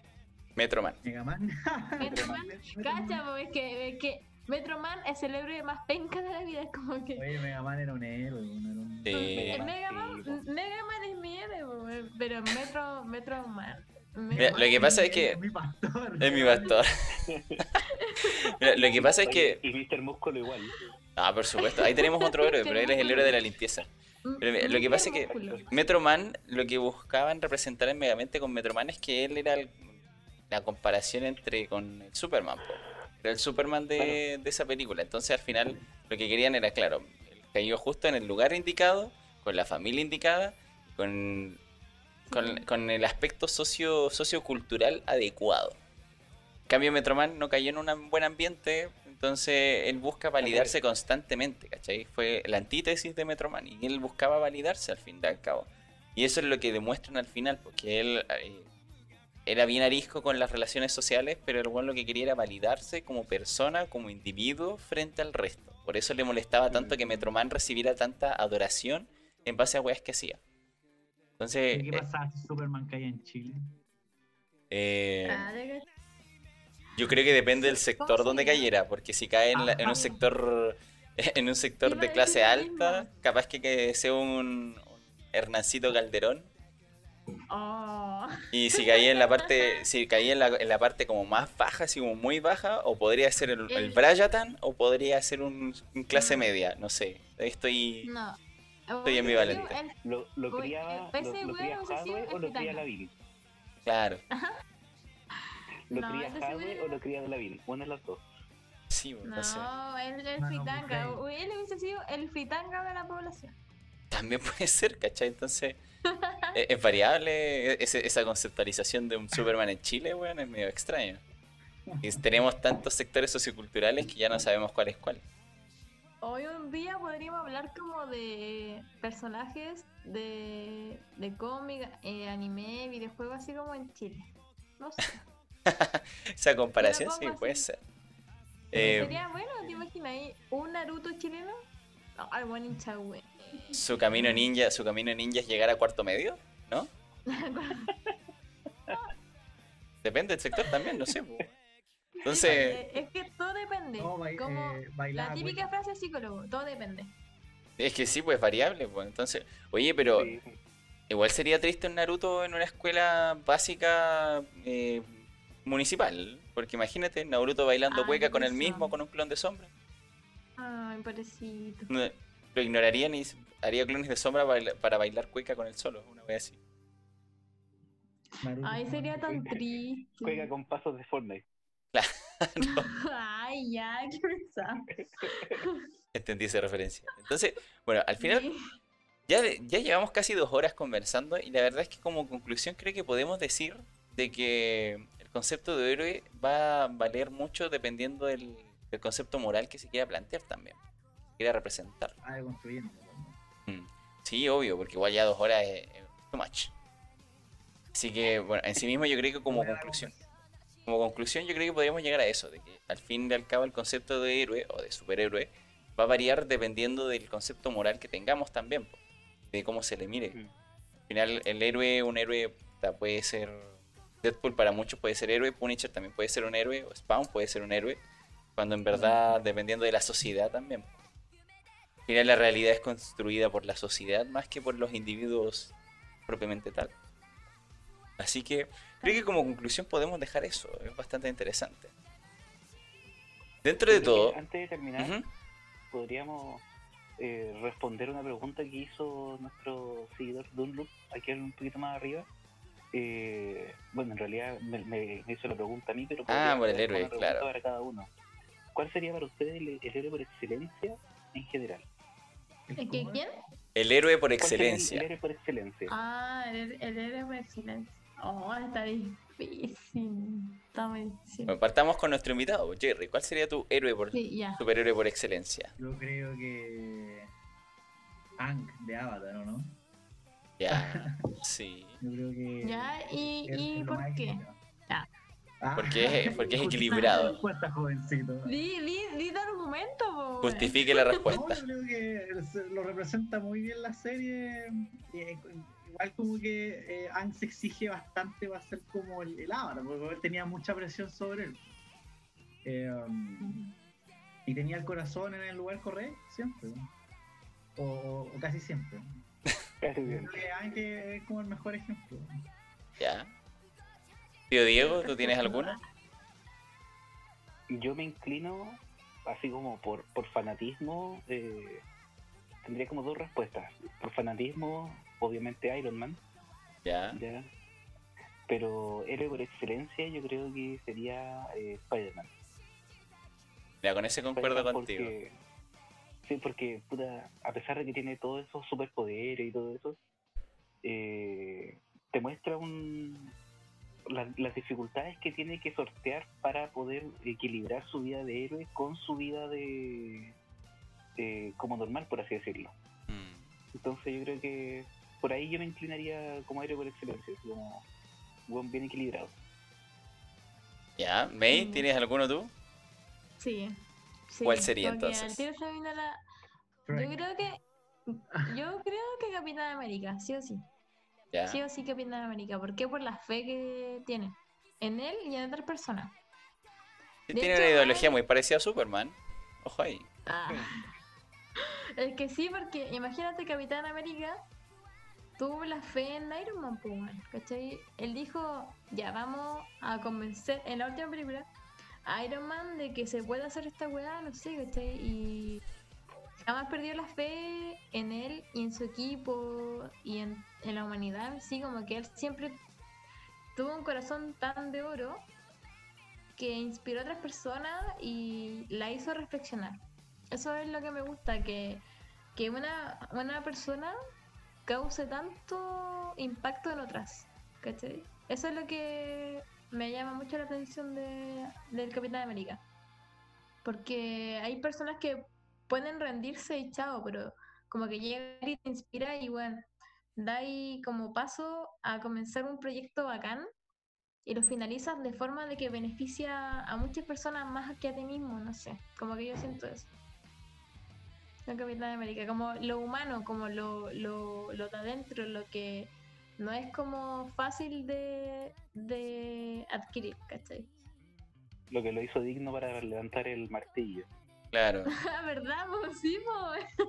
Metroman. Mega Man. Metroman, Cacha, po, es que, es que Metroman es el héroe más penca de la vida, es como que... Oye, Mega Man era un héroe, no era un... Sí. El Man, Mega sí, Man, po. Mega Man es mi héroe, pero Metro, Metro Man. Mira, lo que pasa es que- Es mi pastor. Es mi pastor. Mira, lo que pasa es que. Y Mr. Músculo igual. Ah, por supuesto. Ahí tenemos otro héroe, pero él es el héroe de la limpieza. Pero mira, lo que pasa es que Metro Man, lo que buscaban representar en Megamente con Metro Man es que él era el- la comparación entre con el Superman. po. Era el Superman de, de esa película. Entonces al final lo que querían era, claro, él cayó justo en el lugar indicado, con la familia indicada, con, con, con el aspecto socio, sociocultural adecuado. En cambio, Metroman no cayó en un buen ambiente, entonces él busca validarse constantemente, ¿cachai? Fue la antítesis de Metroman y él buscaba validarse al fin y al cabo. Y eso es lo que demuestran al final, porque él eh, era bien arisco con las relaciones sociales, pero el bueno lo que quería era validarse como persona, como individuo frente al resto. Por eso le molestaba tanto que Metroman recibiera tanta adoración en base a weas que hacía. Entonces, ¿Qué eh, pasaba si Superman caía en Chile? eh, Ah, de que- Yo creo que depende del sector ¿Cómo donde cayera, porque si cae en, la- en un sector en un sector de clase lo alta, capaz que, que sea un, un Hernancito Calderón. Oh. Y si caía en la parte, si caía en la, en la parte como más baja, así como muy baja, o podría ser el, el Bryatan, o podría ser un, un clase No. media, no sé. Estoy. No. Estoy ambivalente. ¿Lo, lo lo, lo cría Hadwe o lo cría. Lavin? Claro, ¿Lo No, cría Hadwe o lo cría Lavin? Una de las dos. sí, no, sé. No, él es ok. o- Él hubiese sido el fritanga de la población. También puede ser, ¿cachai? Entonces, es, es variable ese- esa conceptualización de un Superman en Chile, weón, es medio extraño. Y tenemos tantos sectores socioculturales que ya no sabemos cuál es cuál. Hoy un día podríamos hablar como de personajes de, de cómic, eh, anime, videojuegos, así como en Chile. No sé. Esa comparación sí así. puede ser. Eh, Sería bueno, ¿te imaginas ahí un Naruto chileno? No, al buen hincha, güey. su camino ninja, su camino ninja es llegar a cuarto medio, ¿no? Depende del sector también, no sé. Entonces, es que todo depende. No, como eh, la típica frase psicólogo, todo depende. es que sí, pues variable, pues. Entonces, oye, pero Sí. igual sería triste un Naruto en una escuela básica eh, municipal. Porque imagínate, Naruto bailando Ay, cueca con el mismo, con un clon de sombra. Ay, pobrecito. No, lo ignorarían y haría clones de sombra para bailar cueca con él solo, una vez así. Naruto. Ay, sería tan triste. Juega con pasos de Fortnite. Ay, ya, qué pesado. Entendí esa referencia. Entonces, bueno, al final Sí. ya, ya llevamos casi dos horas conversando y la verdad es que como conclusión creo que podemos decir de que el concepto de héroe va a valer mucho dependiendo del, del concepto moral que se quiera plantear también, se quiera representar. Ah, de construyendo. Mm. Sí, obvio, porque igual ya dos horas es, es too much. Así que, bueno, en sí mismo yo creo que como conclusión, como conclusión yo creo que podríamos llegar a eso, de que al fin y al cabo el concepto de héroe o de superhéroe va a variar dependiendo del concepto moral que tengamos también, de cómo se le mire. Mm. Al final el héroe, un héroe puede ser Deadpool para muchos puede ser héroe, Punisher también puede ser un héroe, o Spawn puede ser un héroe, cuando en verdad dependiendo de la sociedad también. Al final la realidad es construida por la sociedad más que por los individuos propiamente tal. Así que creo que como conclusión podemos dejar eso, es bastante interesante. Dentro de todo, Antes de terminar, podríamos eh, responder una pregunta que hizo nuestro seguidor Dunloop, aquí un poquito más arriba. Eh, bueno, en realidad me, me hizo la pregunta a mí, pero Ah, por el héroe, claro. para cada uno. ¿Cuál sería para ustedes el, el héroe por excelencia en general? ¿Es que quién? el héroe por ¿Cuál sería el- excelencia. El, héroe por excelencia. Ah, el, el héroe por excelencia. Oh, está difícil. Está muy difícil. Bueno, partamos con nuestro invitado, Jerry. ¿Cuál sería tu héroe por Sí, superhéroe por excelencia? Yo creo que. Hank de Avatar, ¿o no? Ya, sí. Yo creo que. Ya, ¿y, es- y es por qué? Ya. Ah, Porque es- porque es equilibrado. respuesta, jovencito. Di, di, di tu argumento, po. Justifique la No, respuesta. yo creo que lo representa muy bien la serie. eh, igual como que eh, Ang se exige bastante para ser como el, el Avatar, porque él tenía mucha presión sobre él. Eh, um, y tenía el corazón en el lugar correcto siempre. O- o casi siempre. Que es como el mejor ejemplo. Ya. Tío Diego, ¿tú tienes alguno? Yo me inclino, así como por, por fanatismo, eh, tendría como dos respuestas. Por fanatismo, obviamente Iron Man, Ya. ya. Pero héroe por excelencia, yo creo que sería eh, Spider-Man. Ya, con ese concuerdo contigo. porque- sí, porque, puta, a pesar de que tiene todos esos superpoderes y todo eso, eh, te muestra un la- las dificultades que tiene que sortear para poder equilibrar su vida de héroe con su vida de como normal, por así decirlo. Mm. Entonces yo creo que por ahí yo me inclinaría como héroe por excelencia, como buen bien equilibrado. Ya. May, Mm. ¿tienes alguno tú? Sí. sí, ¿Cuál sería, que al entonces? tiro se me vino la- Yo creo que. Yo creo que Capitán América, sí o sí. Sí o sí Capitán América. ¿Por qué? Por la fe que tiene. En él y en otras personas. Sí, Tiene hecho, una ideología muy parecida a Superman. Ojo ahí. Ah. Es que sí, porque imagínate Capitán América tuvo la fe en Iron Man, pues, weón, ¿cachai? Él dijo, ya vamos a convencer, en la última película, a Iron Man de que se puede hacer esta weá, no sé, ¿cachai? Y jamás perdió la fe en él y en su equipo y en, en la humanidad, sí, como que él siempre tuvo un corazón tan de oro que inspiró a otras personas y la hizo reflexionar. Eso es lo que me gusta, que, que una, una persona cause tanto impacto en otras. ¿Cachai? Eso es lo que me llama mucho la atención de, del Capitán América. Porque hay personas que pueden rendirse y chao, pero como que llega y te inspira y bueno, da ahí como paso a comenzar un proyecto bacán y lo finalizas de forma de que beneficia a muchas personas más que a ti mismo, no sé, como que yo siento eso. El Capitán América, como lo humano, como lo, lo, lo de adentro, lo que no es como fácil de, de adquirir, ¿cachai? Lo que lo hizo digno para levantar el martillo. Claro. Ah, ¿Verdad? Pues sí, pues.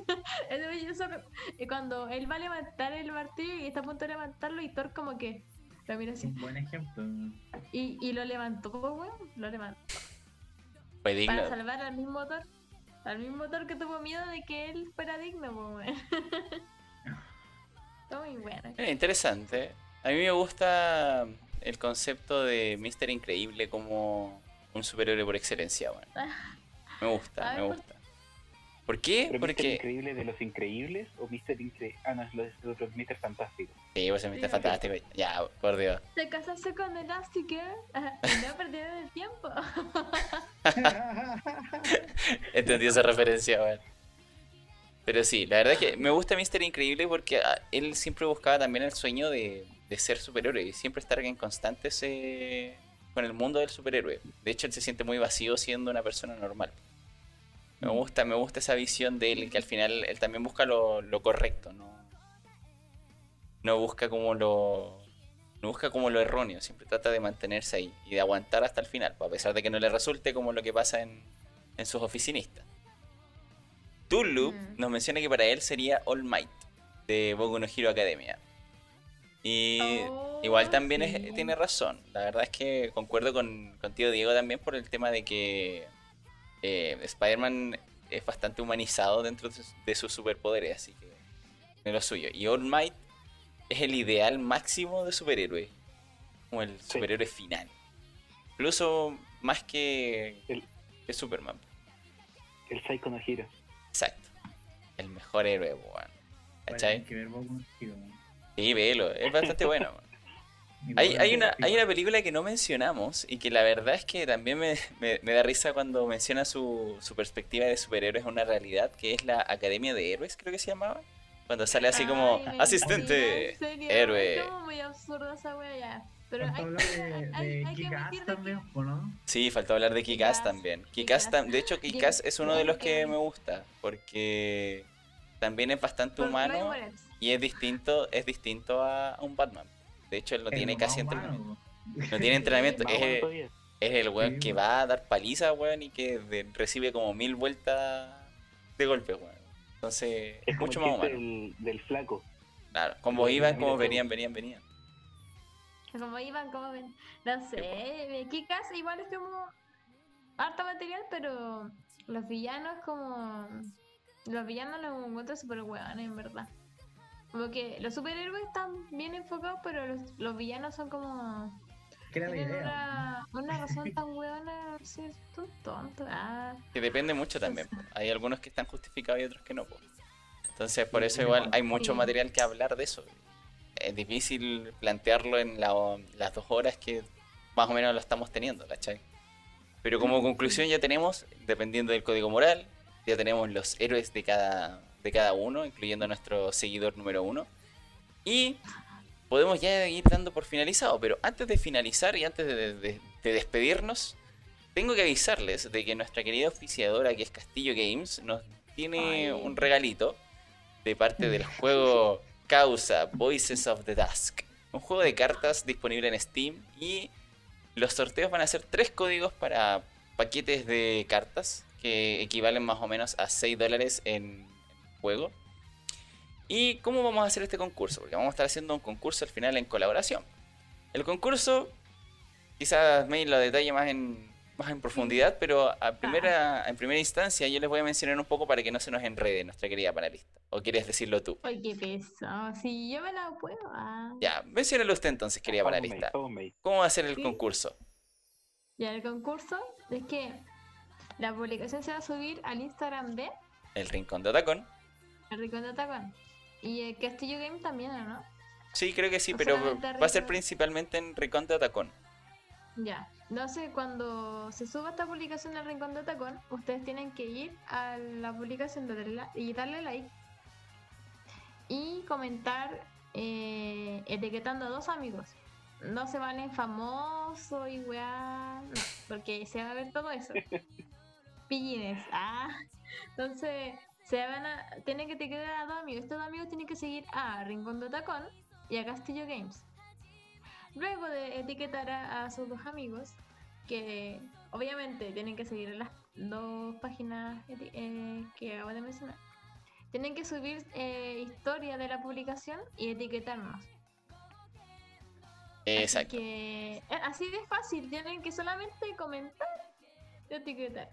Cuando él va a levantar el martillo y está a punto de levantarlo y Thor como que lo mira así. un buen ejemplo. Y, y lo levantó, pues, weón. Lo levantó. Fue digno. Para salvar al mismo Thor. Al mismo Thor que tuvo miedo de que él fuera digno, pues, weón. Está muy bueno. Eh, interesante. A mí me gusta el concepto de Mr. Increíble como un superhéroe por excelencia, weón. Me gusta, me ver, ¿por gusta. ¿Por qué? ¿Pero Mr. Porque. Increíble de los Increíbles o Mr. Increíble? Ah, no, es lo- es el otro Mr. Fantástico. Sí, pues. Sí, Fantástico. Ya, por Dios. Se casarse con Elastigirl y no perdieron el tiempo. Entendí esa referencia, weón. Pero sí, la verdad es que me gusta Mr. Increíble porque ah, él siempre buscaba también el sueño de, de ser superhéroe y siempre estar en constante ese- con el mundo del superhéroe. De hecho, él se siente muy vacío siendo una persona normal. Me gusta, me gusta esa visión de él, que al final él también busca lo, lo correcto, ¿no? No busca como lo. No busca como lo erróneo, siempre trata de mantenerse ahí y de aguantar hasta el final, pues, a pesar de que no le resulte como lo que pasa en, en sus oficinistas. Tulu Mm. nos menciona que para él sería All Might de Boku no Hero Academia. Y Oh, igual también es- tiene razón. La verdad es que concuerdo con, contigo, Diego, también por el tema de que eh, Spider-Man es bastante humanizado dentro de sus, de sus superpoderes, así que es lo suyo. Y All Might es el ideal máximo de superhéroe, como el Sí. superhéroe final. Incluso más que, El- que Superman. El Psycho no Hero. Exacto. El mejor héroe, weón. ¿Cachai? Hay Sí, velo, es bastante bueno. Hay, una, hay una película que no mencionamos y que la verdad es que también me, me- me da risa cuando menciona su, su perspectiva de superhéroes en una realidad, que es la Academia de Héroes, creo que se llamaba. Cuando sale así como Ay, asistente, mentira, en serio, héroe. Es como muy esa wea ya. Pero hay, hablar de, hay- de hay que- también, ¿o no? Sí, faltó hablar de Kikaz Kikaz, también. Tam- de hecho, Kikaz es uno de los que me gusta, porque también es bastante humano y es distinto, es distinto a un Batman. De hecho, él no tiene casi entrenamiento. humano. No tiene entrenamiento. Es, todavía. es el weón Sí, que va a dar paliza, weón, y que de- recibe como mil vueltas de golpe, weón. Entonces, Es mucho el más humano. del, del flaco. Claro, como Lo iban, como venían, venían, venían. Como iban, como ven. No sé, Kikas igual es como harta material, pero los villanos como... Los villanos los encuentro súper hueones, en verdad. Como que los superhéroes están bien enfocados, pero los, los villanos son como... ¿Qué era la Tienen idea? una, una razón tan hueona ser tan tonto. Ah, Que depende mucho también. Hay algunos que están justificados y otros que no. po. Entonces, por Sí, eso sí, igual sí. hay mucho material que hablar de eso. Es difícil plantearlo en la- las dos horas que más o menos lo estamos teniendo, ¿cachai? Pero como conclusión ya tenemos, dependiendo del código moral, ya tenemos los héroes de cada, de cada uno, incluyendo a nuestro seguidor número uno. Y podemos ya ir dando por finalizado, pero antes de finalizar y antes de, de- de despedirnos, tengo que avisarles de que nuestra querida oficiadora, que es Castillo Games, nos tiene Ay. un regalito de parte del juego Causa Voices of the Dusk. Un juego de cartas disponible en Steam y los sorteos van a ser tres códigos para paquetes de cartas que equivalen más o menos a 6 dólares en juego. ¿Y cómo vamos a hacer este concurso? Porque vamos a estar haciendo un concurso al final en colaboración. El concurso, quizás May lo detalle más en, más en profundidad, pero a primera, en primera instancia yo les voy a mencionar un poco para que no se nos enrede nuestra querida panelista. ¿O quieres decirlo tú? ay, qué peso. Si yo me la puedo. Ah. Ya, menciónalo usted entonces, querida panelista. ¿Cómo va a ser el concurso? Ya el concurso es que la publicación se va a subir al Instagram de El Rincón de Otacón. El Rincón de Atacón. Y el Castillo Game también, ¿o ¿no? Sí, creo que sí, O pero va a ser principalmente en Rincón de Otacón. Ya. No sé, cuando se suba esta publicación al Rincón de Atacón, ustedes tienen que ir a la publicación y darle like. Y comentar eh, etiquetando a dos amigos. No se valen famosos y weá. No, porque se va a ver todo eso. Pillines. Ah. Entonces, se van a. Tienen que etiquetar a dos amigos. Estos dos amigos tienen que seguir a Rincón de Tacón y a Castillo Games. Luego de etiquetar a, a sus dos amigos, que obviamente tienen que seguir las dos páginas eh, que acabo de mencionar, tienen que subir eh, historia de la publicación y etiquetarnos. Exacto. Así que eh, así de fácil, tienen que solamente comentar y etiquetar.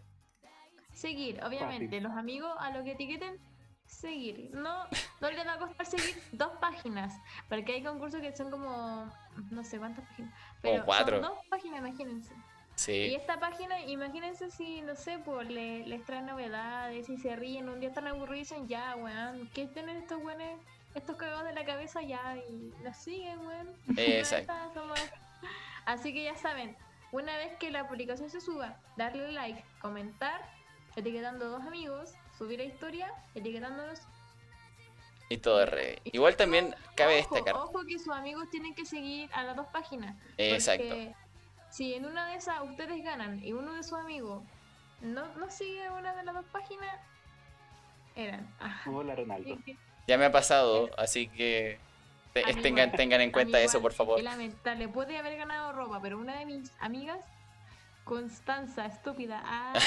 Seguir, obviamente, Fácil. los amigos a lo que etiqueten, seguir. No, no les va a costar seguir dos páginas, porque hay concursos que son como no sé cuántas páginas, pero cuatro. son dos páginas, imagínense. Y Sí. esta página, imagínense si, no sé, pues le- les traen novedades, si se ríen, un día están aburridos y dicen, ya, weón, ¿qué tienen estos weones, estos cagados de la cabeza ya? Y nos siguen, weón. Exacto. Así que ya saben, una vez que la publicación se suba, darle like, comentar, etiquetando a dos amigos, subir la historia, etiquetándonos. Y todo es re. Igual también cabe ojo, destacar. Ojo que sus amigos tienen que seguir a las dos páginas. Exacto. Si en una de esas ustedes ganan y uno de sus amigos no, no sigue una de las dos páginas, eran. ah, Hola Ronaldo. que- que- Ya me ha pasado, así que te- tengan, igual, tengan en cuenta eso, igual, por favor. Es lamentable. Puede haber ganado ropa, pero una de mis amigas, Constanza, estúpida. Ay,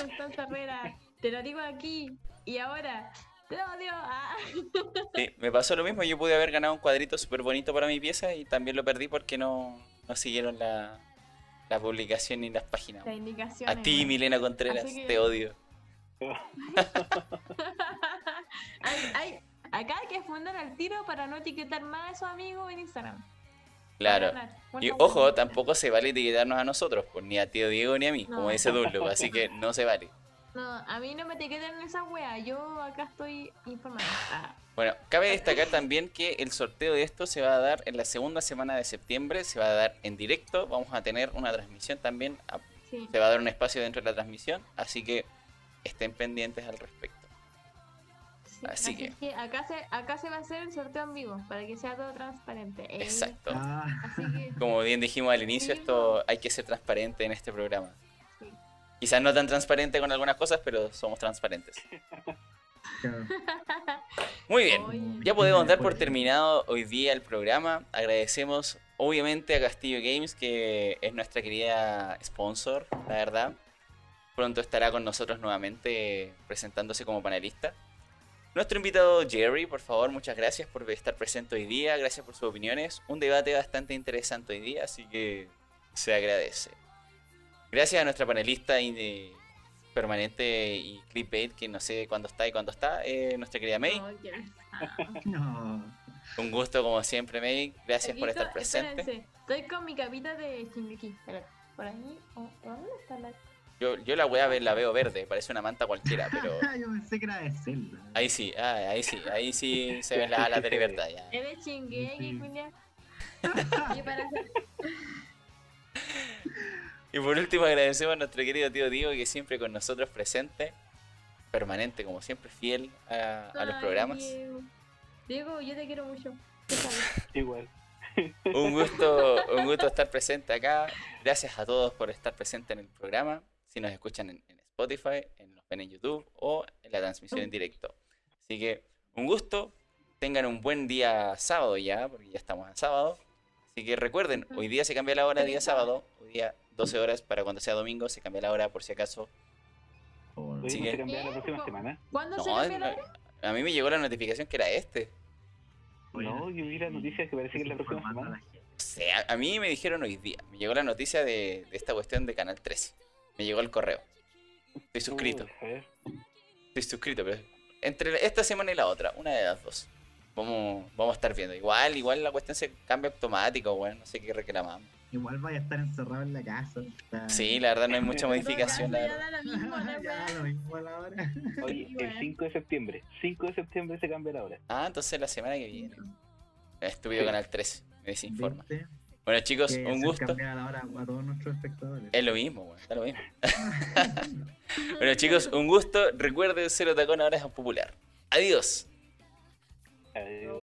Constanza Herrera, te lo digo aquí y ahora. Te odio. Ah. Sí, me pasó lo mismo. Yo pude haber ganado un cuadrito súper bonito para mi pieza y también lo perdí porque no, no siguieron la, la publicación ni las páginas. La indicación. A ti, Milena Contreras, que- te odio. hay, hay- acá hay que fundar al tiro para no etiquetar más a esos amigos en Instagram. Claro. Y ojo, tampoco se vale etiquetarnos a nosotros, pues ni a tío Diego ni a mí, como dice Dunlop, así que no se vale. No, a mí no me etiqueten en esa wea. Yo acá estoy informada. Ah, Bueno, cabe destacar también que el sorteo de esto se va a dar en la segunda semana de septiembre, se va a dar en directo, vamos a tener una transmisión también, a- sí. se va a dar un espacio dentro de la transmisión, así que estén pendientes al respecto. Sí, Así que- acá, se, acá se va a hacer el sorteo en vivo para que sea todo transparente. Eh, Exacto. Ah, Así que Como bien dijimos al inicio, Sí, esto hay que ser transparente en este programa. Sí. Quizás no tan transparente con algunas cosas, pero somos transparentes. claro. Muy bien. Oye. Ya podemos dar por terminado hoy día el programa. Agradecemos obviamente a Castillo Games, que es nuestra querida sponsor, la verdad. Pronto estará con nosotros nuevamente presentándose como panelista. Nuestro invitado Jerry, por favor, muchas gracias por estar presente hoy día, gracias por sus opiniones. Un debate bastante interesante hoy día, así que se agradece. Gracias a nuestra panelista y de- permanente y clipbait, que no sé cuándo está y cuándo está, eh, nuestra querida May. No. Un gusto como siempre, May. Gracias por estar presente. espérense, Estoy con mi capita de Shingeki. Por ahí. ¿o- ¿Dónde está la.? Yo, yo la ve- la veo verde, parece una manta cualquiera, pero Yo pensé que era de Zelda. ahí sí, ah, ahí sí, ahí sí se ven las alas de libertad ya. Julia. Y por último agradecemos a nuestro querido tío Diego que siempre con nosotros presente, permanente como siempre, fiel a, a los Ay, programas. Diego. Diego, yo te quiero mucho. Igual. Un gusto, un gusto estar presente acá. Gracias a todos por estar presente en el programa. Si nos escuchan en, en Spotify, en nos ven en YouTube o en la transmisión en directo. Así que un gusto. Tengan un buen día sábado ya, porque ya estamos en sábado. Así que recuerden, hoy día se cambia la hora día sábado. Hoy día 12 horas para cuando sea domingo se cambia la hora por si acaso. Por- Hoy Sí, se que- cambiar la próxima semana. ¿Cuándo se No, cambia la hora? a mí me llegó la notificación que era este. No, yo vi la noticia que parece que es la próxima semana. O sea, a mí me dijeron hoy día. Me llegó la noticia de, de esta cuestión de Canal 13. Me llegó el correo. Estoy suscrito. Ver. Estoy suscrito, pero entre esta semana y la otra, una de las dos. Vamos, vamos a estar viendo. Igual, igual la cuestión se cambia automático, bueno, no sé qué reclamamos. Igual vaya a estar encerrado en la casa. está- Sí, la verdad no hay mucha modificación. la ya verdad. da lo mismo, la ya, lo mismo a la hora. Oye, el 5 de septiembre. 5 de septiembre se cambia la hora. Ah, entonces la semana que viene. Estúpido Sí. Canal 13, me desinforma. ¿Viste? Bueno chicos, un gusto. cambia la hora a todos nuestros espectadores. Es lo mismo, bueno, está lo mismo. Bueno chicos, un gusto. Recuerden, Cero Tacón ahora es popular. Adiós. Adiós.